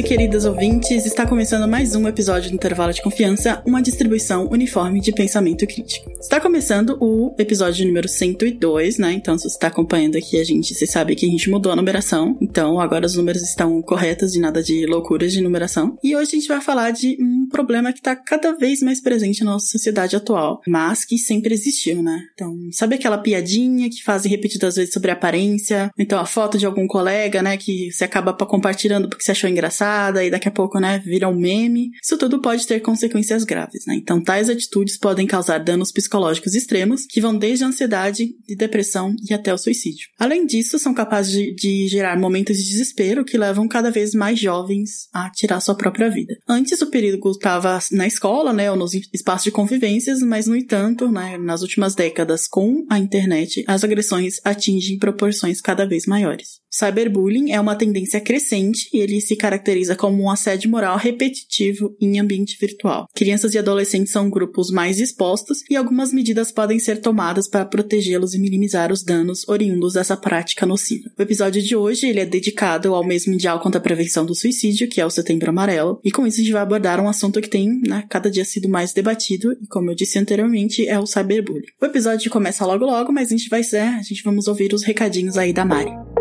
E queridas ouvintes, está começando mais um episódio do Intervalo de Confiança, uma distribuição uniforme de pensamento crítico. Está começando o episódio número 102, né? Então, se você está acompanhando aqui a gente, você sabe que a gente mudou a numeração. Então, agora os números estão corretos, de nada de loucuras de numeração. E hoje a gente vai falar de problema que está cada vez mais presente na nossa sociedade atual, mas que sempre existiu, né? Então, sabe aquela piadinha que fazem repetidas vezes sobre aparência? Então, a foto de algum colega, né, que você acaba compartilhando porque você achou engraçada e daqui a pouco, né, vira um meme. Isso tudo pode ter consequências graves, né? Então, tais atitudes podem causar danos psicológicos psicológicos extremos, que vão desde a ansiedade e depressão e até o suicídio. Além disso, são capazes de, de gerar momentos de desespero que levam cada vez mais jovens a tirar sua própria vida. Antes, o perigo estava na escola, né, ou nos espaços de convivências, mas, no entanto, né, nas últimas décadas, com a internet, as agressões atingem proporções cada vez maiores. Cyberbullying é uma tendência crescente e ele se caracteriza como um assédio moral repetitivo em ambiente virtual. Crianças e adolescentes são grupos mais expostos e algumas medidas podem ser tomadas para protegê-los e minimizar os danos oriundos dessa prática nociva. O episódio de hoje ele é dedicado ao mês mundial contra a prevenção do suicídio, que é o Setembro Amarelo, e com isso a gente vai abordar um assunto que tem, né, cada dia sido mais debatido e como eu disse anteriormente, é o cyberbullying. O episódio começa logo logo, mas a gente vai ser, a gente vamos ouvir os recadinhos aí da Mari.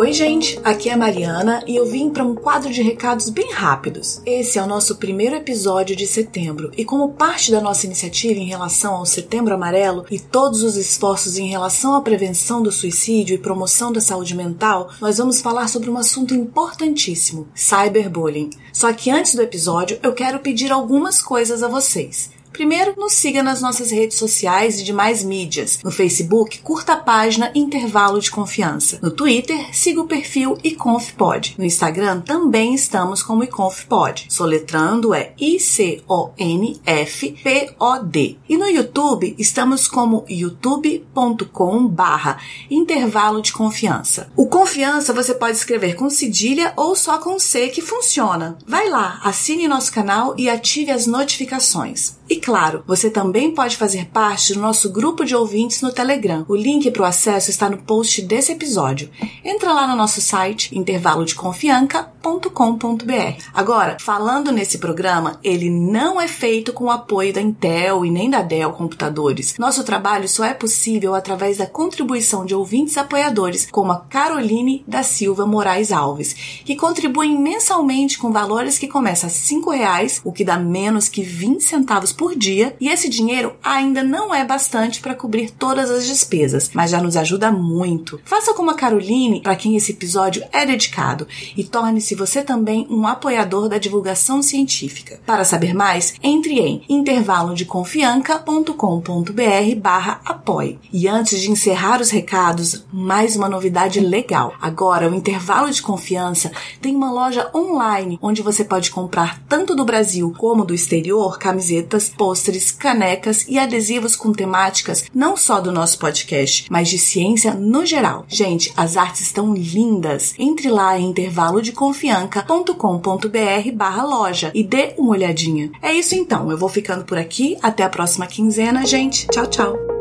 Oi, gente, aqui é a Mariana e eu vim para um quadro de recados bem rápidos. Esse é o nosso primeiro episódio de setembro e, como parte da nossa iniciativa em relação ao Setembro Amarelo e todos os esforços em relação à prevenção do suicídio e promoção da saúde mental, nós vamos falar sobre um assunto importantíssimo: cyberbullying. Só que antes do episódio, eu quero pedir algumas coisas a vocês. Primeiro, nos siga nas nossas redes sociais e demais mídias. No Facebook, curta a página Intervalo de Confiança. No Twitter, siga o perfil iconfpod. No Instagram, também estamos como iconfpod. Soletrando é I-C-O-N-F-P-O-D. E no YouTube, estamos como youtube.com barra Intervalo de Confiança. O Confiança você pode escrever com cedilha ou só com C que funciona. Vai lá, assine nosso canal e ative as notificações. E claro, você também pode fazer parte do nosso grupo de ouvintes no Telegram. O link para o acesso está no post desse episódio. Entra lá no nosso site intervalodeconfianca.com.br. Agora, falando nesse programa, ele não é feito com o apoio da Intel e nem da Dell Computadores. Nosso trabalho só é possível através da contribuição de ouvintes apoiadores, como a Caroline da Silva Moraes Alves, que contribuem mensalmente com valores que começam a R$ reais, o que dá menos que 20 centavos por dia e esse dinheiro ainda não é bastante para cobrir todas as despesas, mas já nos ajuda muito. Faça como a Caroline, para quem esse episódio é dedicado, e torne-se você também um apoiador da divulgação científica. Para saber mais, entre em intervalodeconfianca.com.br barra apoie. E antes de encerrar os recados, mais uma novidade legal. Agora, o Intervalo de Confiança tem uma loja online onde você pode comprar tanto do Brasil como do exterior camisetas pôsteres, canecas e adesivos com temáticas não só do nosso podcast, mas de ciência no geral. Gente, as artes estão lindas. Entre lá em intervalodeconfianca.com.br barra loja e dê uma olhadinha. É isso então, eu vou ficando por aqui. Até a próxima quinzena, gente. Tchau, tchau.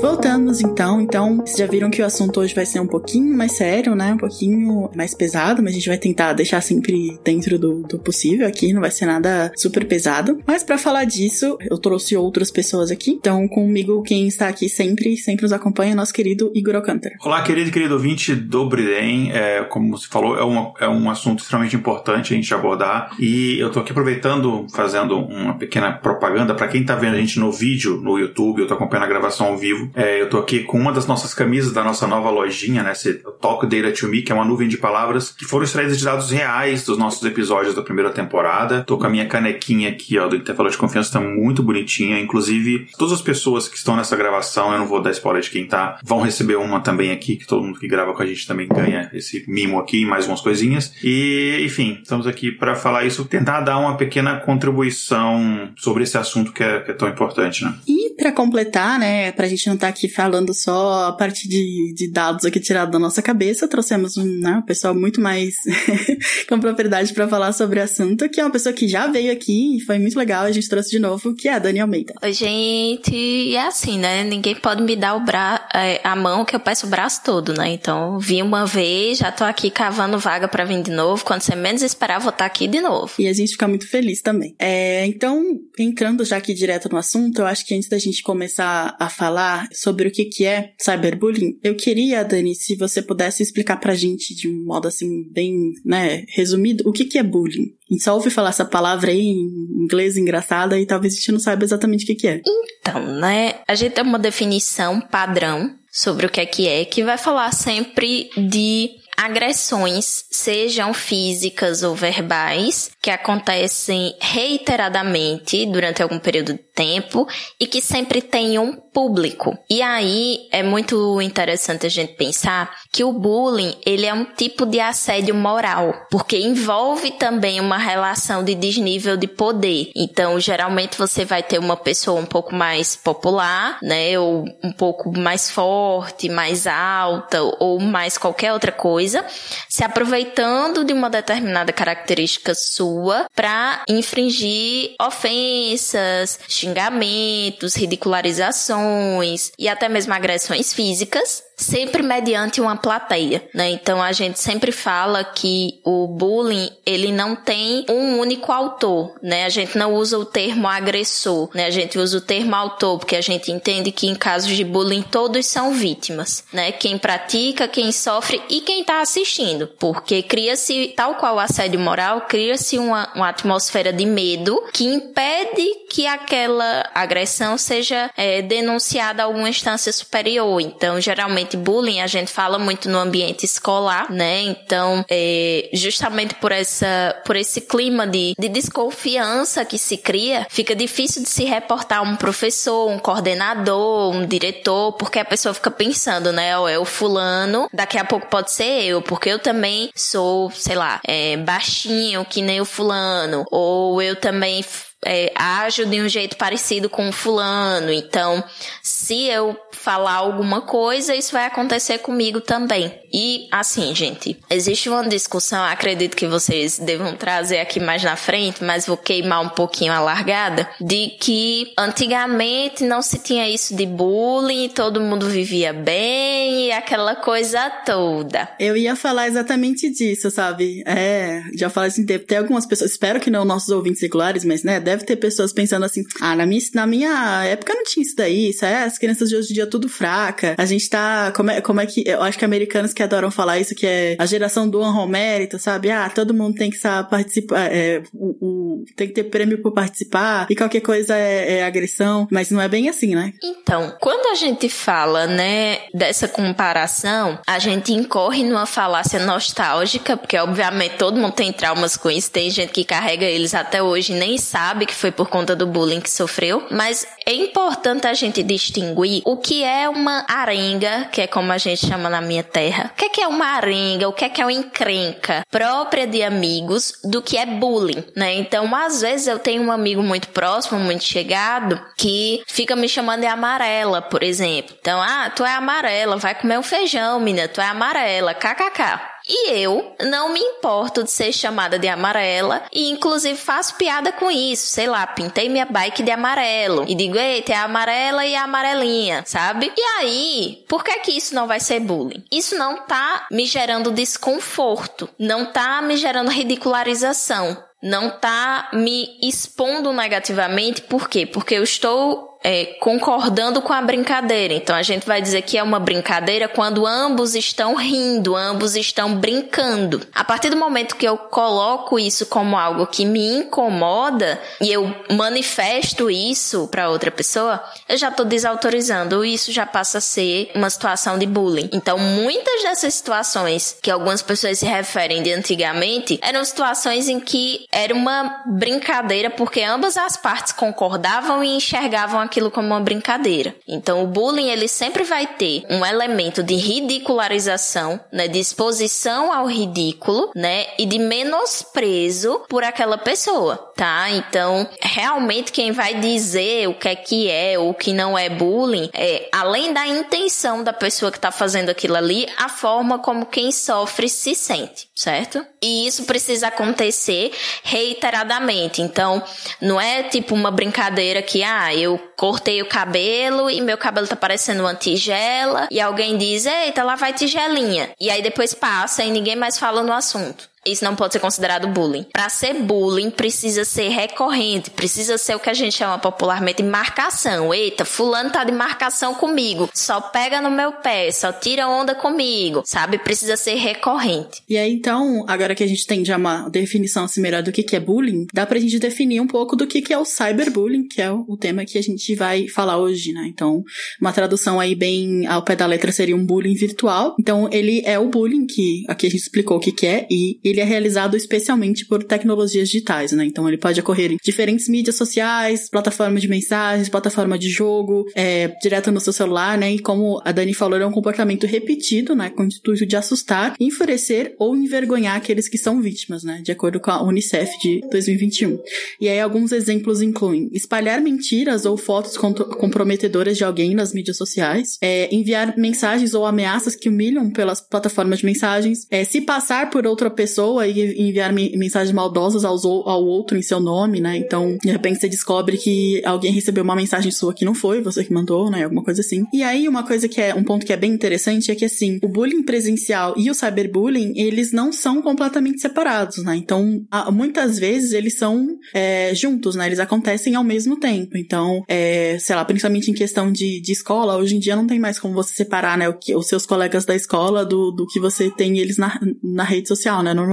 Voltamos então. Então, vocês já viram que o assunto hoje vai ser um pouquinho mais sério, né? Um pouquinho mais pesado, mas a gente vai tentar deixar sempre dentro do, do possível aqui, não vai ser nada super pesado. Mas para falar disso, eu trouxe outras pessoas aqui. Então, comigo, quem está aqui sempre, sempre nos acompanha, é nosso querido Igor Alcântara. Olá, querido e querido ouvinte do Briden. É, como você falou, é, uma, é um assunto extremamente importante a gente abordar. E eu tô aqui aproveitando, fazendo uma pequena propaganda para quem tá vendo a gente no vídeo no YouTube, eu tô acompanhando a gravação ao vivo. É, eu tô aqui com uma das nossas camisas da nossa nova lojinha, né? Esse Talk Data to Me, que é uma nuvem de palavras que foram extraídas de dados reais dos nossos episódios da primeira temporada. Tô com a minha canequinha aqui, ó, do Intervalo de Confiança, tá muito bonitinha. Inclusive, todas as pessoas que estão nessa gravação, eu não vou dar spoiler de quem tá, vão receber uma também aqui, que todo mundo que grava com a gente também ganha esse mimo aqui, mais umas coisinhas. E, enfim, estamos aqui para falar isso, tentar dar uma pequena contribuição sobre esse assunto que é, que é tão importante, né? E para completar, né, pra gente não estar tá aqui falando só a partir de, de dados aqui tirados da nossa cabeça, trouxemos um né, pessoal muito mais com propriedade para falar sobre o assunto, que é uma pessoa que já veio aqui e foi muito legal, a gente trouxe de novo, que é a Dani Almeida. Oi, gente, é assim, né? Ninguém pode me dar o bra é, a mão que eu peço o braço todo, né? Então, vim uma vez, já tô aqui cavando vaga para vir de novo. Quando você menos esperar, vou estar tá aqui de novo. E a gente fica muito feliz também. É, então, entrando já aqui direto no assunto, eu acho que antes da gente começar a falar sobre o que, que é cyberbullying, eu queria, Dani, se você pudesse explicar pra gente de um modo assim, bem, né, resumido, o que, que é bullying. A gente só ouve falar essa palavra aí em inglês engraçada e talvez a gente não saiba exatamente o que, que é. Então, né, a gente tem uma definição padrão sobre o que é que é, que vai falar sempre de agressões, sejam físicas ou verbais, que acontecem reiteradamente durante algum período de tempo e que sempre tem um público. E aí é muito interessante a gente pensar que o bullying, ele é um tipo de assédio moral, porque envolve também uma relação de desnível de poder. Então, geralmente você vai ter uma pessoa um pouco mais popular, né, ou um pouco mais forte, mais alta ou mais qualquer outra coisa, se aproveitando de uma determinada característica sua para infringir ofensas, xingamentos, ridicularizações e até mesmo agressões físicas sempre mediante uma plateia, né? Então a gente sempre fala que o bullying, ele não tem um único autor, né? A gente não usa o termo agressor, né? A gente usa o termo autor porque a gente entende que em casos de bullying todos são vítimas, né? Quem pratica, quem sofre e quem está assistindo, porque cria-se, tal qual o assédio moral, cria-se uma, uma atmosfera de medo que impede que aquela agressão seja é, denunciada a alguma instância superior. Então, geralmente bullying a gente fala muito no ambiente escolar, né? Então, é, justamente por essa, por esse clima de, de desconfiança que se cria, fica difícil de se reportar um professor, um coordenador, um diretor, porque a pessoa fica pensando, né? Ou é o fulano, daqui a pouco pode ser eu, porque eu também sou, sei lá, é, baixinho que nem o fulano, ou eu também é, ajo de um jeito parecido com o fulano. Então, se eu falar alguma coisa, isso vai acontecer comigo também. E assim, gente, existe uma discussão, acredito que vocês devam trazer aqui mais na frente, mas vou queimar um pouquinho a largada, de que antigamente não se tinha isso de bullying, todo mundo vivia bem e aquela coisa toda. Eu ia falar exatamente disso, sabe? É, já falei assim, tem algumas pessoas, espero que não nossos ouvintes regulares, mas né, deve ter pessoas pensando assim, ah, na minha, na minha época não tinha isso daí, isso é, as crianças de hoje em dia tudo fraca, a gente tá, como é, como é que, eu acho que americanos que adoram falar isso, que é a geração do honra ao mérito, sabe? Ah, todo mundo tem que saber participar, é, o, o, tem que ter prêmio por participar, e qualquer coisa é, é agressão, mas não é bem assim, né? Então, quando a gente fala, né, dessa comparação, a gente incorre numa falácia nostálgica, porque obviamente todo mundo tem traumas com isso, tem gente que carrega eles até hoje e nem sabe que foi por conta do bullying que sofreu, mas é importante a gente distinguir o que é uma arenga, que é como a gente chama na minha terra. O que é, que é uma arenga? O que é que é uma encrenca própria de amigos do que é bullying, né? Então, às vezes eu tenho um amigo muito próximo, muito chegado, que fica me chamando de amarela, por exemplo. Então, ah, tu é amarela, vai comer um feijão, menina, tu é amarela, kkk. E eu não me importo de ser chamada de amarela e inclusive faço piada com isso. Sei lá, pintei minha bike de amarelo e digo, eita, é a amarela e a amarelinha, sabe? E aí, por que que isso não vai ser bullying? Isso não tá me gerando desconforto, não tá me gerando ridicularização não tá me expondo negativamente, por quê? Porque eu estou é, concordando com a brincadeira. Então a gente vai dizer que é uma brincadeira quando ambos estão rindo, ambos estão brincando. A partir do momento que eu coloco isso como algo que me incomoda e eu manifesto isso para outra pessoa, eu já estou desautorizando. Isso já passa a ser uma situação de bullying. Então muitas dessas situações que algumas pessoas se referem de antigamente eram situações em que era uma brincadeira porque ambas as partes concordavam e enxergavam aquilo como uma brincadeira. Então o bullying ele sempre vai ter um elemento de ridicularização, né, de exposição ao ridículo, né, e de menosprezo por aquela pessoa, tá? Então, realmente quem vai dizer o que é que é ou o que não é bullying é além da intenção da pessoa que está fazendo aquilo ali, a forma como quem sofre se sente, certo? E isso precisa acontecer reiteradamente. Então, não é tipo uma brincadeira que, ah, eu cortei o cabelo e meu cabelo tá parecendo uma tigela e alguém diz, eita, lá vai tigelinha. E aí depois passa e ninguém mais fala no assunto. Isso não pode ser considerado bullying. Para ser bullying, precisa ser recorrente, precisa ser o que a gente chama popularmente de marcação. Eita, fulano tá de marcação comigo, só pega no meu pé, só tira onda comigo, sabe? Precisa ser recorrente. E aí, então, agora que a gente tem já uma definição assim melhor do que, que é bullying, dá pra gente definir um pouco do que, que é o cyberbullying, que é o tema que a gente vai falar hoje, né? Então, uma tradução aí bem ao pé da letra seria um bullying virtual. Então, ele é o bullying que aqui a gente explicou o que, que é e ele é realizado especialmente por tecnologias digitais, né? Então ele pode ocorrer em diferentes mídias sociais, plataforma de mensagens, plataforma de jogo, é, direto no seu celular, né? E como a Dani falou, é um comportamento repetido, né? Com o intuito de assustar, enfurecer ou envergonhar aqueles que são vítimas, né? De acordo com a Unicef de 2021. E aí alguns exemplos incluem espalhar mentiras ou fotos comprometedoras de alguém nas mídias sociais, é, enviar mensagens ou ameaças que humilham pelas plataformas de mensagens, é, se passar por outra pessoa pessoa e enviar mensagens maldosas ao outro em seu nome, né? Então, de repente você descobre que alguém recebeu uma mensagem sua que não foi você que mandou, né? Alguma coisa assim. E aí, uma coisa que é um ponto que é bem interessante é que assim, o bullying presencial e o cyberbullying, eles não são completamente separados, né? Então, muitas vezes eles são é, juntos, né? Eles acontecem ao mesmo tempo. Então, é, sei lá, principalmente em questão de, de escola, hoje em dia não tem mais como você separar, né? Que, os seus colegas da escola do, do que você tem eles na, na rede social, né? Normalmente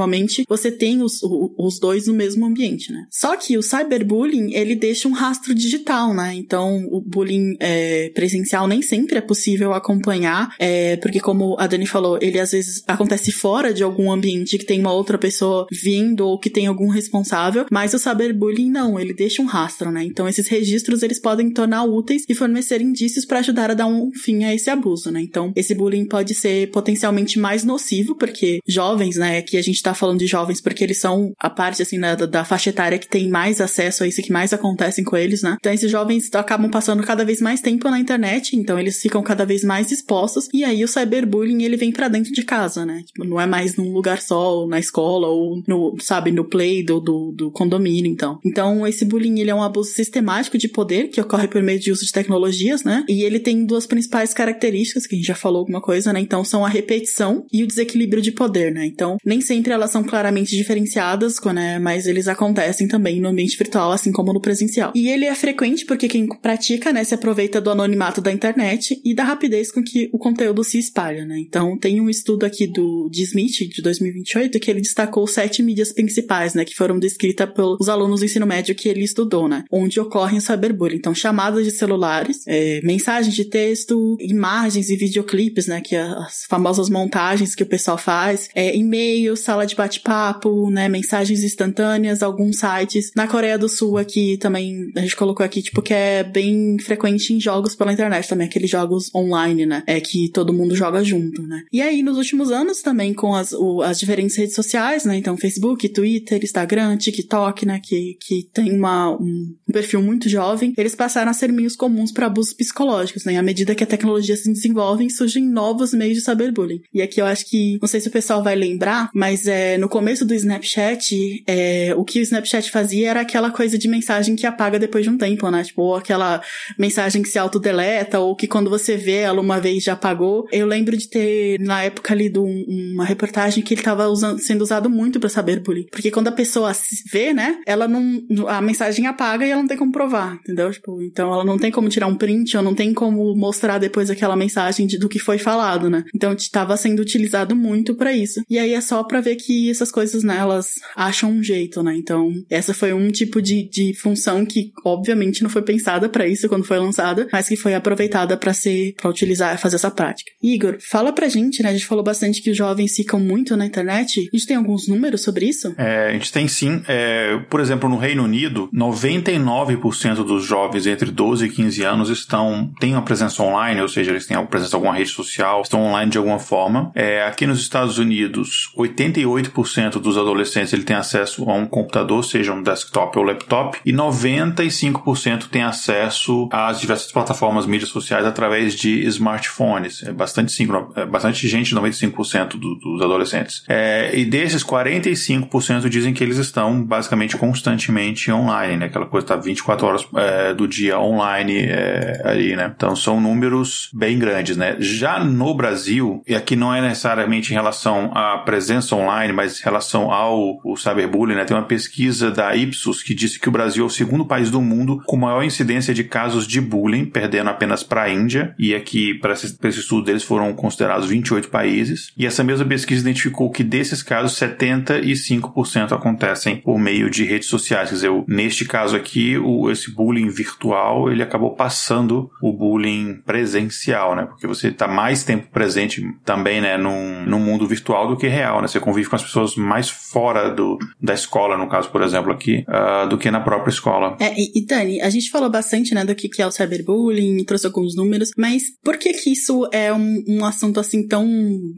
você tem os, os dois no mesmo ambiente, né? Só que o cyberbullying, ele deixa um rastro digital, né? Então, o bullying é, presencial nem sempre é possível acompanhar, é, porque como a Dani falou, ele às vezes acontece fora de algum ambiente que tem uma outra pessoa vindo ou que tem algum responsável, mas o cyberbullying não, ele deixa um rastro, né? Então, esses registros, eles podem tornar úteis e fornecer indícios para ajudar a dar um fim a esse abuso, né? Então, esse bullying pode ser potencialmente mais nocivo, porque jovens, né, que a gente tá falando de jovens porque eles são a parte, assim, da, da faixa etária que tem mais acesso a isso, que mais acontecem com eles, né? Então esses jovens acabam passando cada vez mais tempo na internet, então eles ficam cada vez mais expostos, e aí o cyberbullying, ele vem para dentro de casa, né? Tipo, não é mais num lugar só, ou na escola, ou no, sabe, no play do, do, do condomínio, então. Então esse bullying, ele é um abuso sistemático de poder que ocorre por meio de uso de tecnologias, né? E ele tem duas principais características, que a gente já falou alguma coisa, né? Então são a repetição e o desequilíbrio de poder, né? Então nem sempre elas são claramente diferenciadas, né? Mas eles acontecem também no ambiente virtual, assim como no presencial. E ele é frequente porque quem pratica, né, se aproveita do anonimato da internet e da rapidez com que o conteúdo se espalha, né? Então, tem um estudo aqui do de Smith, de 2028, que ele destacou sete mídias principais, né, que foram descritas pelos alunos do ensino médio que ele estudou, né? Onde ocorre o cyberbullying. Então, chamadas de celulares, é, mensagens de texto, imagens e videoclipes, né, que as famosas montagens que o pessoal faz, é, e-mail, sala de bate-papo, né, mensagens instantâneas, alguns sites. Na Coreia do Sul aqui também, a gente colocou aqui, tipo, que é bem frequente em jogos pela internet também, aqueles jogos online, né, é que todo mundo joga junto, né. E aí, nos últimos anos também com as, o, as diferentes redes sociais, né, então Facebook, Twitter, Instagram, TikTok, né, que, que tem uma, um, perfil muito jovem, eles passaram a ser meios comuns para abusos psicológicos, né, à medida que a tecnologia se desenvolve, surgem novos meios de cyberbullying. E aqui eu acho que, não sei se o pessoal vai lembrar, mas é é, no começo do Snapchat, é, o que o Snapchat fazia era aquela coisa de mensagem que apaga depois de um tempo, né? Tipo, ou aquela mensagem que se autodeleta, ou que quando você vê ela uma vez já apagou. Eu lembro de ter, na época, lido um, uma reportagem que ele estava sendo usado muito para saber bullying. Porque quando a pessoa vê, né, ela não. A mensagem apaga e ela não tem como provar, entendeu? Tipo, então ela não tem como tirar um print, ou não tem como mostrar depois aquela mensagem de, do que foi falado, né? Então estava sendo utilizado muito para isso. E aí é só para ver que essas coisas, né, elas acham um jeito, né? Então, essa foi um tipo de, de função que, obviamente, não foi pensada para isso quando foi lançada, mas que foi aproveitada para ser, para utilizar, fazer essa prática. Igor, fala pra gente, né? A gente falou bastante que os jovens ficam muito na internet. A gente tem alguns números sobre isso? É, a gente tem sim. É, por exemplo, no Reino Unido, 99% dos jovens entre 12 e 15 anos estão, têm uma presença online, ou seja, eles têm uma presença em alguma rede social, estão online de alguma forma. É, aqui nos Estados Unidos, 88% dos adolescentes ele tem acesso a um computador, seja um desktop ou laptop, e 95% tem acesso às diversas plataformas mídias sociais através de smartphones. É bastante, é bastante gente, 95% do, dos adolescentes. É, e desses, 45% dizem que eles estão basicamente constantemente online, né? Aquela coisa está 24 horas é, do dia online é, ali, né? Então são números bem grandes, né? Já no Brasil, e aqui não é necessariamente em relação à presença online, mas em relação ao cyberbullying, né? Tem uma pesquisa da Ipsos que disse que o Brasil é o segundo país do mundo com maior incidência de casos de bullying, perdendo apenas para a Índia, e aqui, para esse, esse estudo deles, foram considerados 28 países. E essa mesma pesquisa identificou que desses casos, 75% acontecem por meio de redes sociais. Quer dizer, neste caso aqui, o, esse bullying virtual, ele acabou passando o bullying presencial, né? Porque você está mais tempo presente também, né, num, num mundo virtual do que real, né? Você convive com as pessoas mais fora do, da escola, no caso, por exemplo, aqui, uh, do que na própria escola. É, e, e Dani, a gente falou bastante, né, do que, que é o cyberbullying, trouxe alguns números, mas por que que isso é um, um assunto assim tão,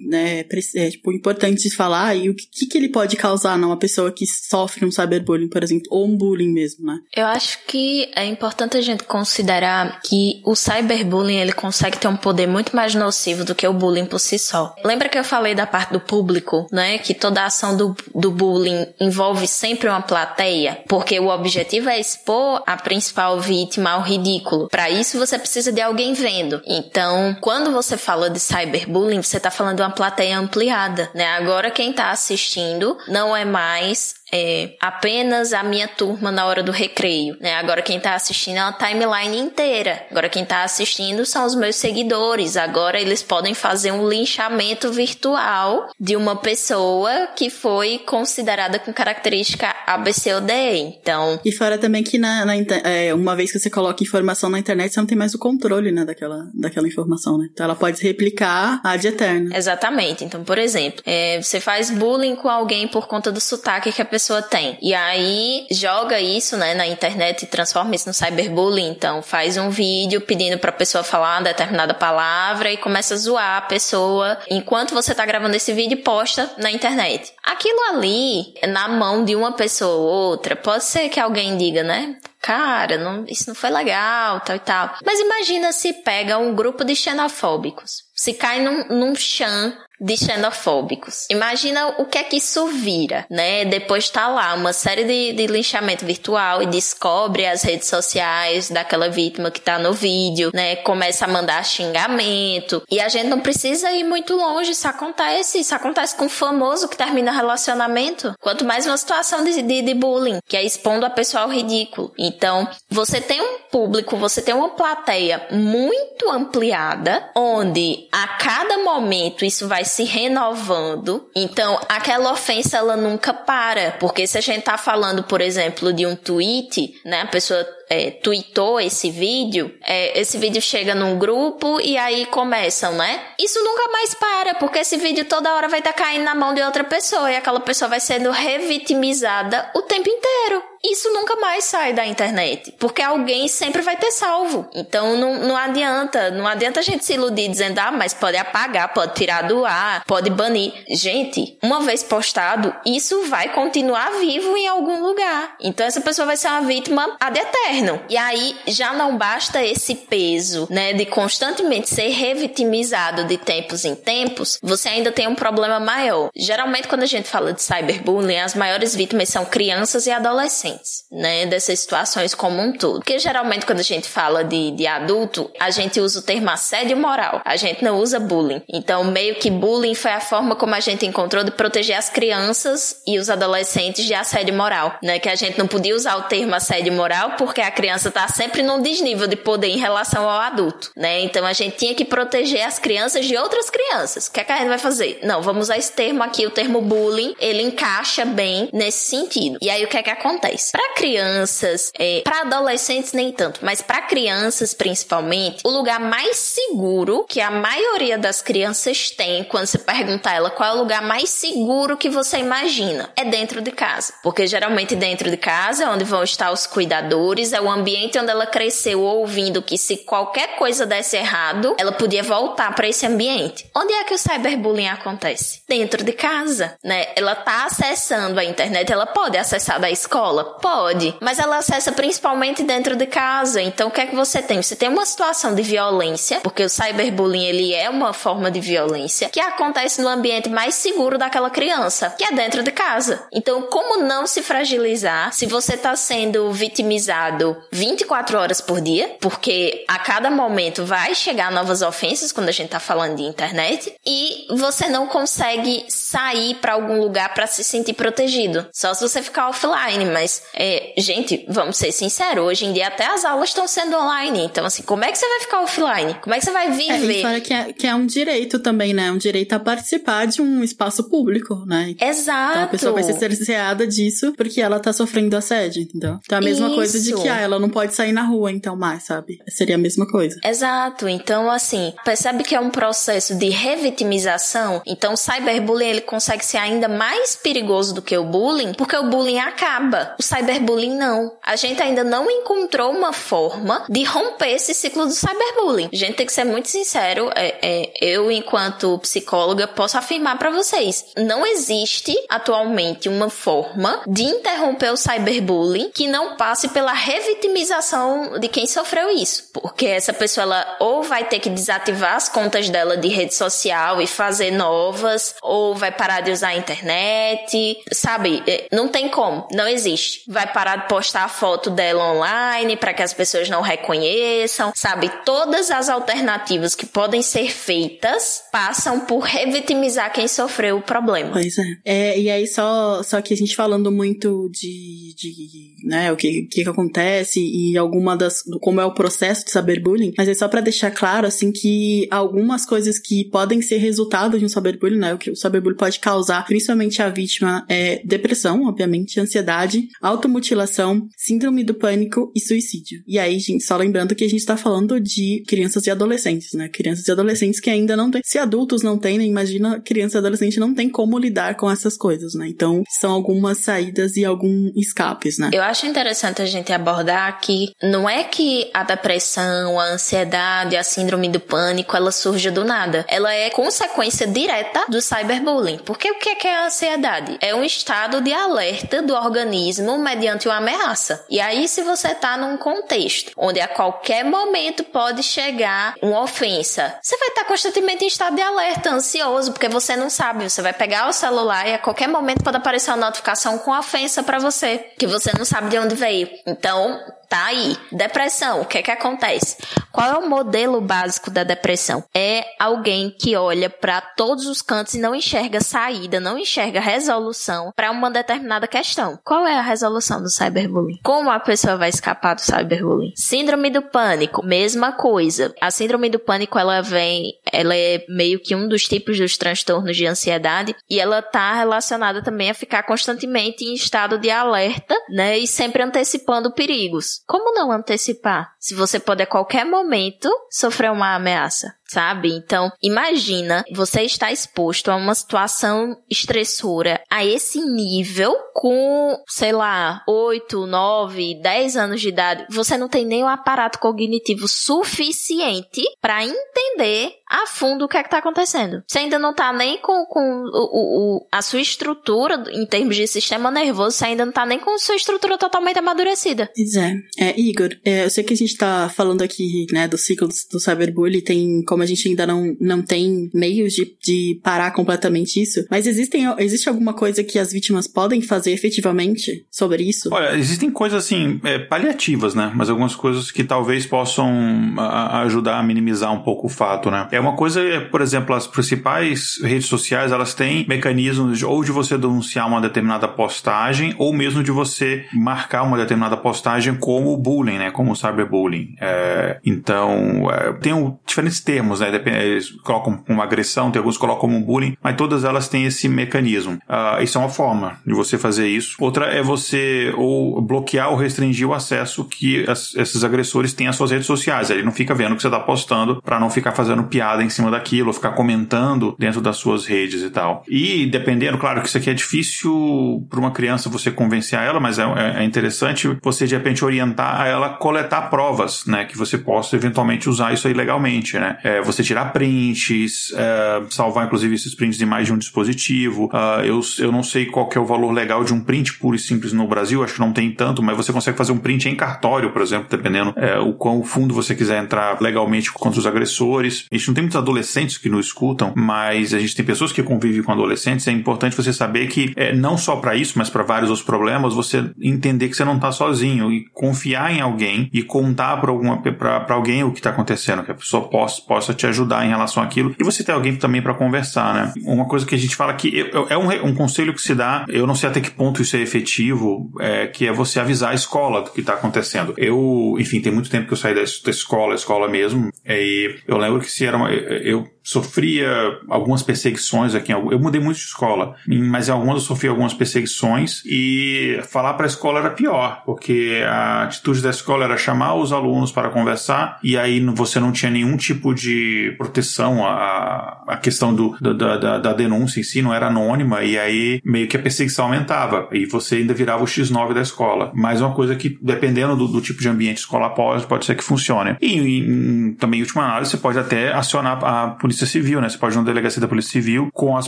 né, é, tipo, importante de falar e o que, que ele pode causar numa pessoa que sofre um cyberbullying, por exemplo, ou um bullying mesmo, né? Eu acho que é importante a gente considerar que o cyberbullying, ele consegue ter um poder muito mais nocivo do que o bullying por si só. Lembra que eu falei da parte do público, né, que toda a ação do, do bullying envolve sempre uma plateia, porque o objetivo é expor a principal vítima ao ridículo. Para isso você precisa de alguém vendo. Então, quando você fala de cyberbullying, você está falando de uma plateia ampliada, né? Agora quem está assistindo não é mais é, apenas a minha turma na hora do recreio, né? Agora quem tá assistindo é uma timeline inteira. Agora quem tá assistindo são os meus seguidores. Agora eles podem fazer um linchamento virtual de uma pessoa que foi considerada com característica ABCD. Então. E fora também que na, na é, uma vez que você coloca informação na internet, você não tem mais o controle, né, daquela, daquela informação, né? Então ela pode se replicar ad eterna. Exatamente. Então, por exemplo, é, você faz bullying com alguém por conta do sotaque que a pessoa pessoa tem. E aí joga isso, né, na internet e transforma isso no cyberbullying. Então faz um vídeo pedindo pra pessoa falar uma determinada palavra e começa a zoar a pessoa enquanto você tá gravando esse vídeo posta na internet. Aquilo ali, na mão de uma pessoa ou outra, pode ser que alguém diga, né? cara, não, isso não foi legal, tal e tal. Mas imagina se pega um grupo de xenofóbicos, se cai num, num chão de xenofóbicos. Imagina o que é que isso vira, né? Depois tá lá uma série de, de linchamento virtual e descobre as redes sociais daquela vítima que tá no vídeo, né? Começa a mandar xingamento. E a gente não precisa ir muito longe, isso acontece. Isso acontece com o famoso que termina relacionamento. Quanto mais uma situação de, de, de bullying, que é expondo a pessoa ao ridículo. Então, você tem um público, você tem uma plateia muito ampliada, onde a cada momento isso vai se renovando. Então, aquela ofensa ela nunca para, porque se a gente tá falando, por exemplo, de um tweet, né, a pessoa é, tweetou esse vídeo, é, esse vídeo chega num grupo e aí começam, né? Isso nunca mais para, porque esse vídeo toda hora vai estar tá caindo na mão de outra pessoa e aquela pessoa vai sendo revitimizada o tempo inteiro. Isso nunca mais sai da internet, porque alguém sempre vai ter salvo. Então não, não adianta, não adianta a gente se iludir dizendo, ah, mas pode apagar, pode tirar do ar, pode banir. Gente, uma vez postado, isso vai continuar vivo em algum lugar. Então essa pessoa vai ser uma vítima ad eterno E aí já não basta esse peso, né, de constantemente ser revitimizado de tempos em tempos, você ainda tem um problema maior. Geralmente quando a gente fala de cyberbullying, as maiores vítimas são crianças e adolescentes, né, dessas situações como um todo. Porque geralmente quando a gente fala de, de adulto, a gente usa o termo assédio moral. A gente não usa bullying. Então, meio que bullying foi a forma como a gente encontrou de proteger as crianças e os adolescentes de assédio moral, né? Que a gente não podia usar o termo assédio moral porque a criança tá sempre num desnível de poder em relação ao adulto, né? Então a gente tinha que proteger as crianças de outras crianças. O que, é que a gente vai fazer? Não, vamos usar esse termo aqui, o termo bullying, ele encaixa bem nesse sentido. E aí o que é que acontece? Para crianças, é, para adolescentes nem tanto, mas para crianças principalmente, o lugar mais seguro que a maioria das crianças tem quando você perguntar a ela qual é o lugar mais seguro que você imagina, é dentro de casa. Porque geralmente dentro de casa é onde vão estar os cuidadores, é o ambiente onde ela cresceu ouvindo que se qualquer coisa desse errado, ela podia voltar para esse ambiente. Onde é que o cyberbullying acontece? Dentro de casa, né? Ela tá acessando a internet, ela pode acessar da escola? Pode, mas ela acessa principalmente dentro de casa. Então o que é que você tem? Você tem uma situação de violência, porque o cyberbullying ele é uma forma de violência que acontece no ambiente mais seguro daquela criança, que é dentro de casa. Então, como não se fragilizar se você está sendo vitimizado 24 horas por dia, porque a cada momento vai chegar novas ofensas quando a gente está falando de internet, e você não consegue sair para algum lugar para se sentir protegido. Só se você ficar offline, mas é, gente, vamos ser sinceros, hoje em dia até as aulas estão sendo online, então assim, como é que você vai ficar offline? Como é que você vai viver? É, fora que é, que é um direito também, né? Um direito a participar de um espaço público, né? Exato. Então a pessoa vai ser cerceada disso porque ela tá sofrendo assédio, entendeu? Então é a mesma Isso. coisa de que, ela não pode sair na rua, então mais, sabe? Seria a mesma coisa. Exato. Então, assim, percebe que é um processo de revitimização. Então, o cyberbullying, ele consegue ser ainda mais perigoso do que o bullying, porque o bullying acaba. O cyberbullying não. A gente ainda não encontrou uma forma de romper esse ciclo do cyberbullying. A gente tem que ser muito sincero. É, é, eu, enquanto psicóloga, posso afirmar para vocês: não existe atualmente uma forma de interromper o cyberbullying que não passe pela revitimização de quem sofreu isso. Porque essa pessoa, ela ou vai ter que desativar as contas dela de rede social e fazer novas, ou vai parar de usar a internet, sabe? É, não tem como, não existe. Vai parar de postar a foto dela online para que as pessoas não reconheçam, sabe? Todas as alternativas que podem ser feitas passam por revitimizar quem sofreu o problema. Pois é. é e aí só, só que a gente falando muito de, de né, o que, que, que acontece e alguma das, como é o processo de saber bullying, mas é só para deixar claro, assim, que algumas coisas que podem ser resultado de um cyberbullying, né, o que o cyberbullying pode causar, principalmente a vítima, é depressão, obviamente, ansiedade, automutilação, síndrome do pânico e suicídio. E aí, gente, só lembrando que a gente tá falando de crianças e adolescentes, né, crianças e adolescentes que ainda não têm, se adultos não têm, né, imagina criança e adolescente não tem como lidar com essas coisas, né, então são algumas saídas e alguns escapes, né. Eu acho interessante a gente abordar que não é que a depressão, a ansiedade, a síndrome do pânico, ela surge do nada. Ela é consequência direta do cyberbullying. Porque o que é, a ansiedade? É um estado de alerta do organismo mediante uma ameaça. E aí, se você tá num contexto onde a qualquer momento pode chegar uma ofensa, você vai estar tá constantemente em estado de alerta, ansioso, porque você não sabe. Você vai pegar o celular e a qualquer momento pode aparecer uma notificação com ofensa para você, que você não sabe de onde veio. Então, don't Tá aí. Depressão, o que é que acontece? Qual é o modelo básico da depressão? É alguém que olha para todos os cantos e não enxerga saída, não enxerga resolução para uma determinada questão. Qual é a resolução do cyberbullying? Como a pessoa vai escapar do cyberbullying? Síndrome do pânico, mesma coisa. A síndrome do pânico ela vem, ela é meio que um dos tipos dos transtornos de ansiedade e ela tá relacionada também a ficar constantemente em estado de alerta, né, e sempre antecipando perigos. Como não antecipar? Se você pode a qualquer momento sofrer uma ameaça sabe? Então, imagina você estar exposto a uma situação estressora a esse nível com, sei lá, 8, 9, 10 anos de idade. Você não tem nem o aparato cognitivo suficiente para entender a fundo o que é que tá acontecendo. Você ainda não tá nem com, com o, o, a sua estrutura em termos de sistema nervoso, você ainda não tá nem com sua estrutura totalmente amadurecida. Pois é. é Igor, é, eu sei que a gente tá falando aqui, né, do ciclo do cyberbullying, tem, como a gente ainda não, não tem meios de, de parar completamente isso, mas existem, existe alguma coisa que as vítimas podem fazer efetivamente sobre isso? Olha, existem coisas assim, é, paliativas, né? Mas algumas coisas que talvez possam a, ajudar a minimizar um pouco o fato, né? É uma coisa, é, por exemplo, as principais redes sociais, elas têm mecanismos de, ou de você denunciar uma determinada postagem, ou mesmo de você marcar uma determinada postagem como bullying, né? Como cyberbullying. É, então, é, tem um, diferentes termos, né? Eles colocam uma agressão, tem alguns que colocam como bullying, mas todas elas têm esse mecanismo. Uh, isso é uma forma de você fazer isso. Outra é você ou bloquear ou restringir o acesso que as, esses agressores têm às suas redes sociais. Ele não fica vendo o que você está postando para não ficar fazendo piada em cima daquilo, ficar comentando dentro das suas redes e tal. E dependendo, claro que isso aqui é difícil para uma criança você convencer ela, mas é, é, é interessante você de repente orientar a ela a coletar provas, né, que você possa eventualmente usar isso aí legalmente, né? É, você tirar prints, é, salvar inclusive esses prints de mais de um dispositivo. Uh, eu, eu não sei qual é o valor legal de um print puro e simples no Brasil, acho que não tem tanto, mas você consegue fazer um print em cartório, por exemplo, dependendo é, o quão fundo você quiser entrar legalmente contra os agressores. A gente não tem muitos adolescentes que nos escutam, mas a gente tem pessoas que convivem com adolescentes. É importante você saber que é, não só para isso, mas para vários outros problemas, você entender que você não está sozinho e confiar em alguém e contar para alguém o que está acontecendo, que a pessoa possa, possa te ajudar em relação àquilo e você ter alguém também para conversar, né? Uma coisa que a gente fala que é um, um conselho que se dá, eu não sei até que ponto isso é efetivo, é, que é você avisar a escola do que está acontecendo. Eu, enfim, tem muito tempo que eu saí da, da escola, escola mesmo, e eu lembro que se era uma, eu sofria algumas perseguições aqui. Eu mudei muito de escola, mas em algumas eu sofri algumas perseguições e falar para a escola era pior, porque a atitude da escola era chamar os alunos para conversar e aí você não tinha nenhum tipo de proteção. A, a questão do, da, da, da denúncia em si não era anônima e aí meio que a perseguição aumentava e você ainda virava o X9 da escola. Mais uma coisa que, dependendo do, do tipo de ambiente escolar, pode, pode ser que funcione. E, e também, em última análise, você pode até acionar a polícia Polícia Civil, né? Você pode ir na delegacia da Polícia Civil com as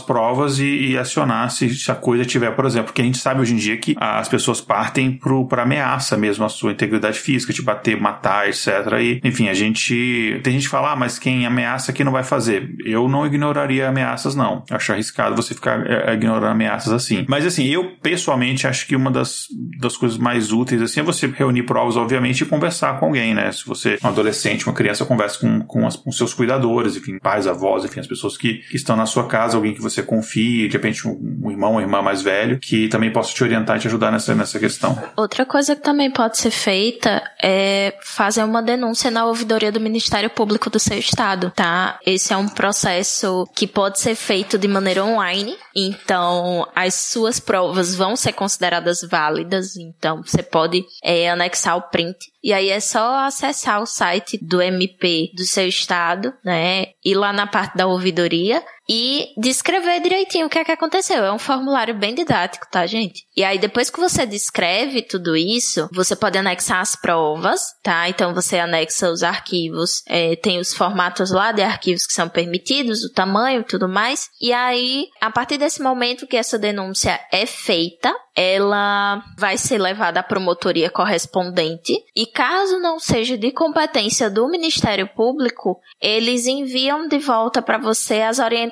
provas e, e acionar se, se, a coisa tiver, por exemplo, porque a gente sabe hoje em dia que as pessoas partem para ameaça mesmo a sua integridade física, te bater, matar, etc. E, enfim, a gente. Tem gente que fala, ah, mas quem ameaça aqui não vai fazer. Eu não ignoraria ameaças, não. acho arriscado você ficar é, ignorando ameaças assim. Mas assim, eu pessoalmente acho que uma das, das coisas mais úteis assim é você reunir provas, obviamente, e conversar com alguém, né? Se você é um adolescente, uma criança, conversa com, com, as, com seus cuidadores, enfim, pais, avós, enfim, as pessoas que, que, estão na sua casa, alguém que você confie, de repente um, um irmão, uma irmã mais velho, que também possa te orientar e te ajudar nessa, nessa questão. Outra coisa que também pode ser feita é fazer uma denúncia na ouvidoria do Ministério Público do seu estado, tá? Esse é um processo que pode ser feito de maneira online, então as suas provas vão ser consideradas válidas, então você pode é, anexar o print e aí é só acessar o site do MP do seu estado, né? Ir lá na parte da ouvidoria e descrever direitinho o que é que aconteceu. É um formulário bem didático, tá, gente? E aí, depois que você descreve tudo isso, você pode anexar as provas, tá? Então, você anexa os arquivos, é, tem os formatos lá de arquivos que são permitidos, o tamanho tudo mais. E aí, a partir desse momento que essa denúncia é feita, ela vai ser levada à promotoria correspondente e caso não seja de competência do Ministério Público, eles enviam de volta para você as orientações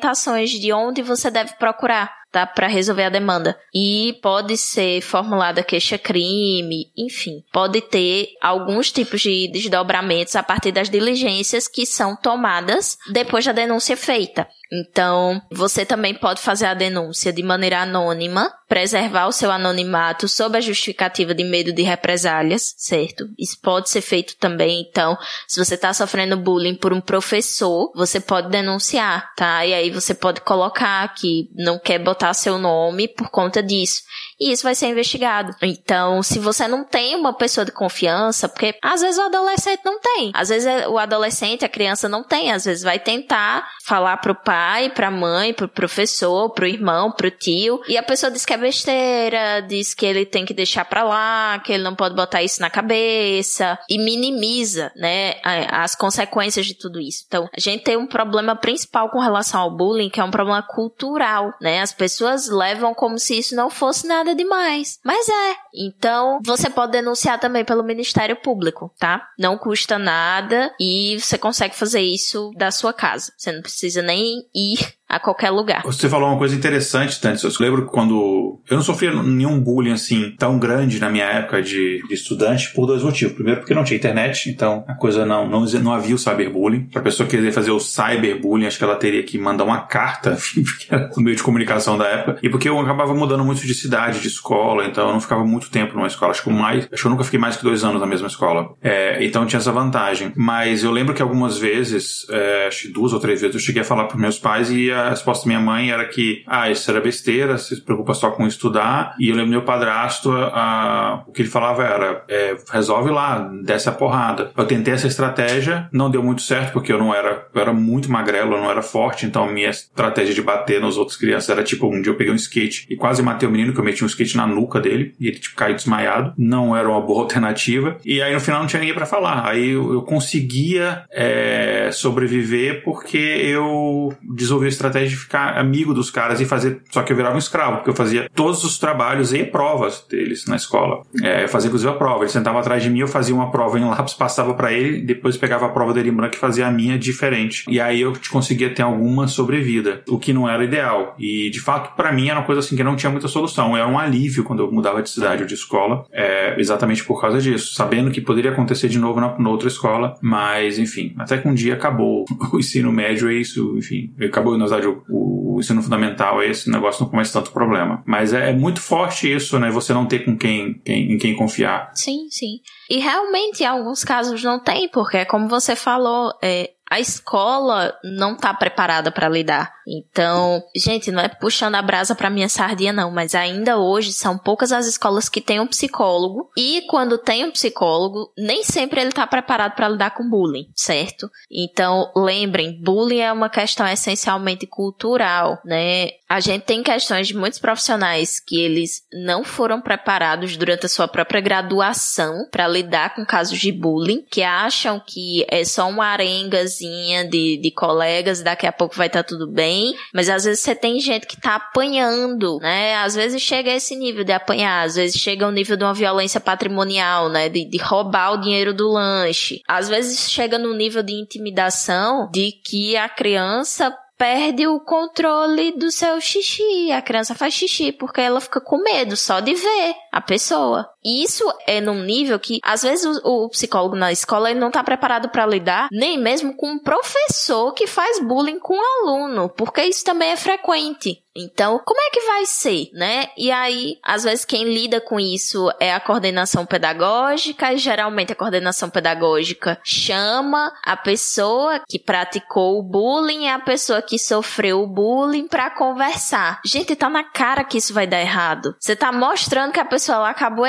de onde você deve procurar tá? Para resolver a demanda. E pode ser formulada queixa-crime, enfim, pode ter alguns tipos de desdobramentos a partir das diligências que são tomadas depois da denúncia feita. Então, você também pode fazer a denúncia de maneira anônima, preservar o seu anonimato sob a justificativa de medo de represálias, certo? Isso pode ser feito também. Então, se você está sofrendo bullying por um professor, você pode denunciar, tá? E aí você pode colocar que não quer botar seu nome por conta disso. E isso vai ser investigado. Então, se você não tem uma pessoa de confiança, porque às vezes o adolescente não tem, às vezes é, o adolescente, a criança não tem, às vezes vai tentar falar pro pai, pra mãe, pro professor, pro irmão, pro tio, e a pessoa diz que é besteira, diz que ele tem que deixar pra lá, que ele não pode botar isso na cabeça, e minimiza, né, as consequências de tudo isso. Então, a gente tem um problema principal com relação ao bullying, que é um problema cultural, né? As pessoas levam como se isso não fosse nada demais. Mas é. Então, você pode denunciar também pelo Ministério Público, tá? Não custa nada e você consegue fazer isso da sua casa. Você não precisa nem ir a qualquer lugar. Você falou uma coisa interessante, Tânia. Eu lembro quando. Eu não sofria nenhum bullying assim tão grande na minha época de, de, estudante por dois motivos. Primeiro, porque não tinha internet, então a coisa não, não, não havia o cyberbullying. Pra pessoa querer fazer o cyberbullying, acho que ela teria que mandar uma carta, porque era o meio de comunicação da época. E porque eu acabava mudando muito de cidade, de escola, então eu não ficava muito tempo numa escola. Acho que, mais, acho que eu nunca fiquei mais que dois anos na mesma escola. É, então tinha essa vantagem. Mas eu lembro que algumas vezes, é, acho que duas ou três vezes, eu cheguei a falar pros meus pais e a resposta da minha mãe era que, ah, isso era besteira, você se preocupa só com estudar. E eu lembro meu padrasto, a, o que ele falava era, é, resolve lá, desce a porrada. Eu tentei essa estratégia, não deu muito certo, porque eu não era, eu era muito magrelo, eu não era forte, então minha estratégia de bater nos outros crianças era tipo, um dia eu peguei um skate e quase matei o menino, que eu meti um skate na nuca dele, e ele tipo caiu desmaiado. Não era uma boa alternativa. E aí no final não tinha ninguém para falar. Aí eu, eu conseguia é, sobreviver porque eu desenvolvi a estratégia de ficar amigo dos caras e fazer. Só que eu virava um escravo, porque eu fazia todos os trabalhos e provas deles na escola. É, eu fazia inclusive a prova. Ele sentava atrás de mim, eu fazia uma prova em lápis, passava para ele, depois pegava a prova dele em branco e fazia a minha diferente. E aí eu conseguia ter alguma sobrevida, o que não era ideal. E de fato, para mim era uma coisa assim que não tinha muita solução. Era um alívio quando eu mudava de cidade ou de escola, é, exatamente por causa disso, sabendo que poderia acontecer de novo na, na outra escola, mas enfim, até que um dia acabou o ensino médio, é isso, enfim, acabou na verdade o, o ensino fundamental, esse negócio não começa tanto problema. Mas é, é, muito forte isso, né? Você não ter com quem, quem, em quem confiar. Sim, sim. E realmente em alguns casos não tem, porque como você falou, é, a escola não tá preparada para lidar. Então, gente, não é puxando a brasa para minha sardinha não, mas ainda hoje são poucas as escolas que têm um psicólogo e quando tem um psicólogo, nem sempre ele tá preparado para lidar com bullying, certo? Então, lembrem, bullying é uma questão essencialmente cultural, né? A gente tem questões de muitos profissionais que eles não foram preparados durante a sua própria graduação para lidar com casos de bullying, que acham que é só uma arengazinha de, de colegas, daqui a pouco vai estar tá tudo bem, mas às vezes você tem gente que tá apanhando, né? Às vezes chega a esse nível de apanhar, às vezes chega ao nível de uma violência patrimonial, né? De, de roubar o dinheiro do lanche. Às vezes chega no nível de intimidação de que a criança perde o controle do seu xixi. A criança faz xixi porque ela fica com medo só de ver a pessoa. E isso é num nível que, às vezes, o, o psicólogo na escola ele não está preparado para lidar nem mesmo com um professor que faz bullying com um aluno, porque isso também é frequente. Então, como é que vai ser, né? E aí, às vezes, quem lida com isso é a coordenação pedagógica, e geralmente a coordenação pedagógica chama a pessoa que praticou o bullying e a pessoa que sofreu o bullying para conversar. Gente, tá na cara que isso vai dar errado. Você tá mostrando que a pessoa lá acabou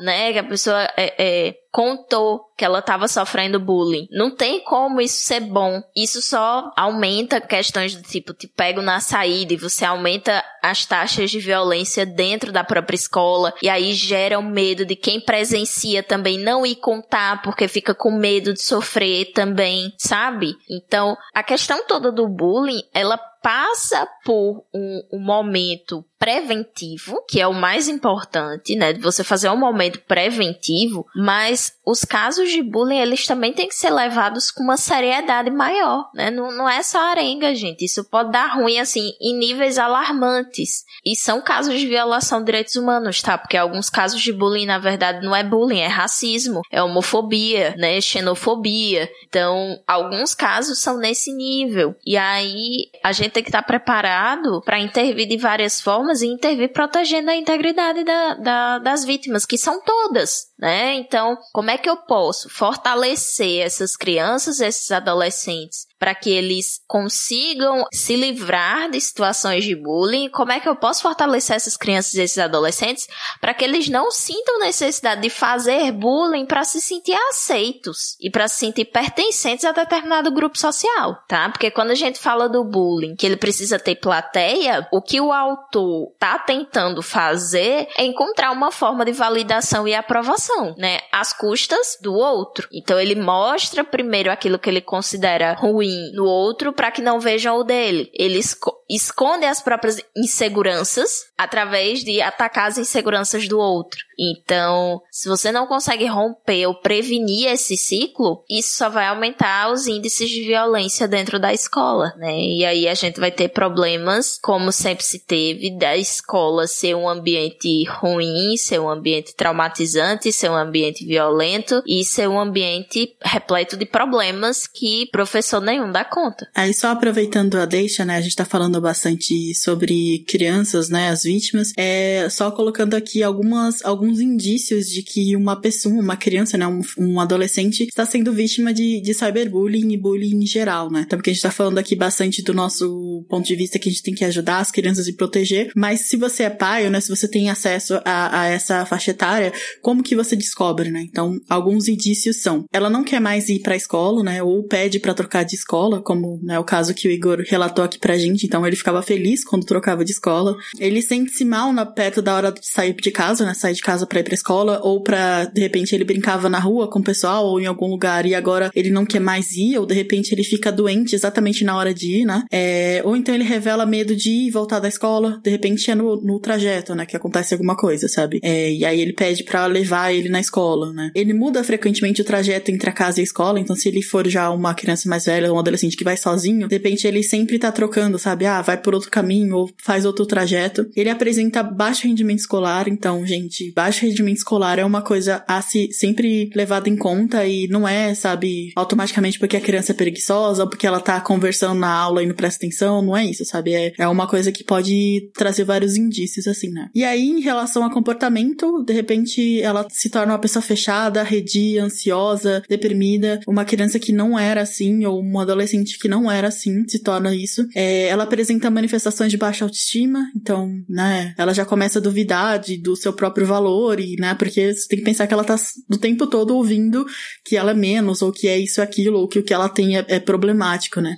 né? Que a pessoa é, é, contou que ela estava sofrendo bullying. Não tem como isso ser bom. Isso só aumenta questões do tipo, te pego na saída e você aumenta as taxas de violência dentro da própria escola e aí gera o medo de quem presencia também não ir contar porque fica com medo de sofrer também, sabe? Então, a questão toda do bullying, ela passa por um, um, momento preventivo, que é o mais importante, né? De você fazer um momento preventivo, mas os casos de bullying, eles também têm que ser levados com uma seriedade maior, né? Não, não é só arenga, gente. Isso pode dar ruim, assim, em níveis alarmantes. E são casos de violação de direitos humanos, tá? Porque alguns casos de bullying, na verdade, não é bullying, é racismo, é homofobia, né? Xenofobia. Então, alguns casos são nesse nível. E aí, a gente tem que estar preparado para intervir de várias formas e intervir protegendo a integridade da, da, das vítimas, que são todas, né? Então, como é que eu posso fortalecer essas crianças, esses adolescentes, para que eles consigam se livrar de situações de bullying? Como é que eu posso fortalecer essas crianças esses adolescentes para que eles não sintam necessidade de fazer bullying para se sentir aceitos e para se sentir pertencentes a determinado grupo social, tá? Porque quando a gente fala do bullying, que ele precisa ter plateia, o que o autor tá tentando fazer é encontrar uma forma de validação e aprovação, né? Às custas do outro. Então ele mostra primeiro aquilo que ele considera ruim no outro para que não vejam o dele. Ele esconde as próprias inseguranças através de atacar as inseguranças do outro. Então, se você não consegue romper ou prevenir esse ciclo, isso só vai aumentar os índices de violência dentro da escola, né? E aí a gente vai ter problemas, como sempre se teve, da escola ser um ambiente ruim, ser um ambiente traumatizante, ser um ambiente violento e ser um ambiente repleto de problemas que professor nenhum dá conta. Aí só aproveitando a deixa, né? A gente tá falando bastante sobre crianças, né? As vítimas. É só colocando aqui algumas, alguns indícios de que uma pessoa, uma criança, né? Um, um adolescente está sendo vítima de, de cyberbullying e bullying em geral, né? Então, porque a gente tá falando aqui bastante do nosso ponto de vista que a gente tem que ajudar as crianças e proteger, mas se você é pai, né? Se você tem acesso a, a essa faixa etária, como que você descobre, né? Então, alguns indícios são, ela não quer mais ir pra escola, né? Ou pede para trocar de escola, como né, o caso que o Igor relatou aqui pra gente, então ele ficava feliz quando trocava de escola. Ele sente-se mal na, perto da hora de sair de casa, né? Sair de casa para ir pra escola, ou pra, de repente, ele brincava na rua com o pessoal, ou em algum lugar, e agora ele não quer mais ir, ou de repente ele fica doente exatamente na hora de ir, né? É, ou então ele revela medo de ir e voltar da escola, de repente é no, no trajeto, né? Que acontece alguma coisa, sabe? É, e aí ele pede para levar ele na escola, né? Ele muda frequentemente o trajeto entre a casa e a escola, então se ele for já uma criança mais velha, um adolescente que vai sozinho, de repente ele sempre tá trocando, sabe? Ah, vai por outro caminho ou faz outro trajeto. Ele apresenta baixo rendimento escolar, então, gente, baixo rendimento escolar é uma coisa a se sempre levada em conta e não é, sabe, automaticamente porque a criança é preguiçosa ou porque ela tá conversando na aula e não presta atenção, não é isso, sabe? É, é uma coisa que pode trazer vários indícios, assim, né? E aí, em relação a comportamento, de repente ela se torna uma pessoa fechada, redia, ansiosa, deprimida, uma criança que não era assim, ou um adolescente que não era assim, se torna isso. É, ela apresenta manifestações de baixa autoestima, então, né, ela já começa a duvidar de, do seu próprio valor, e, né, porque você tem que pensar que ela tá do tempo todo ouvindo que ela é menos, ou que é isso aquilo, ou que o que ela tem é, é problemático, né.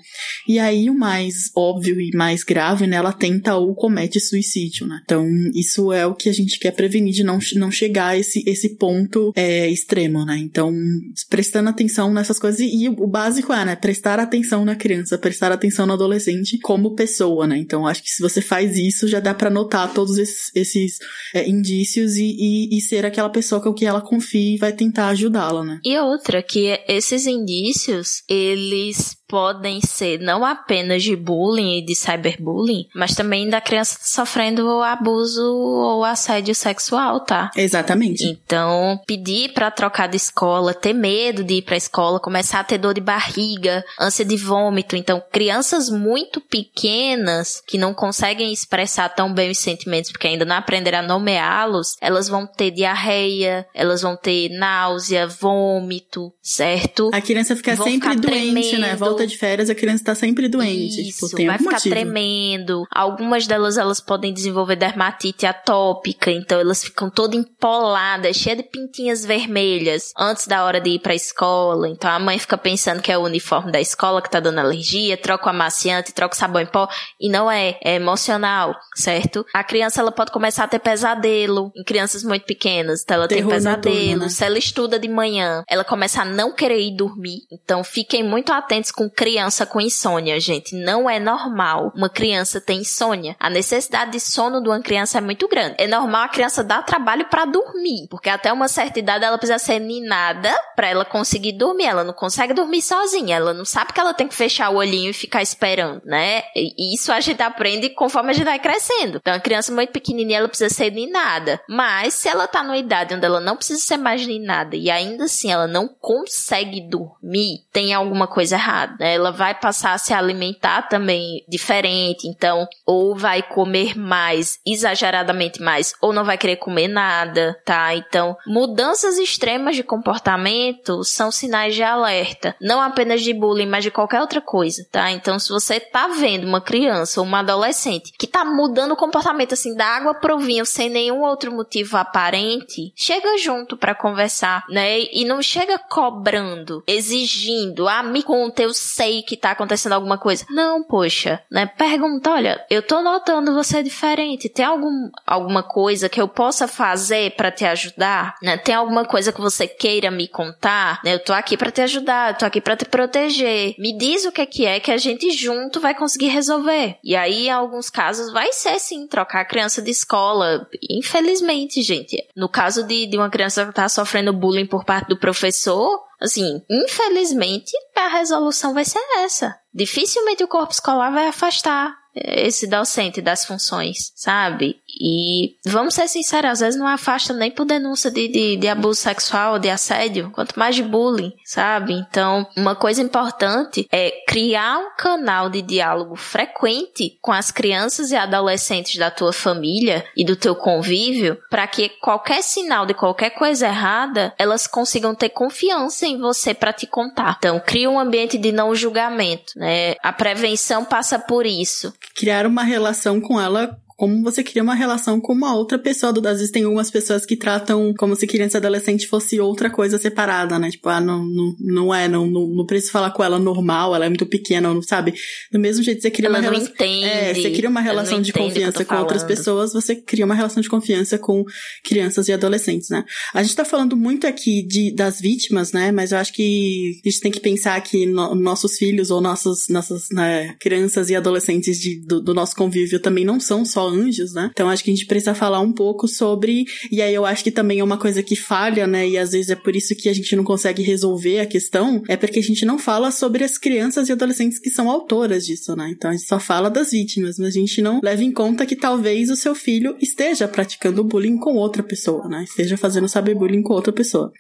E aí, o mais óbvio e mais grave, né, ela tenta ou comete suicídio, né. Então, isso é o que a gente quer prevenir de não, não chegar a esse, esse ponto é, extremo, né. Então, prestando atenção nessas coisas, e, e o básico é, né, prestar atenção na criança, prestar atenção no adolescente como pessoa, né? Então acho que se você faz isso, já dá para notar todos esses, esses é, indícios e, e, e, ser aquela pessoa com que ela confia e vai tentar ajudá-la, né? E outra, que esses indícios, eles podem ser não apenas de bullying e de cyberbullying, mas também da criança sofrendo abuso ou assédio sexual, tá? Exatamente. Então, pedir para trocar de escola, ter medo de ir para escola, começar a ter dor de barriga, ânsia de vômito. Então, crianças muito pequenas que não conseguem expressar tão bem os sentimentos porque ainda não aprenderam a nomeá-los, elas vão ter diarreia, elas vão ter náusea, vômito, certo? A criança fica vão sempre doente, né? tremendo. né? Volta de férias, a criança tá sempre doente. Isso, tipo, tem vai ficar motivo. tremendo. Algumas delas, elas podem desenvolver dermatite atópica, então elas ficam todas empoladas, cheias de pintinhas vermelhas antes da hora de ir pra escola. Então a mãe fica pensando que é o uniforme da escola que tá dando alergia, troca o amaciante, troca o sabão em pó, e não é, é emocional, certo? A criança, ela pode começar a ter pesadelo em crianças muito pequenas, então ela Terror tem pesadelo. né? Se ela estuda de manhã, ela começa a não querer ir dormir, então fiquem muito atentos com criança com insônia, gente. Não é normal uma criança ter insônia. A necessidade de sono de uma criança é muito grande. É normal a criança dar trabalho para dormir, porque até uma certa idade ela precisa ser ninada para ela conseguir dormir. Ela não consegue dormir sozinha. Ela não sabe que ela tem que fechar o olhinho e ficar esperando, né? E isso a gente aprende conforme a gente vai crescendo. Então, a criança muito pequenininha, ela precisa ser ninada. Mas, se ela tá numa idade onde ela não precisa ser mais ninada e ainda assim ela não consegue dormir, tem alguma coisa errada? Ela vai passar a se alimentar também diferente, então, ou vai comer mais, exageradamente mais, ou não vai querer comer nada, tá? Então, mudanças extremas de comportamento são sinais de alerta, não apenas de bullying, mas de qualquer outra coisa, tá? Então, se você tá vendo uma criança ou uma adolescente que tá mudando o comportamento assim da água pro vinho sem nenhum outro motivo aparente, chega junto para conversar, né? E não chega cobrando, exigindo, ah, me conta, eu sei que tá acontecendo alguma coisa. Não, poxa, né? Pergunta, olha, eu tô notando você diferente, tem algum, alguma coisa que eu possa fazer para te ajudar, né? Tem alguma coisa que você queira me contar, né? Eu tô aqui para te ajudar, eu tô aqui para te proteger. Me diz o que é que é que a gente junto vai conseguir resolver. E aí, em alguns casos, vai ser sim trocar a criança de escola. Infelizmente, gente. No caso de, de uma criança que tá sofrendo bullying por parte do professor, assim, infelizmente, a resolução vai ser essa. Dificilmente o corpo escolar vai afastar esse docente das funções, sabe? E vamos ser sinceros, às vezes não afasta nem por denúncia de, de, de, abuso sexual, de assédio, quanto mais de bullying, sabe? Então, uma coisa importante é criar um canal de diálogo frequente com as crianças e adolescentes da tua família e do teu convívio, para que qualquer sinal de qualquer coisa errada, elas consigam ter confiança em você para te contar. Então, cria um ambiente de não julgamento, né? A prevenção passa por isso criar uma relação com ela como você cria uma relação com uma outra pessoa. Às vezes tem algumas pessoas que tratam como se criança e adolescente fosse outra coisa separada, né? Tipo, ah, não, não, não é, não, não, não preciso falar com ela normal, ela é muito pequena, não sabe? Do mesmo jeito você cria ela uma relação. É, você cria uma relação de confiança com outras pessoas, você cria uma relação de confiança com crianças e adolescentes, né? A gente tá falando muito aqui de, das vítimas, né? Mas eu acho que a gente tem que pensar que no, nossos filhos ou nossos, nossas né, crianças e adolescentes de, do, do nosso convívio também não são só anjos, né? Então acho que a gente precisa falar um pouco sobre. E aí eu acho que também é uma coisa que falha, né? E às vezes é por isso que a gente não consegue resolver a questão. É porque a gente não fala sobre as crianças e adolescentes que são autoras disso, né? Então a gente só fala das vítimas, mas a gente não leva em conta que talvez o seu filho esteja praticando bullying com outra pessoa, né? Esteja fazendo cyberbullying com outra pessoa.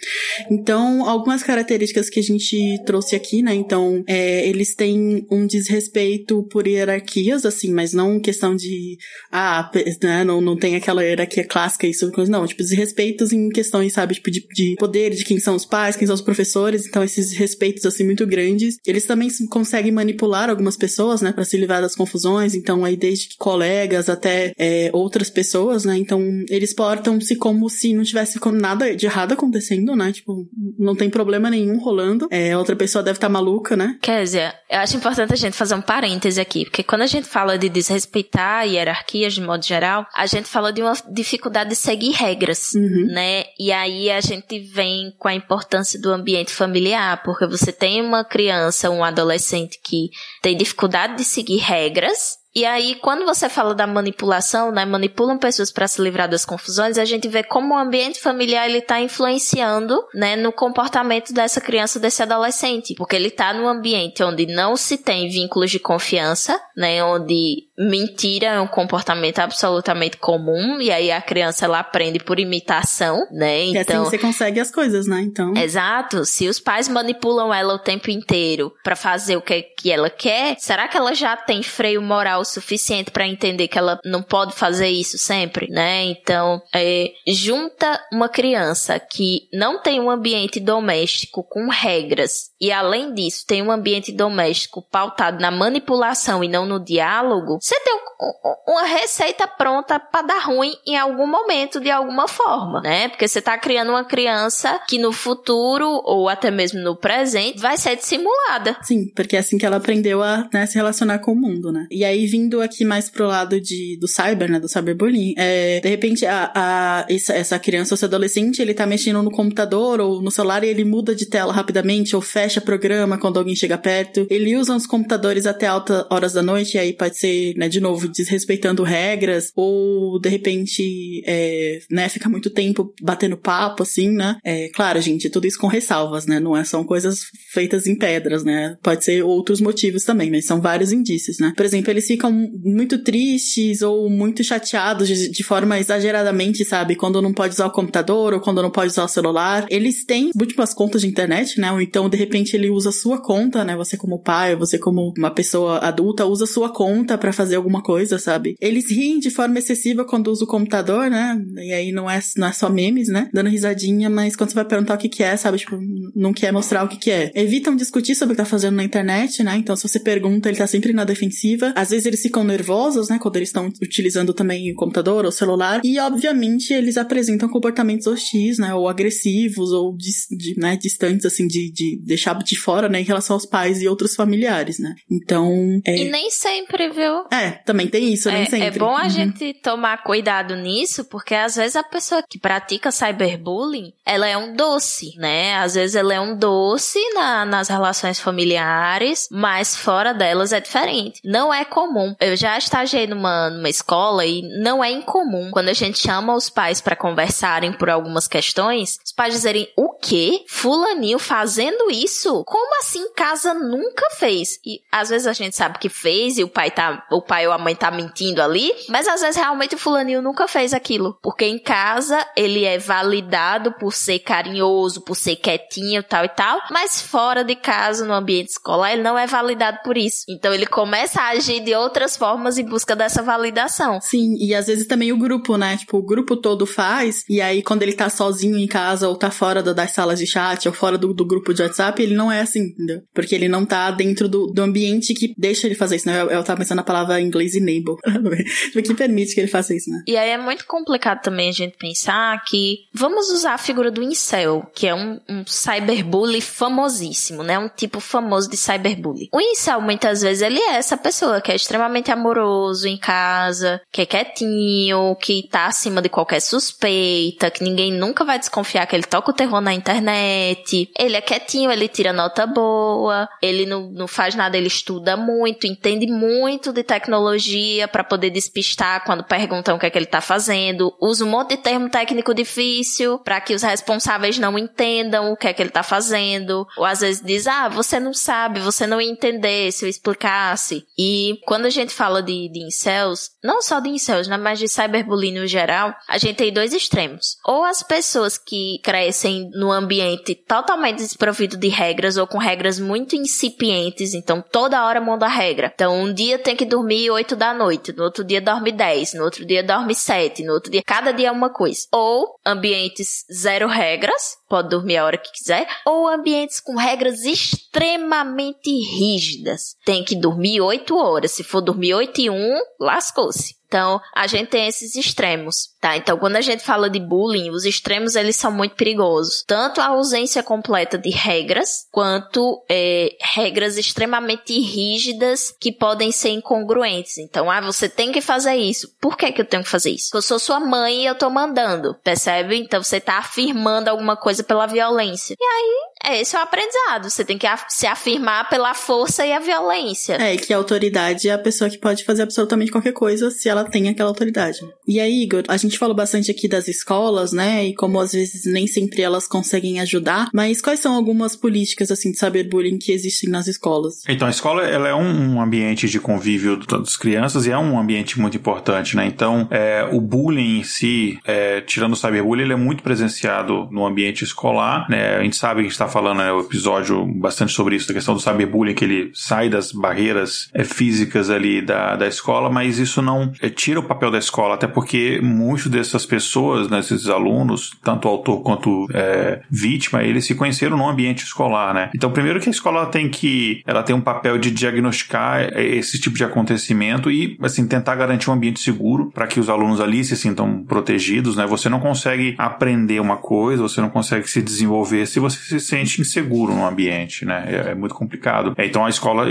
Então, algumas características que a gente trouxe aqui, né? Então, é, eles têm um desrespeito por hierarquias, assim, mas não questão de, ah, né, não, não tem aquela hierarquia clássica e coisas, não, tipo, desrespeitos em questões, sabe, tipo, de, de poder, de quem são os pais, quem são os professores, então esses respeitos, assim, muito grandes. Eles também conseguem manipular algumas pessoas, né, para se livrar das confusões, então aí desde colegas até é, outras pessoas, né, então eles portam-se como se não tivesse nada de errado acontecendo, né, tipo, não tem problema nenhum rolando, é, outra pessoa deve estar tá maluca, né. Kézia, eu acho importante a gente fazer um parêntese aqui, porque quando a gente fala de desrespeitar a hierarquia, de modo geral, a gente fala de uma dificuldade de seguir regras, uhum. né? E aí a gente vem com a importância do ambiente familiar, porque você tem uma criança, um adolescente que tem dificuldade de seguir regras, e aí, quando você fala da manipulação, né, manipulam pessoas para se livrar das confusões, a gente vê como o ambiente familiar ele tá influenciando, né, no comportamento dessa criança, desse adolescente, porque ele tá num ambiente onde não se tem vínculos de confiança, né, onde mentira é um comportamento absolutamente comum e aí a criança ela aprende por imitação, né? Então, e assim então você consegue as coisas, né? Então. Exato. Se os pais manipulam ela o tempo inteiro para fazer o que, que ela quer, será que ela já tem freio moral suficiente para entender que ela não pode fazer isso sempre, né? Então, é, junta uma criança que não tem um ambiente doméstico com regras e além disso tem um ambiente doméstico pautado na manipulação e não no diálogo, você tem um, uma receita pronta para dar ruim em algum momento, de alguma forma, né? Porque você tá criando uma criança que no futuro, ou até mesmo no presente, vai ser dissimulada. Sim, porque é assim que ela aprendeu a né, se relacionar com o mundo, né? E aí, vindo aqui mais pro lado de, do cyber, né? Do cyberbullying, é, de repente, a, a, essa, essa criança ou esse adolescente, ele tá mexendo no computador ou no celular e ele muda de tela rapidamente ou fecha programa quando alguém chega perto. Ele usa os computadores até altas horas da noite e aí pode ser né, de novo, desrespeitando regras, ou de repente, é, né, fica muito tempo batendo papo, assim, né? É, claro, gente, tudo isso com ressalvas, né? Não é, são coisas feitas em pedras, né? Pode ser outros motivos também, mas são vários indícios, né? Por exemplo, eles ficam muito tristes ou muito chateados de, de forma exageradamente, sabe? Quando não pode usar o computador ou quando não pode usar o celular. Eles têm múltiplas contas de internet, né? Ou então, de repente, ele usa a sua conta, né? Você como pai, você como uma pessoa adulta, usa a sua conta para fazer alguma coisa, sabe? Eles riem de forma excessiva quando usa o computador, né? E aí não é, não é só memes, né? Dando risadinha, mas quando você vai perguntar o que que é, sabe? Tipo, não quer mostrar o que que é. Evitam discutir sobre o que tá fazendo na internet, né? Então, se você pergunta, ele tá sempre na defensiva. Às vezes eles ficam nervosos, né? Quando eles estão utilizando também o computador ou o celular. E, obviamente, eles apresentam comportamentos hostis, né? Ou agressivos, ou de, de, né? distantes, assim, de, de deixar de fora, né? Em relação aos pais e outros familiares, né? Então. É... E nem sempre, viu? É, também tem isso, é, nem sempre. É bom a uhum. gente tomar cuidado nisso, porque às vezes a pessoa que pratica cyberbullying, ela é um doce, né? Às vezes ela é um doce na, nas relações familiares, mas fora delas é diferente. Não é comum. Eu já estagiei numa, numa escola e não é incomum quando a gente chama os pais para conversarem por algumas questões, os pais dizerem o quê? Fulaninho fazendo isso? Como assim casa nunca fez? E às vezes a gente sabe que fez e o pai tá, o pai ou a mãe tá mentindo ali, mas às vezes realmente o fulaninho nunca fez aquilo, porque em casa ele é validado por ser carinhoso, por ser quietinho, tal e tal, mas fora de casa, no ambiente escolar, ele não é validado por isso. Então ele começa a agir de outras formas em busca dessa validação. Sim, e às vezes também o grupo, né? Tipo, o grupo todo faz, e aí quando ele tá sozinho em casa ou tá fora das salas de chat ou fora do, do grupo de WhatsApp, ele não é assim, entendeu? Porque ele não tá dentro do, do ambiente que deixa ele fazer isso, né? Eu, eu tava pensando na palavra em inglês enable. que permite que ele faça isso, né? E aí é muito complicado também a gente pensar que vamos usar a figura do incel, que é um, um cyberbully famosíssimo, né? Um tipo famoso de cyberbully. O incel, muitas vezes, ele é essa pessoa que é extremamente amoroso em casa, que é quietinho, que tá acima de qualquer suspeita, que ninguém nunca vai desconfiar que ele toca o terror na internet. Ele é quietinho, ele tira nota boa, ele não, não faz nada, ele estuda muito, entende muito de tecnologia para poder despistar quando perguntam o que é que ele tá fazendo, usa um monte de termo técnico difícil para que os responsáveis não entendam o que é que ele tá fazendo, ou às vezes diz, ah, você não sabe, você não ia entender se eu explicasse. E quando a gente fala de, de incels, não só de incels, né, mas de cyberbullying no geral, a gente tem dois extremos. Ou as pessoas que crescem no ambiente totalmente desprovido de regras ou com regras muito incipientes, então toda hora muda a regra. Então um dia tem que dormir 8 da noite, no outro dia dorme 10, no outro dia dorme 7, no outro dia, cada dia é uma coisa. Ou ambientes zero regras, pode dormir a hora que quiser, ou ambientes com regras extremamente rígidas. Tem que dormir 8 horas, se for dormir 8 e 1, lascou-se. Então, a gente tem esses extremos, tá? Então, quando a gente fala de bullying, os extremos eles são muito perigosos. Tanto a ausência completa de regras, quanto é, regras extremamente rígidas que podem ser incongruentes. Então, ah, você tem que fazer isso. Por que, que eu tenho que fazer isso? Eu sou sua mãe e eu tô mandando, percebe? Então, você tá afirmando alguma coisa pela violência. E aí, é, esse é o aprendizado. Você tem que se afirmar pela força e a violência. É, que a autoridade é a pessoa que pode fazer absolutamente qualquer coisa se ela tem aquela autoridade. E aí, Igor, a gente falou bastante aqui das escolas, né? E como às vezes nem sempre elas conseguem ajudar, mas quais são algumas políticas, assim, de cyberbullying que existem nas escolas? Então, a escola, ela é um ambiente de convívio das crianças e é um ambiente muito importante, né? Então, é, o bullying em si, é, tirando o cyberbullying, ele é muito presenciado no ambiente escolar, né? A gente sabe que a gente está falando, né, o episódio bastante sobre isso, da questão do cyberbullying, que ele sai das barreiras é, físicas ali da, da escola, mas isso não é, tira o papel da escola, até porque muitas dessas pessoas, né, esses alunos, tanto autor quanto é, vítima, eles se conheceram no ambiente escolar, né? Então, primeiro que a escola tem que, ela tem um papel de diagnosticar esse tipo de acontecimento e, assim, tentar garantir um ambiente seguro para que os alunos ali se sintam protegidos, né? Você não consegue aprender uma coisa, você não consegue se desenvolver se você se sente inseguro no ambiente, né? É, é muito complicado. Então, a escola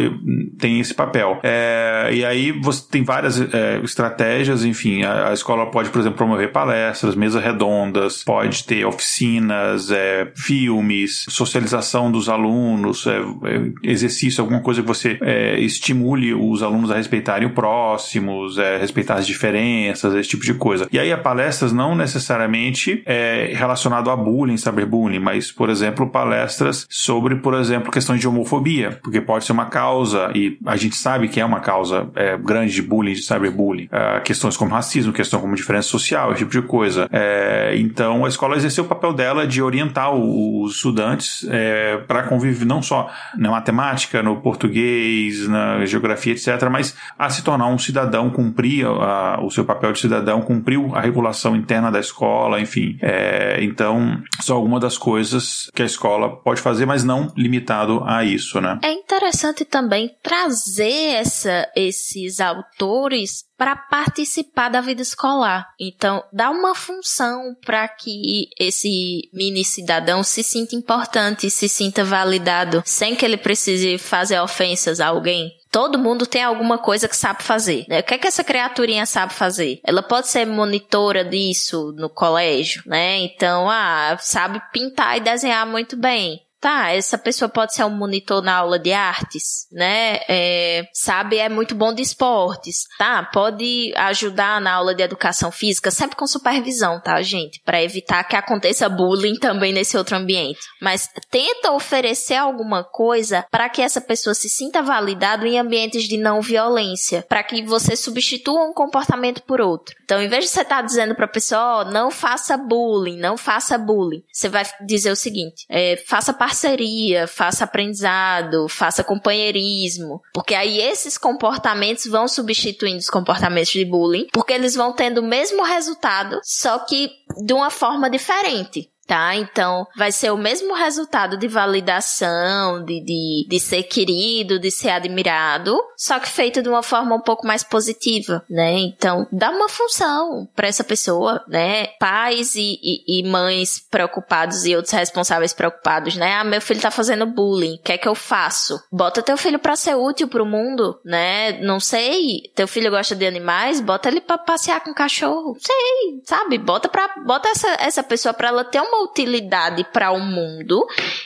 tem esse papel. É, e aí você tem várias estratégias estratégias, enfim, a, a, escola pode, por exemplo, promover palestras, mesas redondas, pode ter oficinas, é, filmes, socialização dos alunos, é, é, exercício, alguma coisa que você é, estimule os alunos a respeitarem o próximos, é, respeitar as diferenças, esse tipo de coisa. E aí a palestras não necessariamente é relacionado a bullying, cyberbullying, mas, por exemplo, palestras sobre, por exemplo, questões de homofobia, porque pode ser uma causa, e a gente sabe que é uma causa é, grande de bullying, de cyberbullying, é, questões como racismo, questões como diferença social, esse tipo de coisa. É, então, a escola exerceu o papel dela de orientar os estudantes é, para conviver não só na matemática, no português, na geografia, etc., mas a se tornar um cidadão, cumprir a, o seu papel de cidadão, cumprir a regulação interna da escola, enfim. É, então, são algumas das coisas que a escola pode fazer, mas não limitado a isso, né? É interessante também trazer essa, esses autores para participar da vida escolar. Então, dá uma função para que esse mini cidadão se sinta importante, se sinta validado, sem que ele precise fazer ofensas a alguém. Todo mundo tem alguma coisa que sabe fazer. Né? O que é que essa criaturinha sabe fazer? Ela pode ser monitora disso no colégio, né? Então, ah, sabe pintar e desenhar muito bem tá, essa pessoa pode ser um monitor na aula de artes, né? É, sabe, é muito bom de esportes, tá? Pode ajudar na aula de educação física, sempre com supervisão, tá, gente? Para evitar que aconteça bullying também nesse outro ambiente. Mas tenta oferecer alguma coisa para que essa pessoa se sinta validado em ambientes de não violência, para que você substitua um comportamento por outro. Então, em vez de você estar tá dizendo para a pessoa, oh, não faça bullying, não faça bullying, você vai dizer o seguinte: é, faça parte parceria, faça aprendizado, faça companheirismo. Porque aí esses comportamentos vão substituindo os comportamentos de bullying, porque eles vão tendo o mesmo resultado, só que de uma forma diferente tá? Então, vai ser o mesmo resultado de validação, de, de, de ser querido, de ser admirado, só que feito de uma forma um pouco mais positiva, né? Então, dá uma função para essa pessoa, né? Pais e, e, e, mães preocupados e outros responsáveis preocupados, né? Ah, meu filho tá fazendo bullying, o que é que eu faço? Bota teu filho para ser útil pro mundo, né? Não sei, teu filho gosta de animais, bota ele para passear com cachorro, sei, sabe? Bota para bota essa, essa pessoa para ela ter uma uma utilidade para o mundo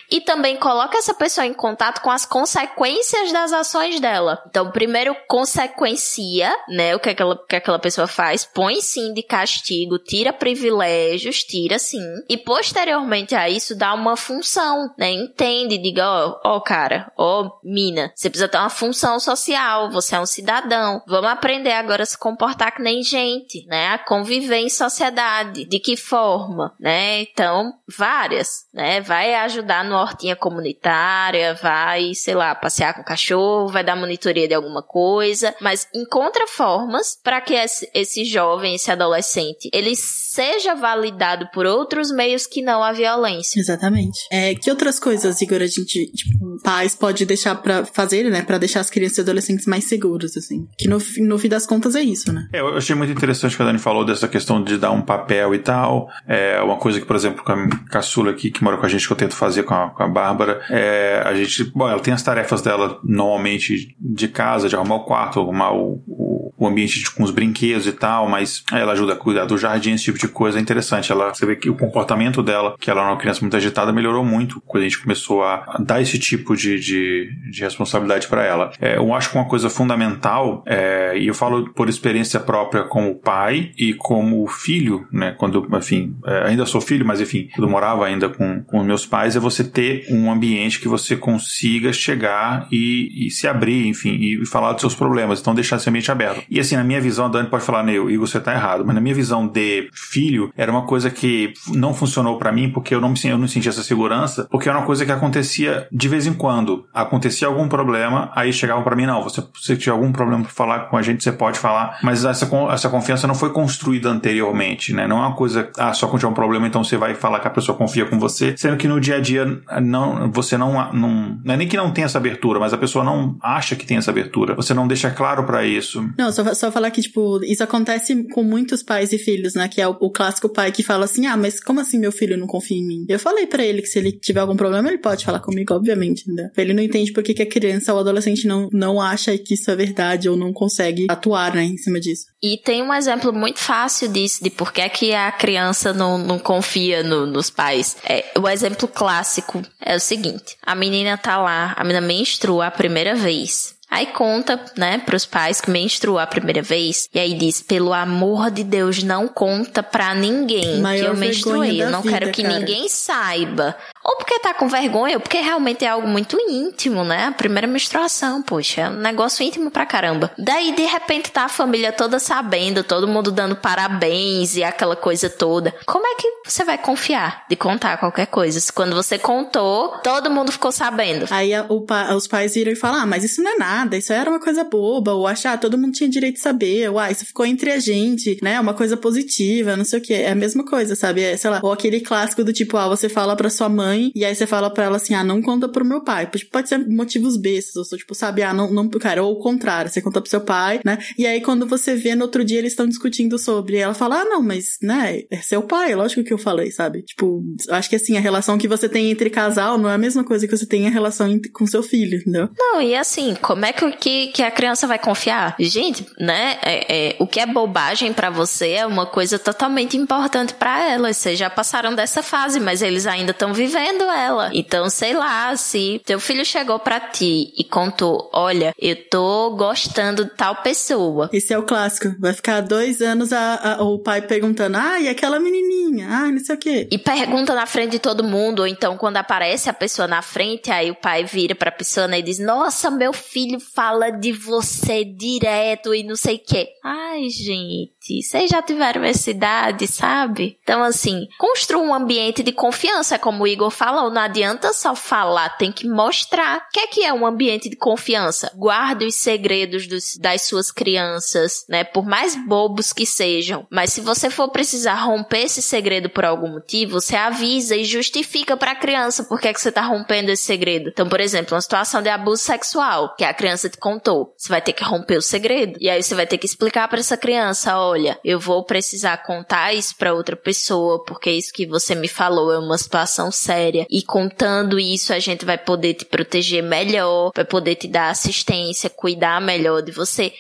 e também coloca essa pessoa em contato com as consequências das ações dela. Então, primeiro consequencia, né, o que aquela, que aquela pessoa faz, põe sim de castigo, tira privilégios, tira sim, e posteriormente a isso dá uma função, né, entende, diga, ó, oh, oh, cara, ó, oh, mina, você precisa ter uma função social, você é um cidadão, vamos aprender agora a se comportar que nem gente, né, a conviver em sociedade, de que forma, né, então então, várias, né? Vai ajudar no hortinha comunitária, vai, sei lá, passear com o cachorro, vai dar monitoria de alguma coisa, mas encontra formas para que esse, esse jovem, esse adolescente, ele seja validado por outros meios que não a violência. Exatamente. É, que outras coisas, Igor, a gente, tipo, pais pode deixar para fazer, né, para deixar as crianças e adolescentes mais seguros, assim. Que no, no fim das contas é isso, né? É, eu achei muito interessante que a Dani falou dessa questão de dar um papel e tal. É uma coisa que, por exemplo, com a caçula aqui que mora com a gente, que eu tento fazer com a, com a Bárbara, é, a gente, bom, ela tem as tarefas dela normalmente de casa, de arrumar o quarto, arrumar o, o, o ambiente de, com os brinquedos e tal, mas ela ajuda a cuidar do jardim, esse tipo de coisa é interessante. Ela, você vê que o comportamento dela, que ela era uma criança muito agitada, melhorou muito quando a gente começou a, dar esse tipo de, de, de responsabilidade para ela. É, eu acho que uma coisa fundamental, é, e eu falo por experiência própria como pai e como filho, né, quando, enfim, é, ainda sou filho, mas enfim, quando eu morava ainda com, com meus pais, é você ter um ambiente que você consiga chegar e, e se abrir, enfim, e, falar dos seus problemas. Então, deixar esse ambiente aberto. E assim, na minha visão, a Dani pode falar, Neil, Igor, você tá errado, mas na minha visão de filho, era uma coisa que não funcionou para mim porque eu não, me, eu não sentia essa segurança, porque era uma coisa que acontecia de vez em quando. Acontecia algum problema, aí chegavam para mim, não, você, se tiver algum problema pra falar com a gente, você pode falar, mas essa, essa confiança não foi construída anteriormente, né? Não é uma coisa, ah, só quando tiver um problema, então você vai falar que a pessoa confia com você, sendo que no dia a dia não, você não, não, não é nem que não tem essa abertura, mas a pessoa não acha que tem essa abertura. Você não deixa claro para isso. Não, só, só falar que, tipo, isso acontece com muitos pais e filhos, né? Que é o, o, clássico pai que fala assim: ah, mas como assim meu filho não confia em mim? Eu falei para ele que se ele tiver algum problema, ele pode falar comigo, obviamente, né? Ele não entende por que, que a criança ou adolescente não, não acha que isso é verdade ou não consegue atuar, né, em cima disso. E tem um exemplo muito fácil disso, de por que, que a criança não, não confia no, nos pais. É, o exemplo clássico é o seguinte: a menina tá lá, a menina menstrua a primeira vez. Aí conta, né, pros pais que menstruou a primeira vez. E aí diz: pelo amor de Deus, não conta pra ninguém Maior que eu menstruei. Eu não vida, quero que cara. ninguém saiba. Ou porque tá com vergonha, ou porque realmente é algo muito íntimo, né? A primeira menstruação, poxa, é um negócio íntimo pra caramba. Daí, de repente, tá a família toda sabendo, todo mundo dando parabéns e aquela coisa toda. Como é que você vai confiar de contar qualquer coisa? Se quando você contou, todo mundo ficou sabendo. Aí a, pa, os pais viram e falam: ah, mas isso não é nada, isso era uma coisa boba, ou achar, ah, todo mundo tinha direito de saber, ou ah, isso ficou entre a gente, né? Uma coisa positiva, não sei o que. É a mesma coisa, sabe? É, sei lá, ou aquele clássico do tipo, ah, você fala pra sua mãe mãe, e aí você fala pra ela assim, ah, não conta pro meu pai. Tipo, pode ser motivos bestas, ou tipo, sabe, ah, não, não, cara, ou o contrário, você conta pro seu pai, né? E aí quando você vê no outro dia eles estão discutindo sobre, ela fala, ah, não, mas, né, é seu pai, lógico que eu falei, sabe? Tipo, acho que assim, a relação que você tem entre casal não é a mesma coisa que você tem a relação com seu filho, entendeu? Não, e assim, como é que, que, que a criança vai confiar? Gente, né, é, é o que é bobagem para você é uma coisa totalmente importante para elas. Vocês já passaram dessa fase, mas eles ainda estão vivendo vendo ela. Então, sei lá, se teu filho chegou para ti e contou: Olha, eu tô gostando de tal pessoa. Esse é o clássico. Vai ficar dois anos a, a, o pai perguntando: Ah, e aquela menininha? Ah, não sei o quê. E pergunta na frente de todo mundo, ou então quando aparece a pessoa na frente, aí o pai vira pra pessoa né, e diz: Nossa, meu filho fala de você direto e não sei o quê. Ai, gente vocês já tiveram essa idade, sabe? Então, assim, construa um ambiente de confiança, como o Igor falou. Não adianta só falar, tem que mostrar. O que é que é um ambiente de confiança? Guarde os segredos dos, das suas crianças, né? Por mais bobos que sejam. Mas se você for precisar romper esse segredo por algum motivo, você avisa e justifica para a criança por que, é que você tá rompendo esse segredo. Então, por exemplo, uma situação de abuso sexual que a criança te contou. Você vai ter que romper o segredo. E aí você vai ter que explicar para essa criança, olha, olha, eu vou precisar contar isso para outra pessoa, porque isso que você me falou é uma situação séria. E contando isso, a gente vai poder te proteger melhor, vai poder te dar assistência, cuidar melhor de você.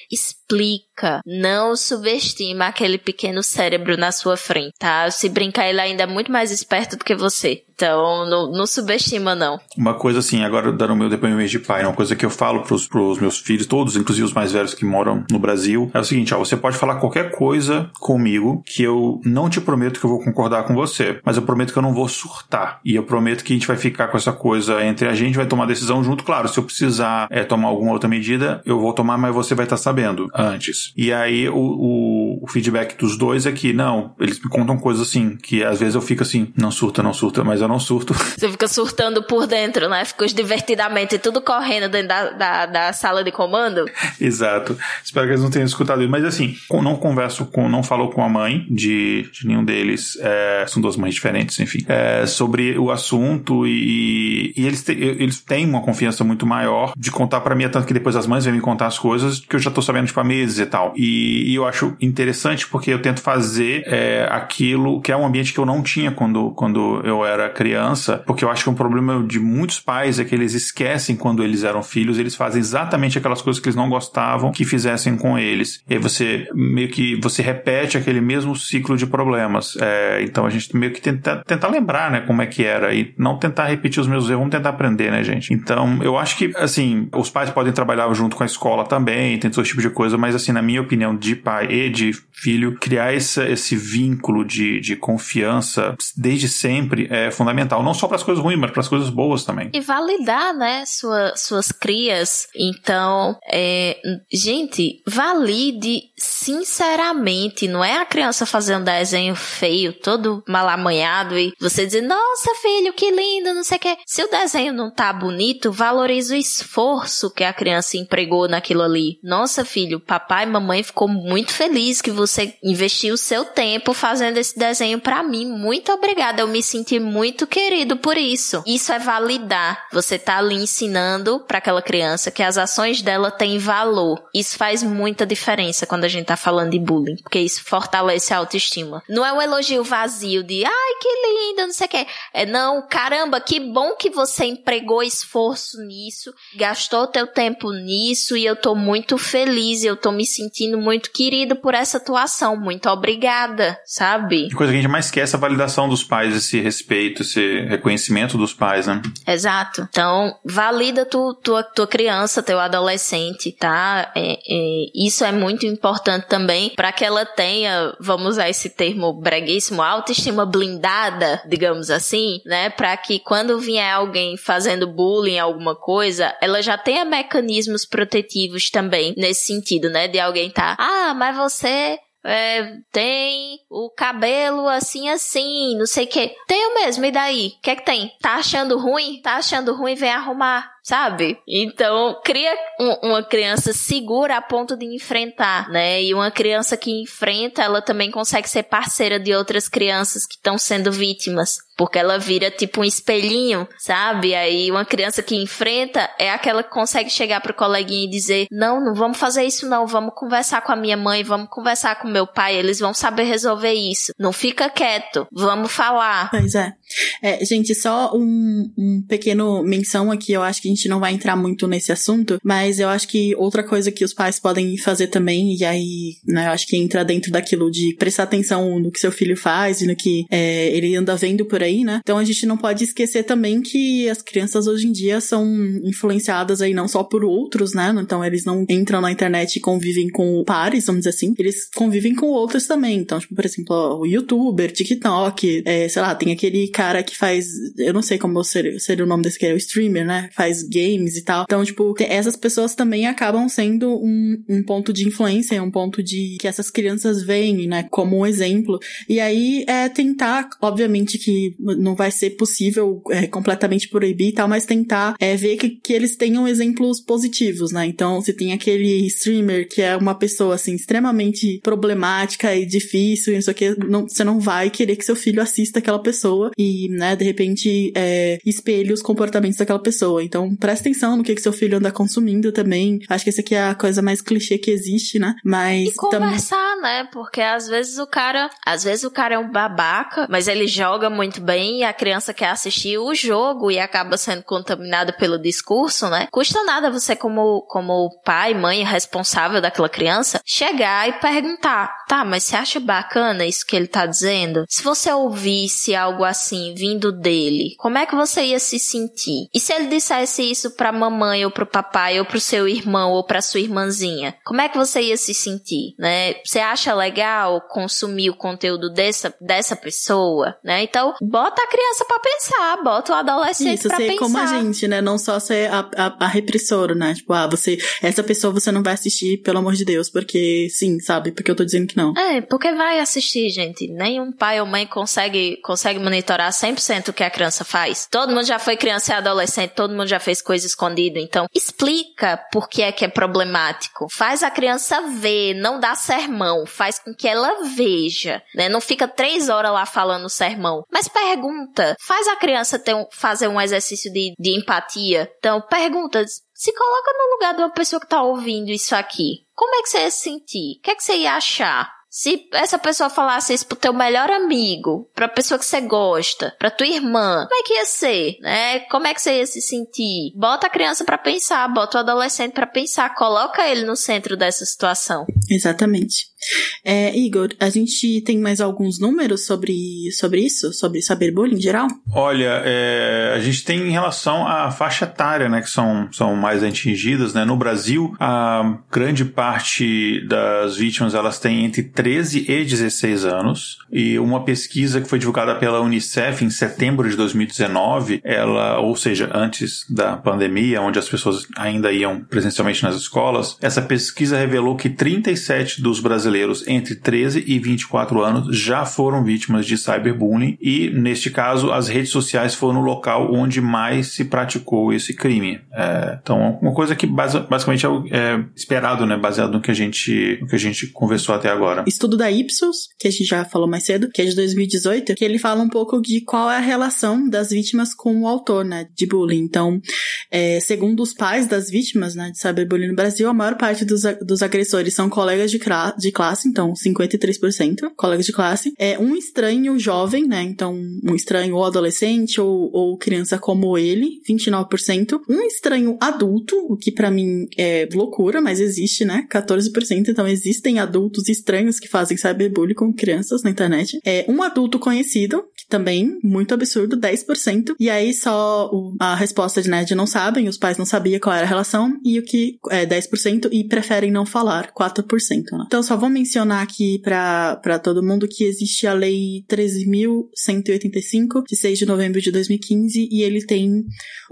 Explica, não subestima aquele pequeno cérebro na sua frente, tá? Se brincar, ele ainda é muito mais esperto do que você. Então, não, não subestima, não. Uma coisa assim, agora dando o meu depoimento de pai, uma coisa que eu falo pros, pros meus filhos, todos, inclusive os mais velhos que moram no Brasil, é o seguinte, ó, você pode falar qualquer coisa comigo que eu não te prometo que eu vou concordar com você, mas eu prometo que eu não vou surtar. E eu prometo que a gente vai ficar com essa coisa entre a gente, vai tomar decisão junto. Claro, se eu precisar é, tomar alguma outra medida, eu vou tomar, mas você vai estar sabendo antes. E aí o, o, o feedback dos dois é que, não, eles me contam coisas assim, que às vezes eu fico assim, não surta, não surta, mas eu não surto. Você fica surtando por dentro, né? Fica divertidamente tudo correndo dentro da, da, da, sala de comando. Exato. Espero que eles não tenham escutado isso. Mas assim, não converso com, não falo com a mãe de, de nenhum deles. É, são duas mães diferentes, enfim. É, sobre o assunto e, e eles, te, eles têm uma confiança muito maior de contar para mim, tanto que depois as mães vêm me contar as coisas que eu já tô sabendo, tipo, há meses e tal. E, e eu acho interessante porque eu tento fazer é, aquilo que é um ambiente que eu não tinha quando, quando eu era criança, porque eu acho que um problema de muitos pais é que eles esquecem quando eles eram filhos, eles fazem exatamente aquelas coisas que eles não gostavam que fizessem com eles. E aí você meio que você repete aquele mesmo ciclo de problemas. É, então a gente meio que tenta, tentar lembrar, né, como é que era e não tentar repetir os meus erros, vamos tentar aprender, né, gente? Então eu acho que, assim, os pais podem trabalhar junto com a escola também, tem todo tipo de coisa, mas assim, na minha opinião, de pai e de filho, criar esse, esse vínculo de, de confiança desde sempre é fundamental não só para as coisas ruins, mas para as coisas boas também. E validar, né, sua, suas crias. Então, é, gente, valide sinceramente. Não é a criança fazer um desenho feio, todo mal amanhado e você dizer, nossa filho, que lindo, não sei o que. Se o desenho não tá bonito, valorize o esforço que a criança empregou naquilo ali. Nossa filho, papai e mamãe ficou muito feliz que você investiu o seu tempo fazendo esse desenho para mim. Muito obrigada. Eu me senti muito querido por isso. Isso é validar. Você tá ali ensinando para aquela criança que as ações dela têm valor. Isso faz muita diferença quando a gente tá falando de bullying, porque isso fortalece a autoestima. Não é um elogio vazio de, ai, que lindo, não sei o que. É, não, caramba, que bom que você empregou esforço nisso, gastou teu tempo nisso e eu tô muito feliz, eu tô me sentindo muito querido por essa atuação. Muito obrigada, sabe? A coisa que a gente mais quer é essa validação dos pais, esse respeito, esse reconhecimento dos pais, né? Exato. Então, valida tu, tua, tua criança, teu adolescente, tá? É, é, isso é muito importante também para que ela tenha, vamos usar esse termo breguíssimo, autoestima blindada, digamos assim, né? Para que quando vier alguém fazendo bullying, alguma coisa, ela já tenha mecanismos protetivos também nesse sentido, né? De alguém tá, ah, mas você é, tem o cabelo assim, assim, não sei o que. Tenho mesmo, e daí? O que é que tem? Tá achando ruim? Tá achando ruim? Vem arrumar sabe? Então, cria um, uma criança segura a ponto de enfrentar, né? E uma criança que enfrenta, ela também consegue ser parceira de outras crianças que estão sendo vítimas. Porque ela vira tipo um espelhinho, sabe? Aí uma criança que enfrenta é aquela que consegue chegar pro coleguinha e dizer: Não, não vamos fazer isso, não. Vamos conversar com a minha mãe, vamos conversar com meu pai, eles vão saber resolver isso. Não fica quieto, vamos falar. Pois é. é gente, só um, um pequeno menção aqui, eu acho que a gente não vai entrar muito nesse assunto, mas eu acho que outra coisa que os pais podem fazer também, e aí, né, eu acho que entra dentro daquilo de prestar atenção no que seu filho faz e no que é, ele anda vendo por aí, né? Então a gente não pode esquecer também que as crianças hoje em dia são influenciadas aí não só por outros, né? Então eles não entram na internet e convivem com pares, vamos dizer assim, eles convivem com outros também. Então, tipo, por exemplo, o youtuber, TikTok, é, sei lá, tem aquele cara que faz, eu não sei como seria, seria o nome desse que é o streamer, né? Faz games e tal. Então, tipo, essas pessoas também acabam sendo um, um ponto de influência, um ponto de que essas crianças veem, né, como um exemplo. E aí é tentar, obviamente que não vai ser possível é, completamente proibir e tal, mas tentar é, ver que, que eles tenham exemplos positivos, né? Então, se tem aquele streamer que é uma pessoa, assim, extremamente problemática e difícil, isso aqui, não, você não vai querer que seu filho assista aquela pessoa e, né, de repente, é, espelhe os comportamentos daquela pessoa. Então, presta atenção no que, que seu filho anda consumindo também. Acho que essa aqui é a coisa mais clichê que existe, né? Mas. E conversar, tam... né? Porque às vezes o cara. Às vezes o cara é um babaca, mas ele joga muito bem a criança quer assistir o jogo e acaba sendo contaminada pelo discurso, né? Custa nada você, como, como pai, mãe responsável daquela criança, chegar e perguntar: tá, mas você acha bacana isso que ele tá dizendo? Se você ouvisse algo assim vindo dele, como é que você ia se sentir? E se ele dissesse isso pra mamãe ou pro papai ou pro seu irmão ou pra sua irmãzinha, como é que você ia se sentir, né? Você acha legal consumir o conteúdo dessa, dessa pessoa, né? Então, bota a criança para pensar, bota o adolescente para pensar. Isso, como a gente, né? Não só ser a, a, a repressora, né? Tipo, ah, você, essa pessoa você não vai assistir, pelo amor de Deus, porque sim, sabe? Porque eu tô dizendo que não. É, porque vai assistir, gente. Nenhum pai ou mãe consegue, consegue monitorar 100% o que a criança faz. Todo mundo já foi criança e adolescente, todo mundo já fez coisa escondido. Então, explica por que é que é problemático. Faz a criança ver, não dá sermão. Faz com que ela veja, né? Não fica três horas lá falando sermão. Mas pergunta. Faz a criança um, fazer um exercício de, de empatia. Então, pergunta. Se coloca no lugar de uma pessoa que tá ouvindo isso aqui. Como é que você ia se sentir? O que é que você ia achar? Se essa pessoa falasse isso pro teu melhor amigo, pra pessoa que você gosta, pra tua irmã, como é que ia ser, né? Como é que você ia se sentir? Bota a criança para pensar, bota o adolescente para pensar, coloca ele no centro dessa situação. Exatamente. É, Igor, a gente tem mais alguns números sobre, sobre isso? Sobre saber bullying em geral? Olha, é, a gente tem em relação à faixa etária, né, que são, são mais atingidas, né? No Brasil, a grande parte das vítimas, elas têm entre 13 e 16 anos. E uma pesquisa que foi divulgada pela Unicef em setembro de 2019, ela, ou seja, antes da pandemia, onde as pessoas ainda iam presencialmente nas escolas, essa pesquisa revelou que 36 37 dos brasileiros entre 13 e 24 anos já foram vítimas de cyberbullying e, neste caso, as redes sociais foram o local onde mais se praticou esse crime. É, então, uma coisa que basicamente é, é, esperado, né, baseado no que a gente, no que a gente conversou até agora. Estudo da Ipsos, que a gente já falou mais cedo, que é de 2018, que ele fala um pouco de qual é a relação das vítimas com o autor, né, de bullying. Então, é, segundo os pais das vítimas, né, de cyberbullying no Brasil, a maior parte dos, dos agressores são colegas de, de classe, então 53% colegas de classe. É um estranho jovem, né, então um estranho ou adolescente ou, ou criança como ele, 29%. Um estranho adulto, o que para mim é loucura, mas existe, né, 14%. Então existem adultos estranhos que fazem cyberbullying com crianças na internet. É um adulto conhecido, que também muito absurdo, 10%. E aí só o, a resposta de Ned não sabem, os pais não sabiam qual era a relação, e o que é 10% e preferem não falar, 4%. Né? Então só mencionar aqui para todo mundo que existe a lei 13.185, de 6 de novembro de 2015, e ele tem,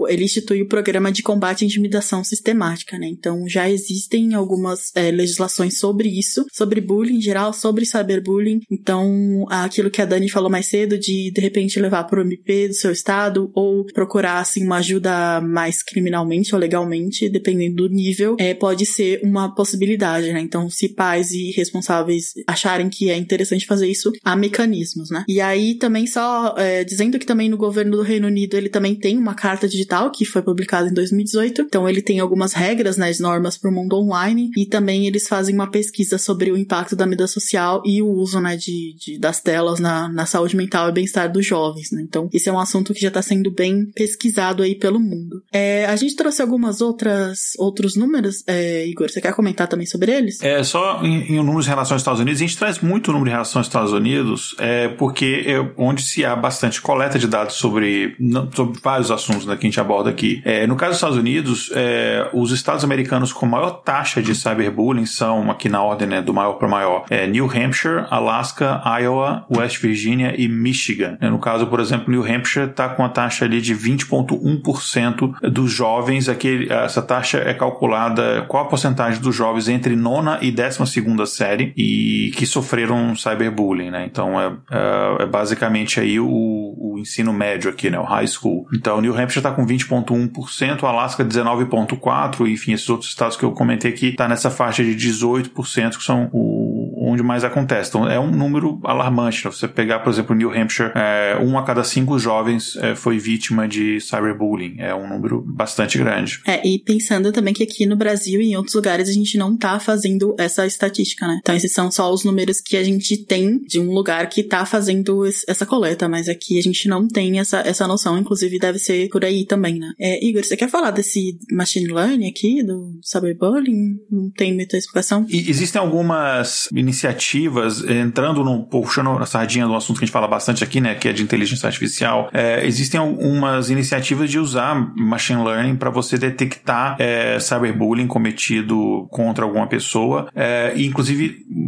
ele institui o programa de combate à intimidação sistemática, né? Então já existem algumas é, legislações sobre isso, sobre bullying em geral, sobre cyberbullying. Então, aquilo que a Dani falou mais cedo de de repente levar para o MP do seu estado ou procurar assim uma ajuda mais criminalmente ou legalmente, dependendo do nível, é, pode ser uma possibilidade, né? Então, se pais e responsáveis acharem que é interessante fazer isso, há mecanismos, né? E aí também só é, dizendo que também no governo do Reino Unido ele também tem uma carta digital que foi publicada em 2018, então ele tem algumas regras, né, normas para o mundo online e também eles fazem uma pesquisa sobre o impacto da mídia social e o uso, né, de, de das telas na, na saúde mental e bem-estar dos jovens, né? Então, esse é um assunto que já está sendo bem pesquisado aí pelo mundo. É, a gente trouxe algumas outras outros números, é, Igor, você quer comentar também sobre eles? É, só em, em números em relação aos Estados Unidos, a gente traz muito número em relação aos Estados Unidos, é, porque é onde se há bastante coleta de dados sobre, sobre vários assuntos né, que a gente aborda aqui. É, no caso dos Estados Unidos, é, os estados americanos com maior taxa de cyberbullying são, aqui na ordem né, do maior para maior, é New Hampshire, Alaska, Iowa, West Virginia e Michigan. É, no caso, por exemplo, New Hampshire está com a taxa ali de 20,1% dos jovens. Aqui, essa taxa é calculada qual a porcentagem dos jovens entre nona e décima segunda série e que sofreram cyberbullying, né? Então é, é, é basicamente aí o, o, ensino médio aqui, né? O high school. Então New Hampshire está com 20,1%, Alaska 19,4%, enfim, esses outros estados que eu comentei aqui está nessa faixa de 18%, que são o, onde mais acontece. Então é um número alarmante. Né? Você pegar, por exemplo, New Hampshire, é, um a cada cinco jovens é, foi vítima de cyberbullying. É um número bastante grande. É, e pensando também que aqui no Brasil e em outros lugares a gente não tá fazendo essa estatística, né? Então esses são só os números que a gente tem de um lugar que tá fazendo essa coleta, mas aqui a gente não tem essa, essa noção, inclusive deve ser por aí também, né? É, Igor, você quer falar desse machine learning aqui, do cyberbullying? Não tem muita explicação? E existem algumas iniciativas, entrando no, puxando a sardinha do assunto que a gente fala bastante aqui, né, que é de inteligência artificial, é, existem algumas iniciativas de usar machine learning para você detectar é, cyberbullying cometido contra alguma pessoa é, e inclusive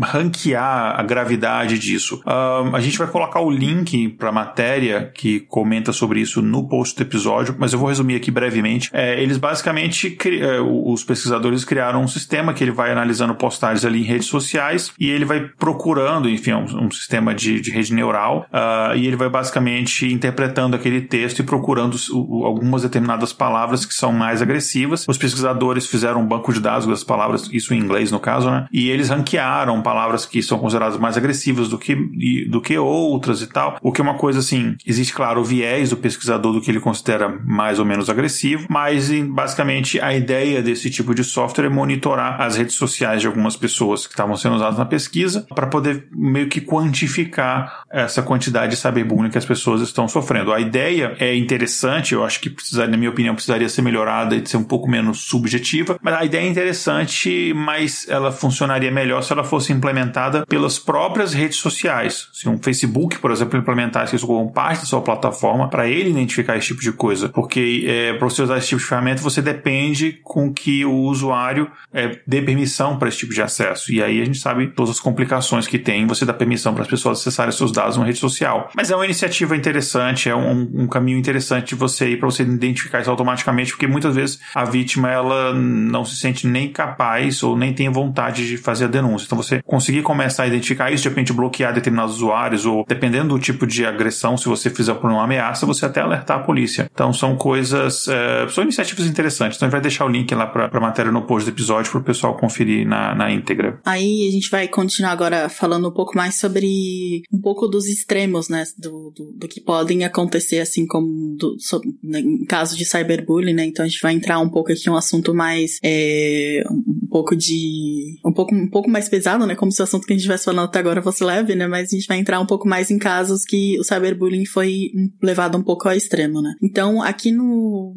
ranquear a gravidade disso. A gente vai colocar o link para a matéria que comenta sobre isso no post do episódio, mas eu vou resumir aqui brevemente. É, eles basicamente, é, os pesquisadores criaram um sistema que ele vai analisando postagens ali em redes sociais e ele vai procurando, enfim, um, um sistema de, de, rede neural uh, e ele vai basicamente interpretando aquele texto e procurando algumas determinadas palavras que são mais agressivas. Os pesquisadores fizeram um banco de dados das palavras, isso em inglês no caso, né? E eles ranquearam palavras que são consideradas mais agressivas do que, do que outras e tal. O que é uma coisa assim, existe, claro, o viés do pesquisador do que ele considera mais ou menos agressivo, mas basicamente a ideia desse tipo de software é monitorar as redes sociais de algumas pessoas que estavam sendo usadas na pesquisa para poder meio que quantificar essa quantidade de cyberbullying que as pessoas estão sofrendo. A ideia é interessante, eu acho que precisa, na minha opinião, precisaria ser melhorada e ser um pouco menos subjetiva, mas a ideia é interessante, mas ela funcionaria melhor se ela fosse implementada pelas próprias redes sociais. Se um Facebook, por exemplo, implementasse isso como parte da sua plataforma para ele identificar esse tipo de coisa, porque é, para você usar esse tipo de ferramenta você depende com que o usuário é, dê permissão para esse tipo de acesso. E aí a gente sabe, todas as complicações que tem você dar permissão para as pessoas acessarem seus dados numa rede social. Mas é uma iniciativa interessante, é um, um caminho interessante de você ir para você identificar isso automaticamente, porque muitas vezes a vítima ela não se sente nem capaz ou nem tem vontade de fazer a denúncia. Então você conseguir começar a identificar isso, de repente bloquear determinados usuários ou dependendo do tipo de agressão, se você fizer por uma ameaça, você até alertar a polícia. Então são coisas, é, são iniciativas interessantes. Então a gente vai deixar o link lá para a matéria no post do episódio para o pessoal conferir na, na íntegra. Aí a gente vai continuar agora falando um pouco mais sobre um pouco dos extremos, né, do, do, do que podem acontecer, assim como do, so, né, em caso de cyberbullying, né, então a gente vai entrar um pouco aqui em um assunto mais, é, um pouco de, um pouco, um pouco mais pesado, né, como se o assunto que a gente estivesse falando até agora fosse leve, né, mas a gente vai entrar um pouco mais em casos que o cyberbullying foi levado um pouco ao extremo, né. Então, aqui no,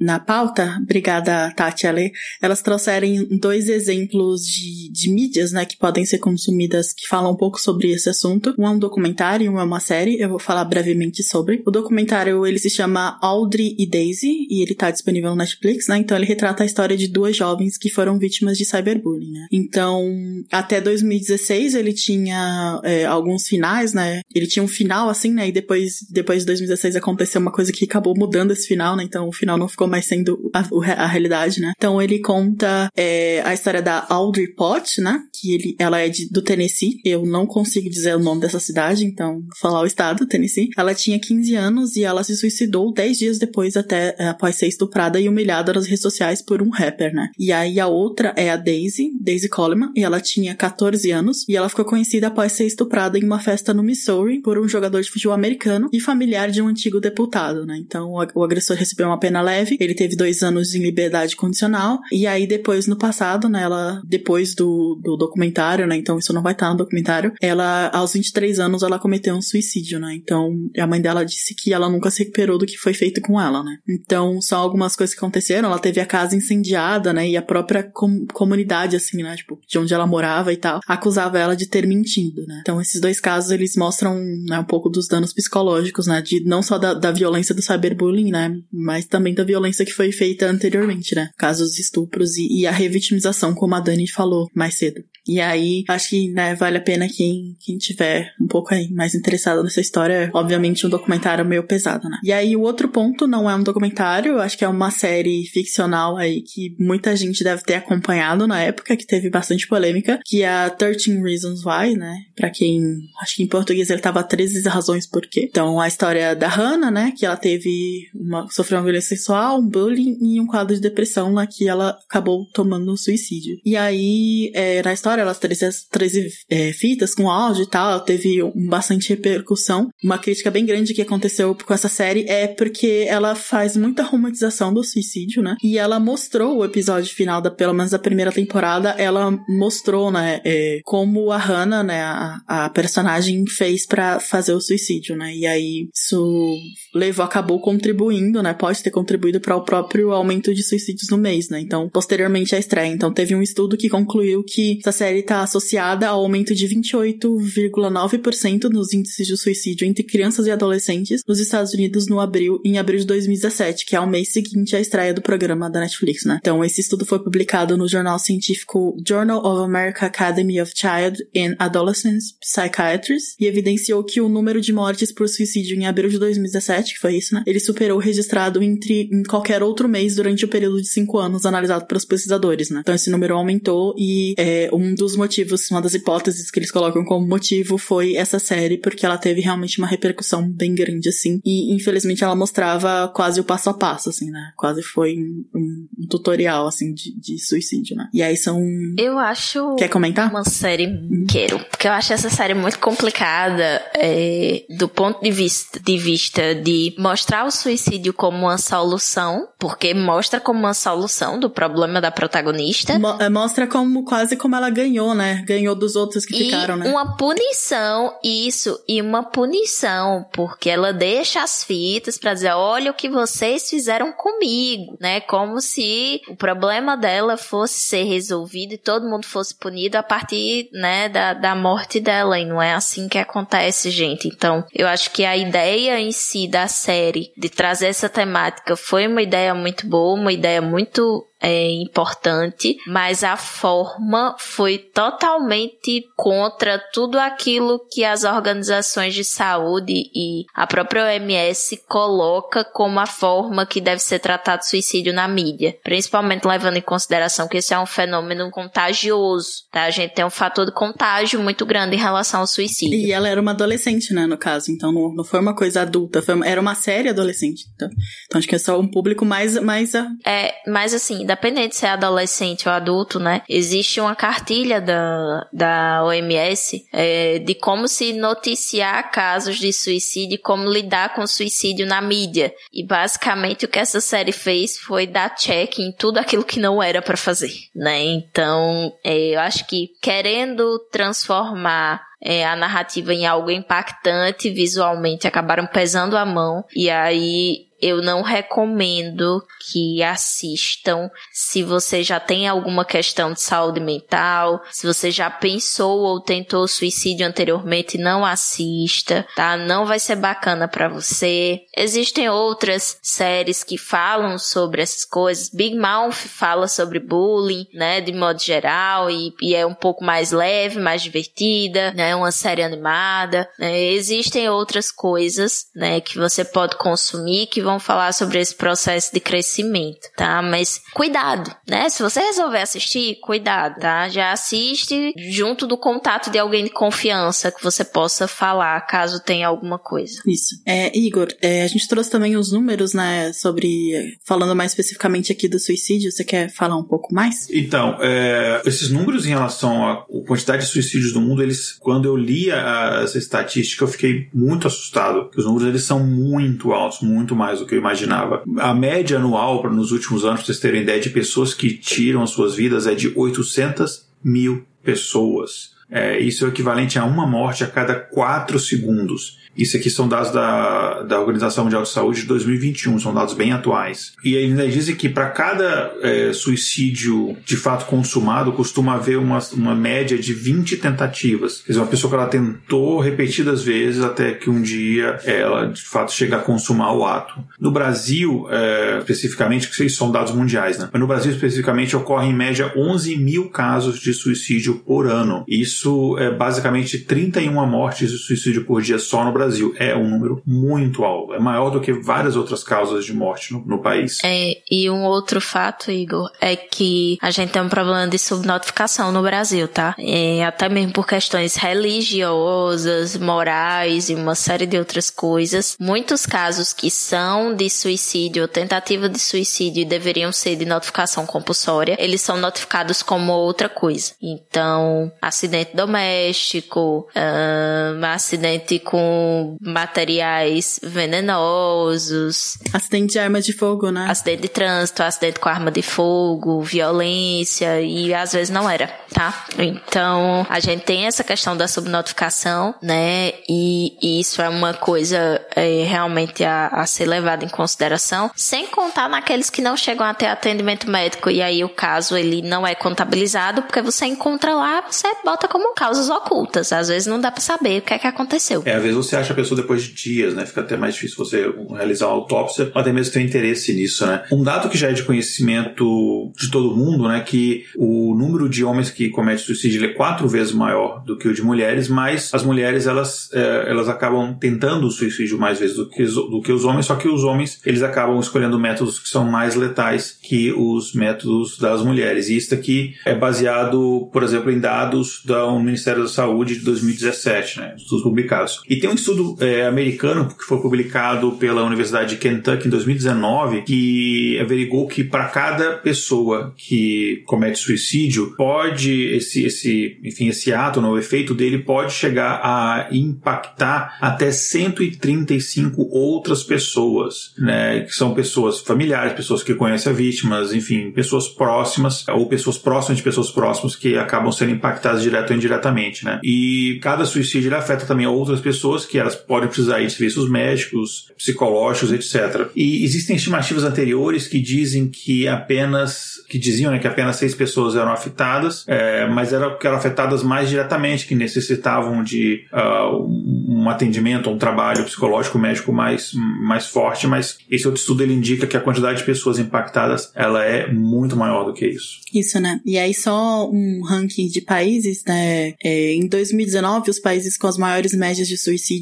na pauta, obrigada Tati Ale, elas trouxerem dois exemplos de, de mídias, né, que podem ser consumidas, que falam um pouco sobre esse assunto. Um é um documentário um é uma série, eu vou falar brevemente sobre. O documentário, ele se chama Audrey e Daisy, e ele tá disponível no Netflix, né, então ele retrata a história de duas jovens que foram vítimas de cyberbullying, né. Então, até 2016 ele tinha é, alguns finais, né, ele tinha um final assim, né, e depois, depois de 2016 aconteceu uma coisa que acabou mudando esse final, né, então o final não ficou mais sendo a, a realidade, né. Então ele conta é, a história da Audrey Potts, né, que ele, ela é de, do Tennessee. Eu não consigo dizer o nome dessa cidade, então falar o estado, Tennessee. Ela tinha 15 anos e ela se suicidou 10 dias depois, até é, após ser estuprada e humilhada nas redes sociais por um rapper, né? E aí a outra é a Daisy, Daisy Coleman, e ela tinha 14 anos e ela ficou conhecida após ser estuprada em uma festa no Missouri por um jogador de futebol americano e familiar de um antigo deputado, né? Então o agressor recebeu uma pena leve, ele teve dois anos em liberdade condicional e aí depois no passado, né? Ela depois do, do documentário, né? Então isso não vai estar no documentário. Ela, aos 23 anos, ela cometeu um suicídio, né? Então a mãe dela disse que ela nunca se recuperou do que foi feito com ela, né? Então são algumas coisas que aconteceram. Ela teve a casa incendiada, né? E a própria com comunidade, assim, né? Tipo, de onde ela morava e tal, acusava ela de ter mentido, né? Então esses dois casos, eles mostram, né, um pouco dos danos psicológicos, né? De não só da, da violência do cyberbullying, né? Mas também da violência que foi feita anteriormente, né? Casos de estupros e, e a revitimização, como a Dani falou mais cedo. E aí, acho que, né, vale a pena quem, quem tiver um pouco aí mais interessado nessa história. Obviamente, um documentário meio pesado, né? E aí, o outro ponto não é um documentário, acho que é uma série ficcional aí que muita gente deve ter acompanhado na época, que teve bastante polêmica, que é a 13 Reasons Why, né? Pra quem, acho que em português ele tava 13 razões por quê. Então, a história da Hannah, né, que ela teve uma, sofreu uma violência sexual, um bullying e um quadro de depressão lá que ela acabou tomando um suicídio. E aí, é, na história, ela teve 13 é, fitas com áudio e tal, teve um, bastante repercussão. Uma crítica bem grande que aconteceu com essa série é porque ela faz muita romantização do suicídio, né? E ela mostrou o episódio final da, pelo menos da primeira temporada, ela mostrou, né, é, como a Hannah, né, a, a personagem fez para fazer o suicídio, né? E aí isso levou, acabou contribuindo, né? Pode ter contribuído para o próprio aumento de suicídios no mês, né? Então, posteriormente à estreia. Então, teve um estudo que concluiu que essa série está associada ao aumento de 28,9% nos índices de suicídio entre crianças e adolescentes nos Estados Unidos no abril, em abril de 2017, que é o mês seguinte à estreia do programa da Netflix, né? Então, esse estudo foi publicado no jornal científico Journal of American Academy of Child and Adolescent Psychiatrists e evidenciou que o número de mortes por suicídio em abril de 2017, que foi isso, né? Ele superou o registrado entre em qualquer outro mês durante o período de cinco anos analisado pelos pesquisadores, né? Então, esse número aumentou e é, um dos motivos, uma das hipóteses que eles colocam como motivo foi essa série, porque ela teve realmente uma repercussão bem grande, assim. E, infelizmente, ela mostrava quase o passo a passo, assim, né? Quase foi um, um tutorial, assim, de, de, suicídio, né? E aí são... Eu acho... Quer comentar? Uma série... Quero. Porque eu acho essa série muito complicada é, do ponto de vista, de vista de mostrar o suicídio como uma solução, porque mostra como uma solução do problema da protagonista. Mo mostra como quase como ela ganhou, né? Ganhou dos outros que e ficaram, né? Uma punição, isso, e uma punição, porque ela deixa as fitas para dizer: olha o que vocês fizeram comigo, né? Como se o problema dela fosse ser resolvido e todo mundo fosse punido a partir, né, da, da morte dela. E não é assim que acontece, gente. Então, eu acho que a ideia em si da série de trazer essa temática foi uma ideia muito boa, uma ideia muito é importante, mas a forma foi totalmente contra tudo aquilo que as organizações de saúde e a própria OMS coloca como a forma que deve ser tratado o suicídio na mídia, principalmente levando em consideração que esse é um fenômeno contagioso, tá? A gente tem um fator de contágio muito grande em relação ao suicídio. E ela era uma adolescente, né, no caso, então não, não foi uma coisa adulta, foi, era uma série adolescente. Então, então acho que é só um público mais, mais a... É, mas assim, independente de ser adolescente ou adulto, né, existe uma cartilha da, da OMS é, de como se noticiar casos de suicídio como lidar com suicídio na mídia. E basicamente o que essa série fez foi dar check em tudo aquilo que não era para fazer, né? Então, é, eu acho que querendo transformar é, a narrativa em algo impactante visualmente, acabaram pesando a mão e aí eu não recomendo que assistam se você já tem alguma questão de saúde mental, se você já pensou ou tentou suicídio anteriormente, não assista, tá? Não vai ser bacana para você. Existem outras séries que falam sobre essas coisas. Big Mouth fala sobre bullying, né, de modo geral e, e é um pouco mais leve, mais divertida, né, uma série animada. Né? Existem outras coisas, né, que você pode consumir que vão falar sobre esse processo de crescimento, tá? Mas cuidado, né? Se você resolver assistir, cuidado, tá? Já assiste junto do contato de alguém de confiança que você possa falar caso tenha alguma coisa. Isso. É, Igor, é, a gente trouxe também os números, né, sobre, falando mais especificamente aqui do suicídio, você quer falar um pouco mais? Então, é, esses números em relação à quantidade de suicídios no mundo, eles, quando eu li essa estatística, eu fiquei muito assustado. Os números, eles são muito altos, muito mais do que eu imaginava. A média anual, para nos últimos anos, para vocês terem ideia, de pessoas que tiram as suas vidas é de 800 mil pessoas. É, isso é o equivalente a uma morte a cada quatro segundos. Isso aqui são dados da, da Organização Mundial de Saúde de 2021, são dados bem atuais. E ainda dizem que para cada é, suicídio de fato consumado, costuma haver uma, uma média de 20 tentativas. Quer dizer, uma pessoa que ela tentou repetidas vezes até que um dia ela de fato chega a consumar o ato. No Brasil, é, especificamente, que são dados mundiais, né? Mas no Brasil, especificamente, ocorre em média 11 mil casos de suicídio por ano. Isso é basicamente 31 mortes de suicídio por dia só no Brasil. Brasil. É um número muito alto. É maior do que várias outras causas de morte no, no país. É, e um outro fato, Igor, é que a gente tem um problema de subnotificação no Brasil, tá? É, até mesmo por questões religiosas, morais e uma série de outras coisas. Muitos casos que são de suicídio ou tentativa de suicídio e deveriam ser de notificação compulsória, eles são notificados como outra coisa. Então, acidente doméstico, um, acidente com materiais venenosos. Acidente de armas de fogo, né? Acidente de trânsito, acidente com arma de fogo, violência, e às vezes não era, tá? Então, a gente tem essa questão da subnotificação, né? E, e isso é uma coisa é, realmente a, a ser levada em consideração, sem contar naqueles que não chegam até atendimento médico, e aí o caso ele não é contabilizado, porque você encontra lá, você bota como causas ocultas. Às vezes não dá para saber o que é que aconteceu. É, às vezes você acha a pessoa depois de dias, né? Fica até mais difícil você realizar uma autópsia, ou até mesmo ter interesse nisso, né? Um dado que já é de conhecimento de todo mundo, né? Que o número de homens que cometem suicídio é quatro vezes maior do que o de mulheres, mas as mulheres, elas, é, elas acabam tentando o suicídio mais vezes do que, do que os homens, só que os homens, eles acabam escolhendo métodos que são mais letais que os métodos das mulheres. E isso aqui é baseado, por exemplo, em dados do Ministério da Saúde de 2017, né? Estudos publicados. E tem um estudo é, americano que foi publicado pela Universidade de Kentucky em 2019 que averigou que para cada pessoa que comete suicídio pode esse esse enfim esse ato, no né, efeito dele pode chegar a impactar até 135 outras pessoas, né, que são pessoas familiares, pessoas que conhecem as vítimas, enfim, pessoas próximas ou pessoas próximas de pessoas próximas que acabam sendo impactadas direto indiretamente, né? E cada suicídio afeta também outras pessoas que elas podem precisar de serviços médicos, psicológicos, etc. E existem estimativas anteriores que dizem que apenas que diziam né, que apenas seis pessoas eram afetadas, é, mas eram, eram afetadas mais diretamente, que necessitavam de uh, um atendimento, um trabalho psicológico médico mais, mais forte, mas esse outro estudo ele indica que a quantidade de pessoas impactadas ela é muito maior do que isso. Isso, né? E aí só um ranking de países, né? É, em 2019, os países com as maiores médias de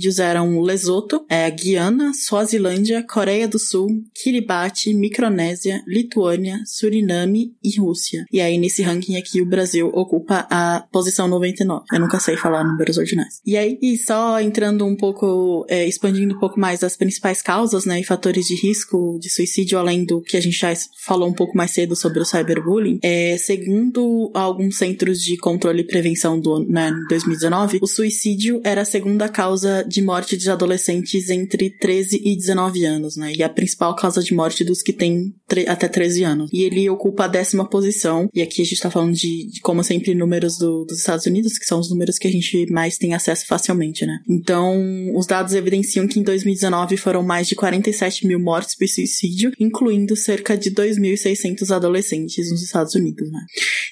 suicídios eram Lesoto, é, Guiana, Suazilândia, Coreia do Sul, Kiribati, Micronésia, Lituânia, Suriname e Rússia. E aí nesse ranking aqui o Brasil ocupa a posição 99. Eu nunca sei falar números ordinais. E aí, e só entrando um pouco, é, expandindo um pouco mais as principais causas, né, e fatores de risco de suicídio, além do que a gente já falou um pouco mais cedo sobre o cyberbullying, é, segundo alguns centros de controle e prevenção do né, 2019, o suicídio era a segunda causa de morte de adolescentes entre 13 e 19 anos, né, e a principal causa de morte dos que têm até 13 anos. E ele ocupa a décima posição, e aqui a gente tá falando de, de como sempre, números do, dos Estados Unidos, que são os números que a gente mais tem acesso facilmente, né. Então, os dados evidenciam que em 2019 foram mais de 47 mil mortes por suicídio, incluindo cerca de 2.600 adolescentes nos Estados Unidos, né?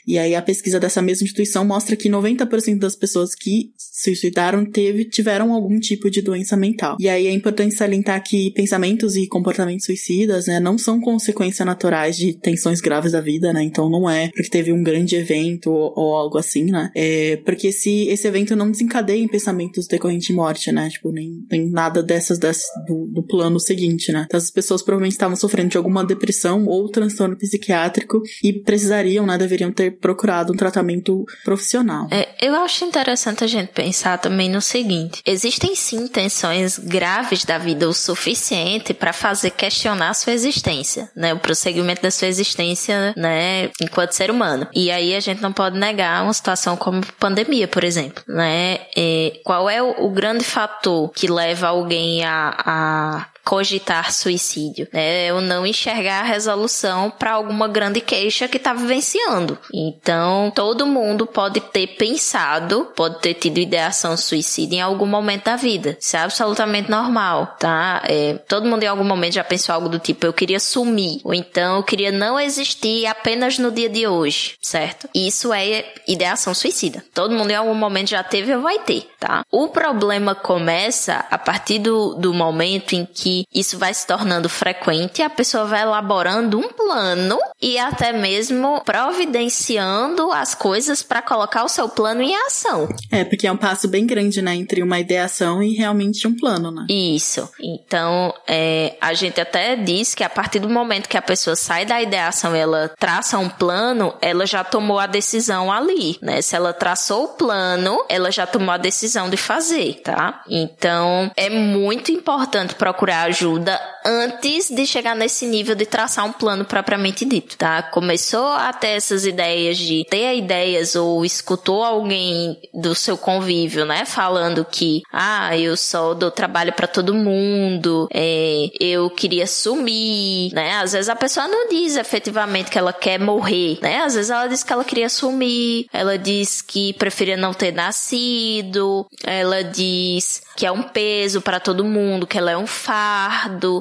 E aí a pesquisa dessa mesma instituição mostra que 90% das pessoas que se suicidaram teve, tiveram algum tipo de doença mental. E aí é importante salientar que pensamentos e comportamentos suicidas, né, não são consequências naturais de tensões graves da vida, né? Então não é porque teve um grande evento ou, ou algo assim, né? É porque se esse evento não desencadeia em pensamentos decorrentes de morte, né? Tipo, nem, nem nada dessas, dessas do, do plano seguinte, né? Então as pessoas provavelmente estavam sofrendo de alguma depressão ou transtorno psiquiátrico e precisariam, né, deveriam ter procurado um tratamento profissional. É, eu acho interessante a gente pensar também no seguinte: existem sim tensões graves da vida o suficiente para fazer questionar a sua existência, né, o prosseguimento da sua existência, né, enquanto ser humano. E aí a gente não pode negar uma situação como pandemia, por exemplo, né? É, qual é o, o grande fator que leva alguém a, a cogitar suicídio, né? Eu não enxergar a resolução para alguma grande queixa que está vivenciando. Então, todo mundo pode ter pensado, pode ter tido ideação suicida em algum momento da vida. Isso é absolutamente normal, tá? É, todo mundo em algum momento já pensou algo do tipo, eu queria sumir, ou então eu queria não existir apenas no dia de hoje, certo? Isso é ideação suicida. Todo mundo em algum momento já teve ou vai ter, tá? O problema começa a partir do, do momento em que isso vai se tornando frequente, a pessoa vai elaborando um plano e até mesmo providenciando as coisas para colocar o seu plano em ação. É, porque é um passo bem grande, né, entre uma ideação e realmente um plano, né? Isso. Então, é, a gente até diz que a partir do momento que a pessoa sai da ideação e ela traça um plano, ela já tomou a decisão ali, né? Se ela traçou o plano, ela já tomou a decisão de fazer, tá? Então, é muito importante procurar ajuda antes de chegar nesse nível de traçar um plano propriamente dito, tá? Começou a ter essas ideias de ter ideias ou escutou alguém do seu convívio, né, falando que ah, eu só dou trabalho para todo mundo, é, eu queria sumir, né? Às vezes a pessoa não diz efetivamente que ela quer morrer, né? Às vezes ela diz que ela queria sumir, ela diz que preferia não ter nascido, ela diz que é um peso para todo mundo, que ela é um fardo,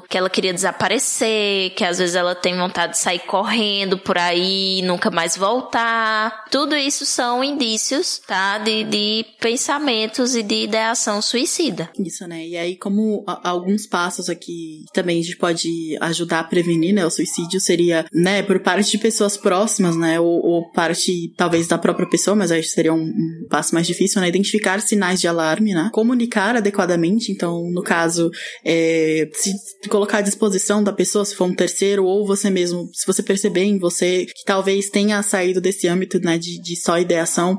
que ela queria desaparecer, que às vezes ela tem vontade de sair correndo por aí e nunca mais voltar. Tudo isso são indícios, tá? De, de pensamentos e de ideação suicida. Isso, né? E aí, como alguns passos aqui também a gente pode ajudar a prevenir, né? O suicídio seria, né, por parte de pessoas próximas, né? Ou, ou parte, talvez, da própria pessoa, mas aí seria um, um passo mais difícil, né? Identificar sinais de alarme, né? Comunicar adequadamente. Então, no caso, é, se colocar à disposição da pessoa, se for um terceiro, ou você mesmo, se você perceber em você que talvez tenha saído desse âmbito, né, de, de só ideação,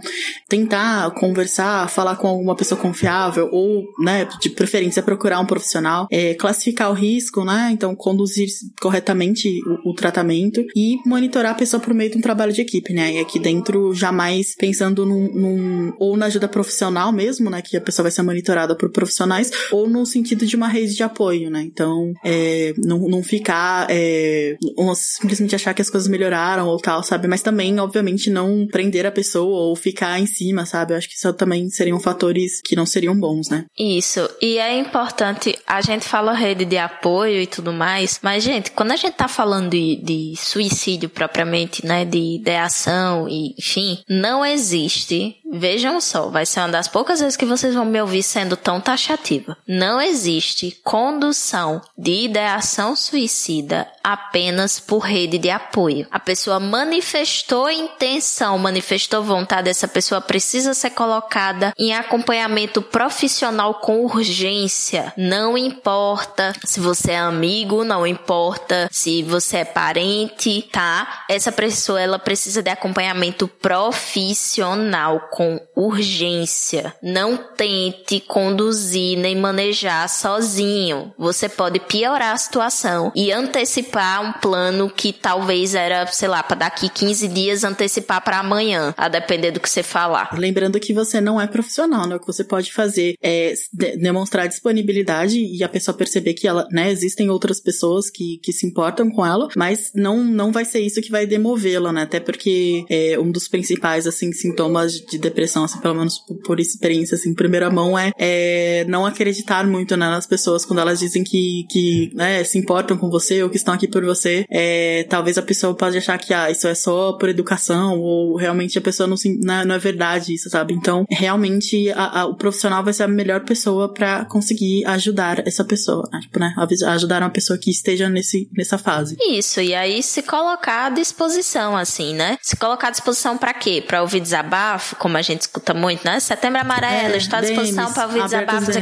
tentar conversar, falar com alguma pessoa confiável, ou, né, de preferência procurar um profissional, é, classificar o risco, né, então conduzir corretamente o, o tratamento e monitorar a pessoa por meio de um trabalho de equipe, né, e aqui dentro jamais pensando num, num ou na ajuda profissional mesmo, né, que a pessoa vai ser monitorada por profissionais, ou no sentido de uma rede de apoio, né? Então, é, não, não ficar é, simplesmente achar que as coisas melhoraram ou tal, sabe? Mas também, obviamente, não prender a pessoa ou ficar em cima, sabe? Eu acho que isso também seriam fatores que não seriam bons, né? Isso. E é importante, a gente fala rede de apoio e tudo mais, mas, gente, quando a gente tá falando de, de suicídio propriamente, né? De ideação e, enfim, não existe Vejam só, vai ser uma das poucas vezes que vocês vão me ouvir sendo tão taxativa. Não existe condução de ideação suicida apenas por rede de apoio. A pessoa manifestou intenção, manifestou vontade, essa pessoa precisa ser colocada em acompanhamento profissional com urgência. Não importa se você é amigo, não importa se você é parente, tá? Essa pessoa ela precisa de acompanhamento profissional com urgência. Não tente conduzir nem manejar sozinho. Você pode piorar a situação e antecipar um plano que talvez era, sei lá, para daqui 15 dias antecipar para amanhã, a depender do que você falar. Lembrando que você não é profissional, né? O que você pode fazer é demonstrar disponibilidade e a pessoa perceber que ela, né, existem outras pessoas que, que se importam com ela, mas não, não vai ser isso que vai demovê-la, né? Até porque é, um dos principais, assim, sintomas de depressão, assim, pelo menos por experiência, assim, primeira mão, é, é não acreditar muito né, nas pessoas quando elas dizem que, que né, se importam com você ou que estão aqui por você. É, talvez a pessoa pode achar que, ah, isso é só por educação ou realmente a pessoa não, se, não, é, não é verdade isso, sabe? Então, realmente, a, a, o profissional vai ser a melhor pessoa para conseguir ajudar essa pessoa, né? Tipo, né? Ajudar uma pessoa que esteja nesse, nessa fase. Isso, e aí se colocar à disposição, assim, né? Se colocar à disposição para quê? Para ouvir desabafo, como a gente escuta muito, né? Setembro amarelo, é, está à disposição para ouvir desabafos.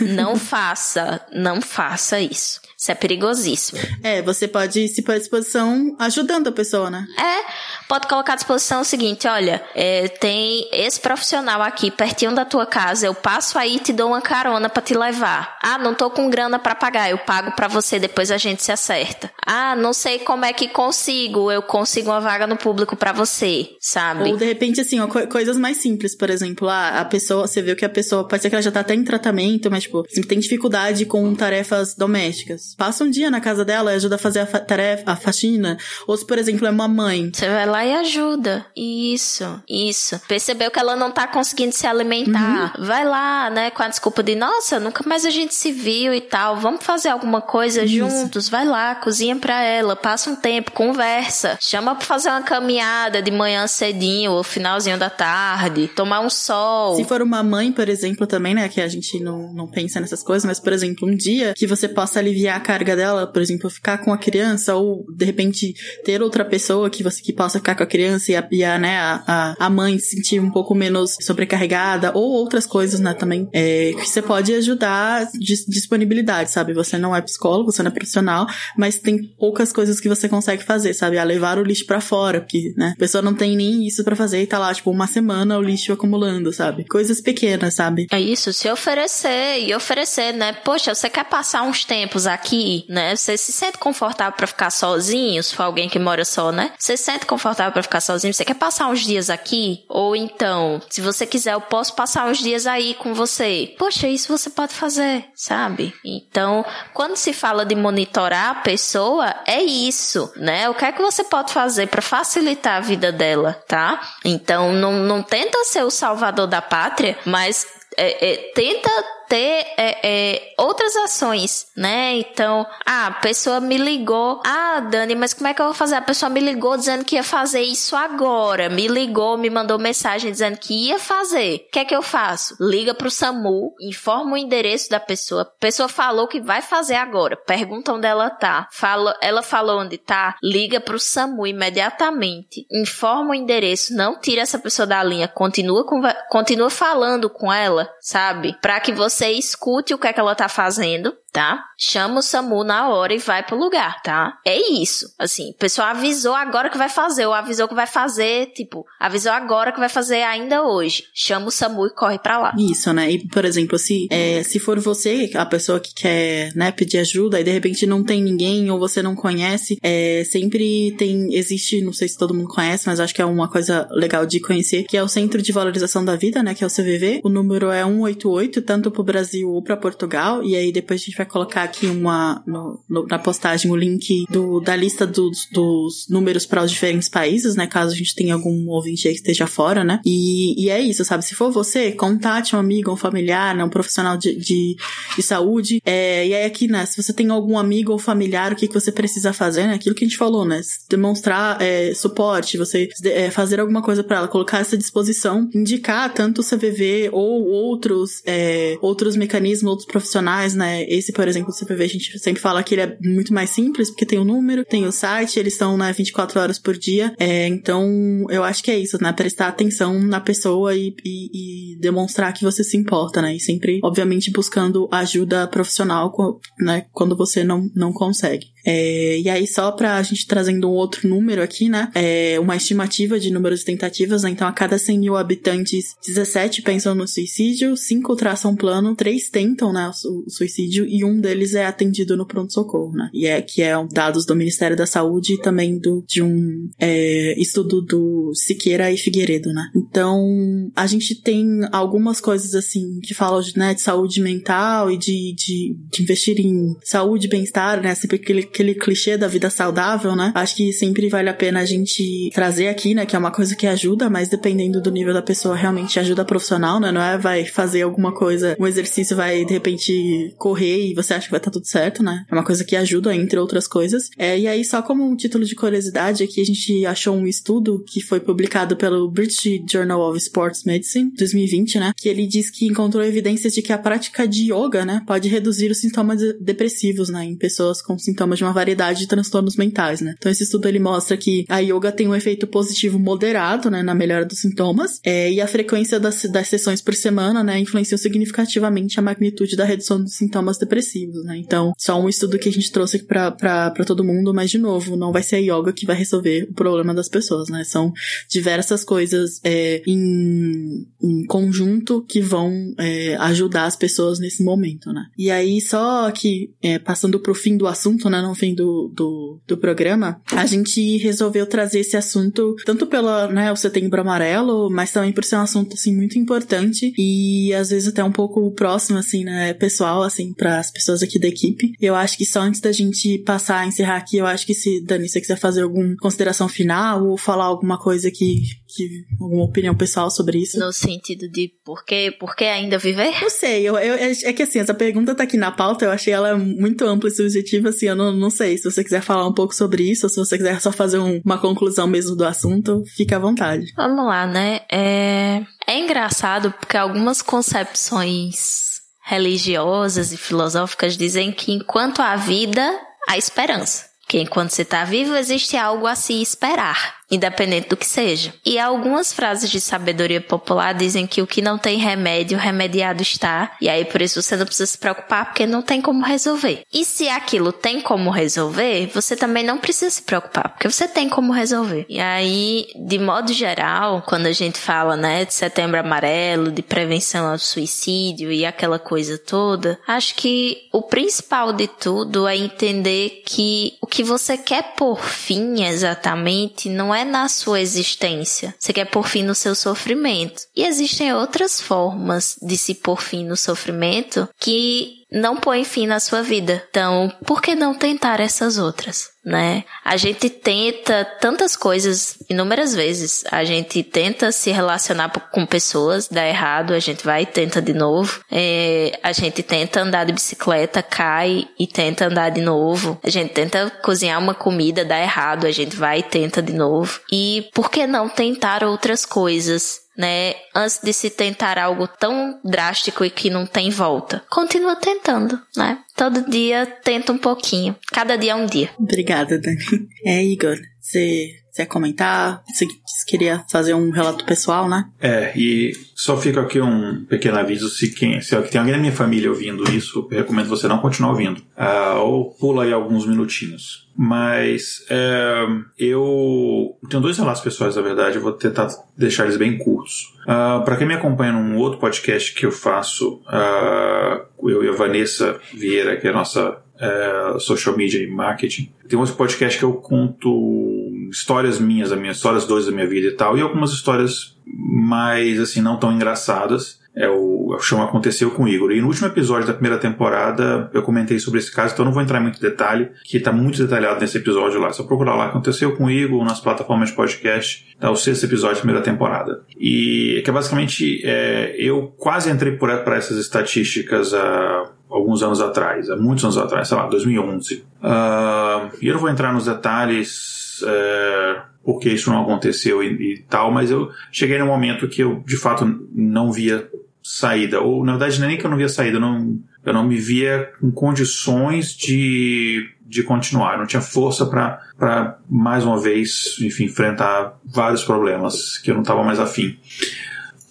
Não faça, não faça isso. Isso é perigosíssimo. É, você pode se pôr à disposição ajudando a pessoa, né? É, pode colocar à disposição o seguinte: olha, é, tem esse profissional aqui pertinho da tua casa, eu passo aí e te dou uma carona para te levar. Ah, não tô com grana para pagar, eu pago para você, depois a gente se acerta. Ah, não sei como é que consigo, eu consigo uma vaga no público para você, sabe? Ou de repente, assim, ó, coisas mais simples, por exemplo, ah, a pessoa, você vê que a pessoa, pode ser que ela já tá até em tratamento, mas, tipo, assim, tem dificuldade com tarefas domésticas passa um dia na casa dela e ajuda a fazer a tarefa, a faxina. Ou se, por exemplo, é uma mãe. Você vai lá e ajuda. Isso, isso. Percebeu que ela não tá conseguindo se alimentar. Uhum. Vai lá, né, com a desculpa de, nossa, nunca mais a gente se viu e tal. Vamos fazer alguma coisa isso. juntos? Vai lá, cozinha pra ela, passa um tempo, conversa. Chama pra fazer uma caminhada de manhã cedinho ou finalzinho da tarde. Tomar um sol. Se for uma mãe, por exemplo, também, né, que a gente não, não pensa nessas coisas, mas, por exemplo, um dia que você possa aliviar carga dela, por exemplo, ficar com a criança ou de repente ter outra pessoa que você que possa ficar com a criança e a, e a né, a, a mãe se sentir um pouco menos sobrecarregada ou outras coisas, né, também, é, que você pode ajudar disponibilidade, sabe? Você não é psicólogo, você não é profissional, mas tem poucas coisas que você consegue fazer, sabe? A levar o lixo para fora, porque, né, a pessoa não tem nem isso para fazer e tá lá, tipo, uma semana o lixo acumulando, sabe? Coisas pequenas, sabe? É isso, se oferecer e oferecer, né? Poxa, você quer passar uns tempos aqui aqui, né? Você se sente confortável para ficar sozinho, se for alguém que mora só, né? Você se sente confortável para ficar sozinho? Você quer passar uns dias aqui? Ou então, se você quiser, eu posso passar uns dias aí com você. Poxa, isso você pode fazer, sabe? Então, quando se fala de monitorar a pessoa, é isso, né? O que é que você pode fazer para facilitar a vida dela, tá? Então, não, não tenta ser o salvador da pátria, mas é, é, tenta ter é, é, outras ações, né? Então, ah, a pessoa me ligou. Ah, Dani, mas como é que eu vou fazer? A pessoa me ligou dizendo que ia fazer isso agora. Me ligou, me mandou mensagem dizendo que ia fazer. O que é que eu faço? Liga pro SAMU, informa o endereço da pessoa. A pessoa falou que vai fazer agora. Pergunta onde ela tá. Fala, ela falou onde tá. Liga pro SAMU imediatamente. Informa o endereço. Não tira essa pessoa da linha. Continua, continua falando com ela, sabe? Pra que você você escute o que é que ela tá fazendo, tá? Chama o SAMU na hora e vai pro lugar, tá? É isso. Assim, o pessoal avisou agora que vai fazer, ou avisou que vai fazer, tipo, avisou agora que vai fazer ainda hoje. Chama o SAMU e corre pra lá. Isso, né? E, por exemplo, se, é, se for você, a pessoa que quer, né, pedir ajuda e de repente não tem ninguém ou você não conhece, é, sempre tem, existe, não sei se todo mundo conhece, mas acho que é uma coisa legal de conhecer, que é o Centro de Valorização da Vida, né, que é o CVV. O número é 188, tanto pro Brasil ou pra Portugal, e aí depois a gente vai vai colocar aqui uma no, no, na postagem o link do, da lista dos, dos números para os diferentes países, né? Caso a gente tenha algum ouvinte aí que esteja fora, né? E, e é isso, sabe? Se for você, contate um amigo, um familiar, né? um profissional de, de, de saúde. É, e aí aqui, né? Se você tem algum amigo ou familiar, o que, que você precisa fazer, né? Aquilo que a gente falou, né? Demonstrar é, suporte, você é, fazer alguma coisa para ela, colocar essa disposição, indicar tanto o CVV ou outros, é, outros mecanismos, outros profissionais, né? Esse, por exemplo, do CVV, a gente sempre fala que ele é muito mais simples, porque tem o número, tem o site, eles estão, né, 24 horas por dia. É, então, eu acho que é isso, né? Prestar atenção na pessoa e, e, e demonstrar que você se importa, né? E sempre, obviamente, buscando ajuda profissional, né? Quando você não, não consegue. É, e aí, só pra gente trazendo um outro número aqui, né? É uma estimativa de números de tentativas, né? Então, a cada 100 mil habitantes, 17 pensam no suicídio, 5 traçam plano, 3 tentam, né, o suicídio, e um deles é atendido no pronto-socorro, né? E é que é dados do Ministério da Saúde e também do, de um é, estudo do Siqueira e Figueiredo, né? Então, a gente tem algumas coisas, assim, que falam de, né, de saúde mental e de, de, de investir em saúde bem-estar, né? Sempre aquele aquele clichê da vida saudável, né? Acho que sempre vale a pena a gente trazer aqui, né? Que é uma coisa que ajuda, mas dependendo do nível da pessoa, realmente ajuda profissional, né? Não é vai fazer alguma coisa, um exercício vai de repente correr e você acha que vai estar tá tudo certo, né? É uma coisa que ajuda, entre outras coisas. É, e aí, só como um título de curiosidade, aqui a gente achou um estudo que foi publicado pelo British Journal of Sports Medicine, 2020, né? Que ele diz que encontrou evidências de que a prática de yoga, né? Pode reduzir os sintomas depressivos, né? Em pessoas com sintomas de uma variedade de transtornos mentais, né? Então esse estudo ele mostra que a yoga tem um efeito positivo moderado, né, na melhora dos sintomas, é, e a frequência das, das sessões por semana, né, influenciam significativamente a magnitude da redução dos sintomas depressivos, né? Então, só um estudo que a gente trouxe para todo mundo, mas de novo, não vai ser a yoga que vai resolver o problema das pessoas, né? São diversas coisas é, em, em conjunto que vão é, ajudar as pessoas nesse momento, né? E aí, só que, é, passando pro fim do assunto, né, no fim do, do, do programa, a gente resolveu trazer esse assunto, tanto pelo, né, setembro amarelo, mas também por ser um assunto, assim, muito importante e às vezes até um pouco próximo, assim, né, pessoal, assim, para as pessoas aqui da equipe. Eu acho que só antes da gente passar a encerrar aqui, eu acho que se, Dani, você quiser fazer alguma consideração final ou falar alguma coisa que, que alguma opinião pessoal sobre isso. No sentido de por que, por que ainda viver? Não sei, eu, eu, é que assim, essa pergunta tá aqui na pauta, eu achei ela muito ampla e subjetiva, assim, eu não, não sei se você quiser falar um pouco sobre isso, ou se você quiser só fazer um, uma conclusão mesmo do assunto, fique à vontade. Vamos lá, né? É, é engraçado porque algumas concepções religiosas e filosóficas dizem que enquanto há vida, há esperança. Que enquanto você está vivo, existe algo a se esperar independente do que seja. E algumas frases de sabedoria popular dizem que o que não tem remédio, remediado está, e aí por isso você não precisa se preocupar porque não tem como resolver. E se aquilo tem como resolver, você também não precisa se preocupar, porque você tem como resolver. E aí, de modo geral, quando a gente fala, né, de setembro amarelo, de prevenção ao suicídio e aquela coisa toda, acho que o principal de tudo é entender que o que você quer por fim exatamente não é na sua existência. Você quer pôr fim no seu sofrimento. E existem outras formas de se pôr fim no sofrimento que não põe fim na sua vida. Então, por que não tentar essas outras, né? A gente tenta tantas coisas inúmeras vezes. A gente tenta se relacionar com pessoas, dá errado, a gente vai e tenta de novo. É, a gente tenta andar de bicicleta, cai e tenta andar de novo. A gente tenta cozinhar uma comida, dá errado, a gente vai e tenta de novo. E por que não tentar outras coisas? Né? Antes de se tentar algo tão drástico e que não tem volta. Continua tentando, né? Todo dia tenta um pouquinho. Cada dia é um dia. Obrigada, Dani. É, Igor, você quer comentar? Você queria fazer um relato pessoal, né? É, e só fica aqui um pequeno aviso: se, quem, se tem alguém da minha família ouvindo isso, recomendo você não continuar ouvindo. Uh, ou pula aí alguns minutinhos. Mas é, eu tenho dois relatos pessoais, na verdade, eu vou tentar deixar eles bem curtos. Uh, ah, Para quem me acompanha num outro podcast que eu faço, uh, eu e a Vanessa Vieira, que é a nossa uh, social media e marketing, tem um outro podcast que eu conto histórias minhas, as minhas histórias dois da minha vida e tal, e algumas histórias mais, assim, não tão engraçadas. É o, é o chama Aconteceu com o Igor. E no último episódio da primeira temporada eu comentei sobre esse caso, então não vou entrar muito detalhe, que está muito detalhado nesse episódio lá. É só procurar lá Aconteceu com o Igor nas plataformas de podcast. Tá o sexto episódio da primeira temporada. E que é basicamente é, eu quase entrei por para essas estatísticas há alguns anos atrás, há muitos anos atrás, sei lá, 2011. Uh, e eu não vou entrar nos detalhes. É, porque isso não aconteceu e, e, tal, mas eu cheguei no momento que eu de fato não via saída, ou na verdade nem que eu não via saída, eu não, eu não me via com condições de, de continuar, eu não tinha força para mais uma vez, enfim, enfrentar vários problemas que eu não estava mais afim.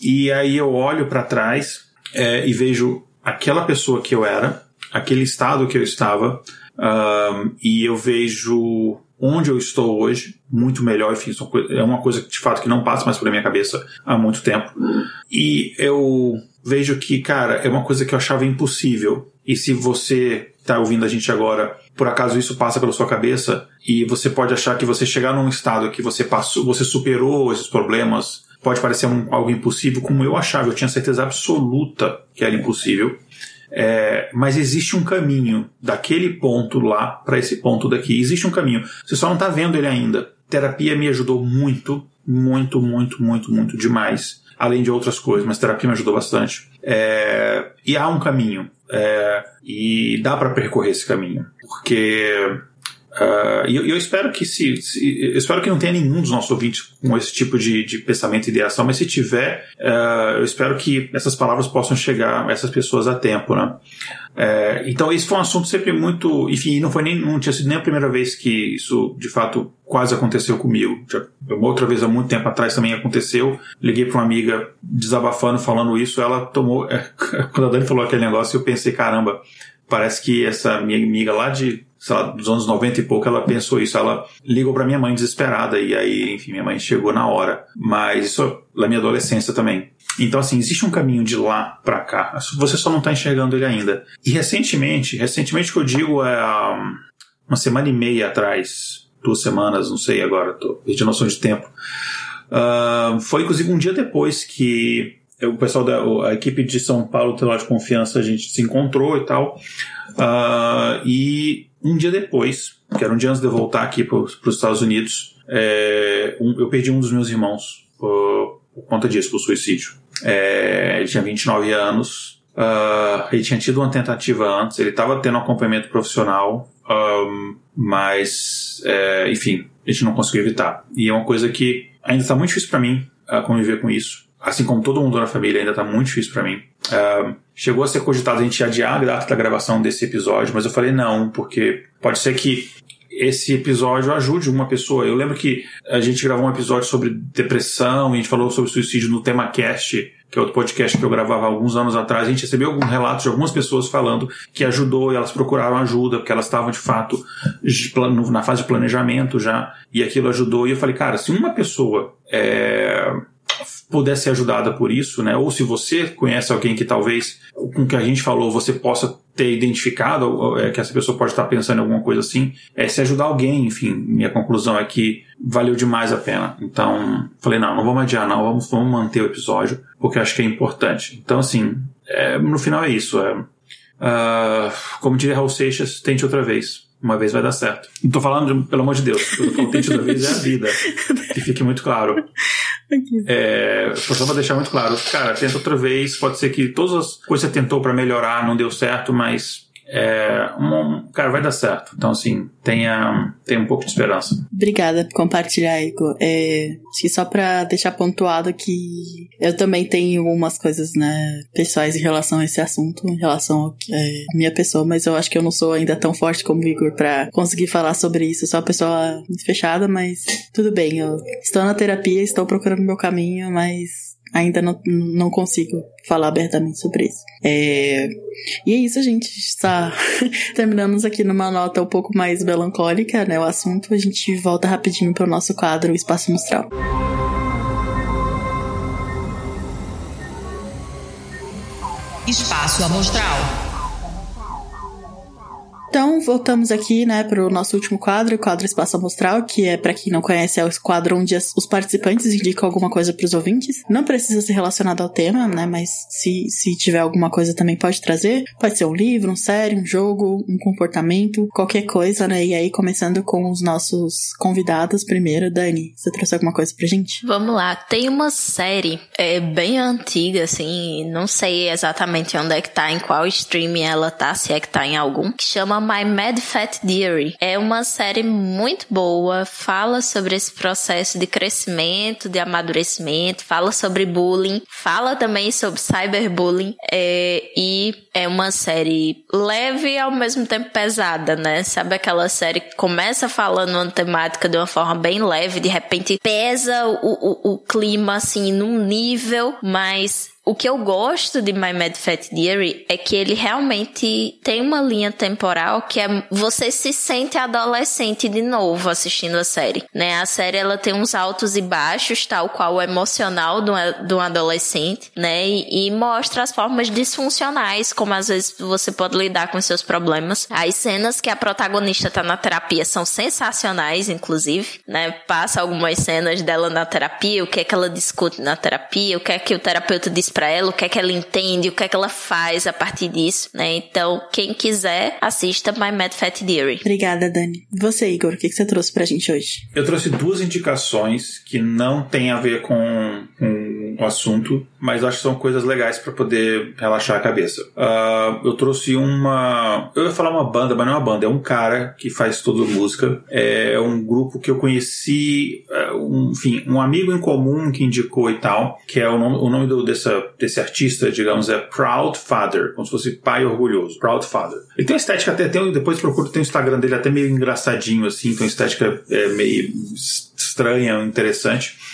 E aí eu olho para trás é, e vejo aquela pessoa que eu era, aquele estado que eu estava, um, e eu vejo onde eu estou hoje, muito melhor, enfim, é uma coisa de fato que não passa mais pela minha cabeça há muito tempo. E eu vejo que, cara, é uma coisa que eu achava impossível. E se você está ouvindo a gente agora, por acaso isso passa pela sua cabeça e você pode achar que você chegar num estado que você passou, você superou esses problemas, pode parecer um, algo impossível, como eu achava, eu tinha certeza absoluta que era impossível. É, mas existe um caminho daquele ponto lá para esse ponto daqui. Existe um caminho. Você só não está vendo ele ainda. Terapia me ajudou muito, muito, muito, muito, muito demais. Além de outras coisas, mas terapia me ajudou bastante. É, e há um caminho. É, e dá para percorrer esse caminho. Porque Uh, e eu, eu, espero que se, se, eu espero que não tenha nenhum dos nossos ouvintes com esse tipo de, de pensamento e ideação, mas se tiver, uh, eu espero que essas palavras possam chegar a essas pessoas a tempo, né? Uh, então esse foi um assunto sempre muito, enfim, não foi nem, não tinha sido nem a primeira vez que isso de fato quase aconteceu comigo. Já, uma outra vez há muito tempo atrás também aconteceu. Liguei para uma amiga desabafando, falando isso, ela tomou, quando a Dani falou aquele negócio, eu pensei, caramba, parece que essa minha amiga lá de sei lá, dos anos 90 e pouco, ela pensou isso. Ela ligou para minha mãe desesperada e aí, enfim, minha mãe chegou na hora. Mas isso na minha adolescência também. Então, assim, existe um caminho de lá para cá. Você só não tá enxergando ele ainda. E recentemente, recentemente que eu digo é um, uma semana e meia atrás, duas semanas, não sei agora, tô perdendo noção de tempo. Uh, foi inclusive um dia depois que o pessoal da a equipe de São Paulo, Telar de Confiança, a gente se encontrou e tal. Uh, e um dia depois, que era um dia antes de eu voltar aqui para os Estados Unidos, é, um, eu perdi um dos meus irmãos por, por conta disso, por suicídio. É, ele tinha 29 anos, uh, ele tinha tido uma tentativa antes, ele estava tendo um acompanhamento profissional, um, mas, é, enfim, a gente não conseguiu evitar. E é uma coisa que ainda está muito difícil para mim uh, conviver com isso. Assim como todo mundo na família, ainda está muito difícil para mim. Uh, chegou a ser cogitado a gente adiar a data da gravação desse episódio, mas eu falei não, porque pode ser que esse episódio ajude uma pessoa. Eu lembro que a gente gravou um episódio sobre depressão e a gente falou sobre suicídio no tema cast, que é outro podcast que eu gravava alguns anos atrás. A gente recebeu alguns relatos de algumas pessoas falando que ajudou e elas procuraram ajuda, porque elas estavam de fato na fase de planejamento já, e aquilo ajudou. E eu falei, cara, se uma pessoa é, puder ser ajudada por isso, né? Ou se você conhece alguém que talvez com o que a gente falou você possa ter identificado é, que essa pessoa pode estar pensando em alguma coisa assim, é se ajudar alguém, enfim, minha conclusão é que valeu demais a pena. Então, falei, não, não vamos adiar, não, vamos, vamos manter o episódio, porque acho que é importante. Então, assim, é, no final é isso. É, uh, como diria Raul Seixas, tente outra vez. Uma vez vai dar certo. Não tô falando, pelo amor de Deus, o tente outra vez é a vida. Que fique muito claro. É, só pra deixar muito claro, cara, tenta outra vez. Pode ser que todas as coisas que você tentou para melhorar não deu certo, mas é, um, cara, vai dar certo. Então, assim, tenha, tenha um pouco de esperança. Obrigada por compartilhar, Igor. É, acho que só pra deixar pontuado que eu também tenho umas coisas, né, pessoais em relação a esse assunto, em relação à é, minha pessoa, mas eu acho que eu não sou ainda tão forte como o Igor pra conseguir falar sobre isso. Eu sou uma pessoa fechada, mas tudo bem. Eu estou na terapia, estou procurando meu caminho, mas ainda não, não consigo falar abertamente sobre isso. É... E é isso, a gente está terminamos aqui numa nota um pouco mais melancólica, né? O assunto. A gente volta rapidinho para o nosso quadro Espaço Mostral. Espaço Amostral. Então, voltamos aqui, né, pro nosso último quadro, o quadro Espaço Amostral, que é, para quem não conhece, é o quadro onde as, os participantes indicam alguma coisa pros ouvintes. Não precisa ser relacionado ao tema, né, mas se, se tiver alguma coisa também pode trazer. Pode ser um livro, um série, um jogo, um comportamento, qualquer coisa, né? E aí, começando com os nossos convidados primeiro. Dani, você trouxe alguma coisa pra gente? Vamos lá. Tem uma série é, bem antiga, assim, não sei exatamente onde é que tá, em qual streaming ela tá, se é que tá em algum, que chama My Mad Fat Diary. É uma série muito boa, fala sobre esse processo de crescimento, de amadurecimento, fala sobre bullying, fala também sobre cyberbullying, é, e é uma série leve e ao mesmo tempo pesada, né? Sabe aquela série que começa falando uma temática de uma forma bem leve, de repente pesa o, o, o clima assim num nível, mas o que eu gosto de My Mad Fat Diary é que ele realmente tem uma linha temporal que é você se sente adolescente de novo assistindo a série, né? A série ela tem uns altos e baixos, tal qual o emocional de um, adolescente, né? E, e, mostra as formas disfuncionais, como às vezes você pode lidar com seus problemas. As cenas que a protagonista tá na terapia são sensacionais, inclusive, né? Passa algumas cenas dela na terapia, o que é que ela discute na terapia, o que é que o terapeuta diz para ela, o que é que ela entende, o que é que ela faz a partir disso, né? Então, quem quiser, assista My Mad Fat Diary. Obrigada, Dani. Você, Igor, o que, que você trouxe pra gente hoje? Eu trouxe duas indicações que não têm a ver com, com o assunto, mas acho que são coisas legais para poder relaxar a cabeça. Uh, eu trouxe uma. Eu ia falar uma banda, mas não é uma banda, é um cara que faz toda música. É um grupo que eu conheci, é, um, enfim, um amigo em comum que indicou e tal, que é o nome, o nome do, dessa desse artista, digamos, é Proud Father, como se fosse pai orgulhoso. Proud Father. Ele tem uma estética até, tem, depois procuro, tem o Instagram dele até meio engraçadinho, assim, tem uma estética é, meio estranha, interessante.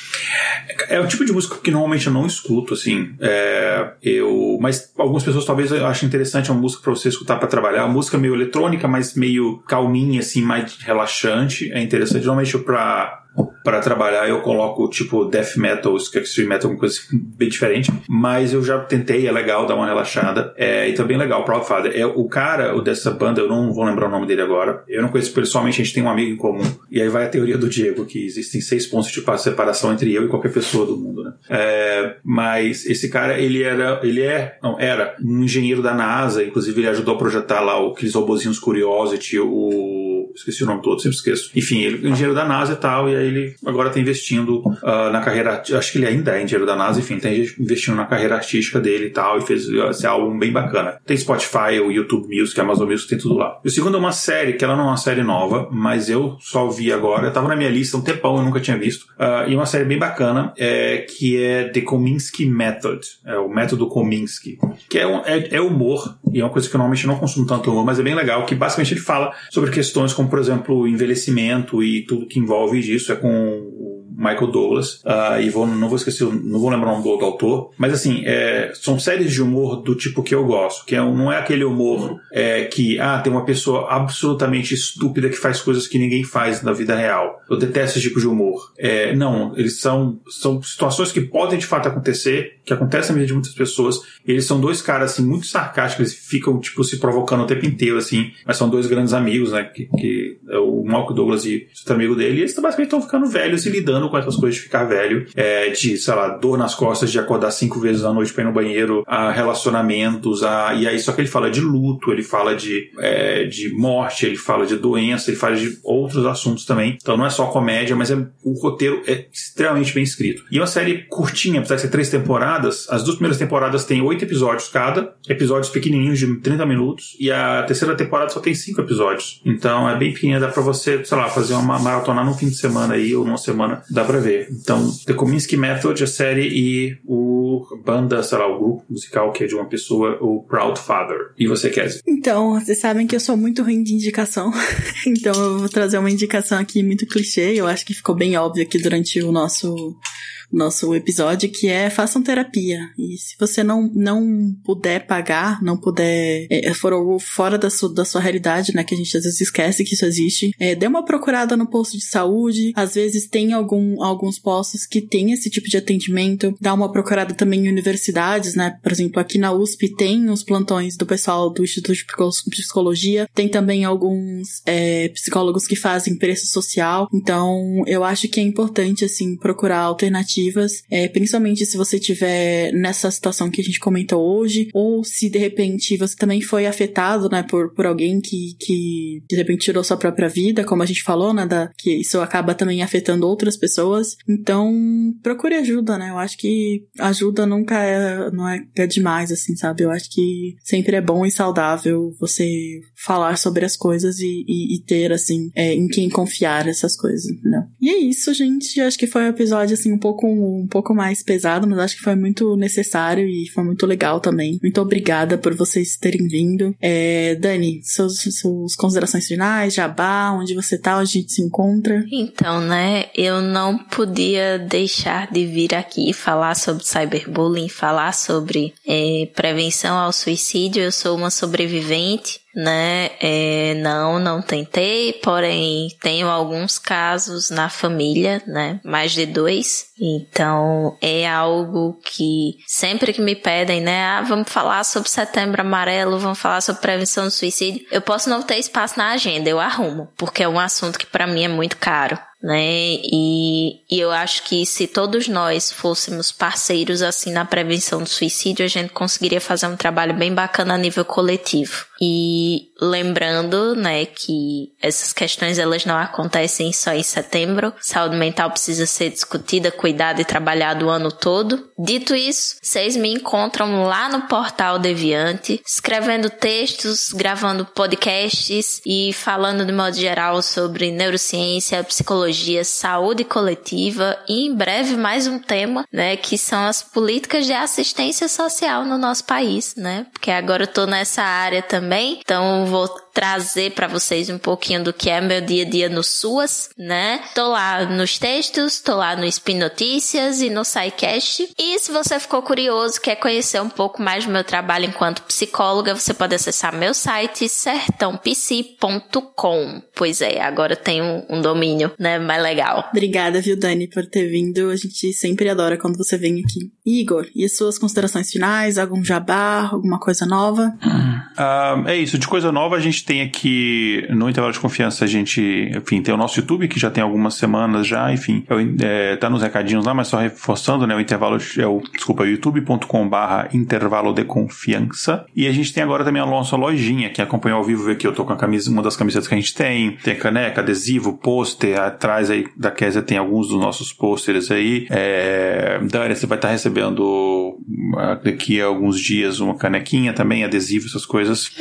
É o tipo de música que normalmente eu não escuto, assim. É, eu, mas algumas pessoas talvez achem interessante uma música para você escutar para trabalhar. Uma música meio eletrônica, mas meio calminha, assim, mais relaxante. É interessante. Normalmente para para trabalhar eu coloco tipo death metal, extreme metal, alguma coisa assim, bem diferente. Mas eu já tentei, é legal dar uma relaxada. É, e também tá legal, Proud Father. É, o cara o dessa banda, eu não vou lembrar o nome dele agora. Eu não conheço pessoalmente, a gente tem um amigo em comum. E aí vai a teoria do Diego, que existem seis pontos de separação entre eu e qualquer pessoa do mundo, né? É, mas esse cara, ele era, ele é, não, era um engenheiro da NASA, inclusive ele ajudou a projetar lá aqueles robozinhos Curiosity, o esqueci o nome todo, sempre esqueço. Enfim, ele é engenheiro da NASA e tal, e aí ele agora está investindo uh, na carreira, acho que ele ainda é engenheiro da NASA, enfim, está investindo na carreira artística dele e tal, e fez esse álbum bem bacana. Tem Spotify, o YouTube Music, Amazon Music, tem tudo lá. O segundo é uma série, que ela não é uma série nova, mas eu só vi agora, estava na minha lista um tempão, eu nunca tinha visto, uh, e uma série bem bacana, é, que é The Kominsky Method, é o método Kominsky, que é, um, é, é humor, e é uma coisa que eu normalmente não consumo tanto humor, mas é bem legal, que basicamente ele fala sobre questões como, por exemplo, envelhecimento e tudo que envolve disso, é com Michael Douglas, uh, e vou, não vou esquecer, não vou lembrar o nome do, autor, mas assim, é, são séries de humor do tipo que eu gosto, que é, não é aquele humor é, que, ah, tem uma pessoa absolutamente estúpida que faz coisas que ninguém faz na vida real. Eu detesto esse tipo de humor. É, não, eles são, são situações que podem de fato acontecer, que acontecem na vida de muitas pessoas, eles são dois caras, assim, muito sarcásticos, eles ficam, tipo, se provocando o tempo inteiro, assim, mas são dois grandes amigos, né, que, que é o Michael Douglas e o amigo dele, e eles basicamente estão ficando velhos e lidando com essas coisas de ficar velho, é, de, sei lá, dor nas costas, de acordar cinco vezes à noite pra ir no banheiro, a relacionamentos, a, e aí só que ele fala de luto, ele fala de, é, de morte, ele fala de doença, ele fala de outros assuntos também. Então não é só comédia, mas é, o roteiro é extremamente bem escrito. E é uma série curtinha, apesar de ser três temporadas, as duas primeiras temporadas têm oito episódios cada, episódios pequenininhos de 30 minutos, e a terceira temporada só tem cinco episódios. Então é bem pequena, dá pra você, sei lá, fazer uma maratona num fim de semana aí, ou numa semana, dá pra ver. Então, The Kominsky Method, a série e o banda, sei lá, o grupo musical que é de uma pessoa, o Proud Father. E você, Cassie? Então, vocês sabem que eu sou muito ruim de indicação. então eu vou trazer uma indicação aqui muito clichê. Eu acho que ficou bem óbvio aqui durante o nosso nosso episódio, que é façam terapia. E se você não, não puder pagar, não puder, é, for fora da sua, da sua realidade, né, que a gente às vezes esquece que isso existe, é, dê uma procurada no posto de saúde. Às vezes tem algum, alguns postos que tem esse tipo de atendimento. Dá uma procurada também em universidades, né? Por exemplo, aqui na USP tem os plantões do pessoal do Instituto de Psicologia. Tem também alguns é, psicólogos que fazem preço social. Então, eu acho que é importante, assim, procurar alternativas, é, principalmente se você tiver nessa situação que a gente comentou hoje, ou se de repente você também foi afetado, né, por, por alguém que, que de repente tirou sua própria vida, como a gente falou, né, da, que isso acaba também afetando outras pessoas. Então, procure ajuda, né? Eu acho que ajuda nunca é, não é, é demais, assim, sabe? Eu acho que sempre é bom e saudável você falar sobre as coisas e, e, e ter, assim, é, em quem confiar essas coisas, né? E é isso, gente. Acho que foi um episódio, assim, um pouco, um pouco mais pesado, mas acho que foi muito necessário e foi muito legal também. Muito obrigada por vocês terem vindo. É, Dani, suas, considerações finais, jabá, onde você tá, onde a gente se encontra. Então, né, eu não podia deixar de vir aqui falar sobre cyberbullying, falar sobre é, prevenção ao suicídio. Eu sou uma sobrevivente né? É, não, não tentei, porém tenho alguns casos na família, né? Mais de dois. Então é algo que sempre que me pedem, né? Ah, vamos falar sobre setembro amarelo, vamos falar sobre prevenção do suicídio. Eu posso não ter espaço na agenda, eu arrumo, porque é um assunto que para mim é muito caro né? E, e eu acho que se todos nós fôssemos parceiros assim na prevenção do suicídio, a gente conseguiria fazer um trabalho bem bacana a nível coletivo. E lembrando, né, que essas questões elas não acontecem só em setembro. Saúde mental precisa ser discutida, cuidada e trabalhada o ano todo. Dito isso, vocês me encontram lá no portal Deviante, escrevendo textos, gravando podcasts e falando de modo geral sobre neurociência, psicologia, saúde coletiva e em breve mais um tema, né, que são as políticas de assistência social no nosso país, né? Porque agora eu tô nessa área também, então vou trazer para vocês um pouquinho do que é meu dia a dia no SUAS, né? Tô lá nos textos, tô lá no Spin Notícias e no SciCast. E se você ficou curioso, quer conhecer um pouco mais do meu trabalho enquanto psicóloga, você pode acessar meu site sertãopsi.com. Pois é, agora tem um, um domínio, né, mais legal. Obrigada, viu, Dani, por ter vindo. A gente sempre adora quando você vem aqui. Igor, e as suas considerações finais? Algum jabá? Alguma coisa nova? Uh, é isso, de coisa nova a gente tem aqui no intervalo de confiança, a gente, enfim, tem o nosso YouTube que já tem algumas semanas já, enfim, é, tá nos recadinhos lá, mas só reforçando, né, o intervalo é o, desculpa, youtube.com barra intervalo de confiança. E a gente tem agora também a nossa lojinha, que acompanhou ao vivo aqui, eu tô com a camisa, uma das camisetas que a gente tem, tem caneca, adesivo, pôster, atrás aí da Kézia tem alguns dos nossos pôsteres aí. É, Dani, você vai estar tá recebendo daqui a alguns dias uma canequinha também, adesivo, essas coisas.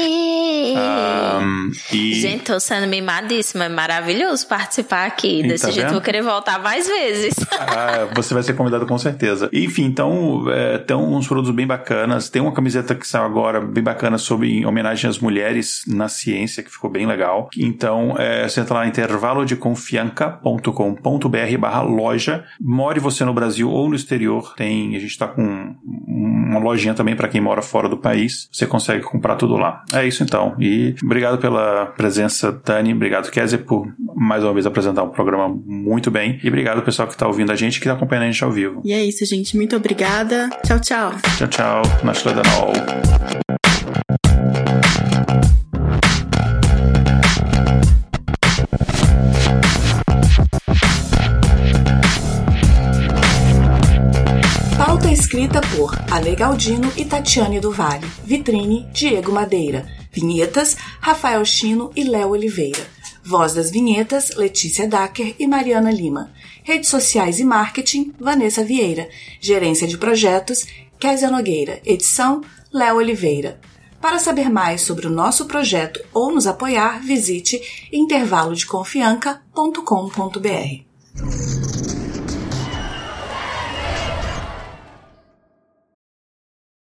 Um, e... Gente, tô sendo mimadíssima. É maravilhoso participar aqui. Desse tá jeito vendo? vou querer voltar mais vezes. Ah, você vai ser convidado com certeza. Enfim, então, é, tem uns produtos bem bacanas. Tem uma camiseta que saiu agora bem bacana sobre em homenagem às mulheres na ciência, que ficou bem legal. Então, é, você entra lá intervalodeconfianca.com.br barra loja. More você no Brasil ou no exterior. Tem, a gente tá com uma lojinha também para quem mora fora do país. Você consegue comprar tudo lá. É isso então. E obrigado pela presença, Dani. Obrigado, Kézia, por mais uma vez apresentar um programa muito bem. E obrigado, pessoal, que está ouvindo a gente que está acompanhando a gente ao vivo. E é isso, gente. Muito obrigada. Tchau, tchau. Tchau, tchau. Nashledanol. Pauta escrita por Ale Galdino e Tatiane do Vale. Vitrine, Diego Madeira. Vinhetas, Rafael Chino e Léo Oliveira. Voz das vinhetas, Letícia Dacker e Mariana Lima. Redes sociais e marketing, Vanessa Vieira. Gerência de projetos, Kézia Nogueira. Edição, Léo Oliveira. Para saber mais sobre o nosso projeto ou nos apoiar, visite intervalodeconfianca.com.br.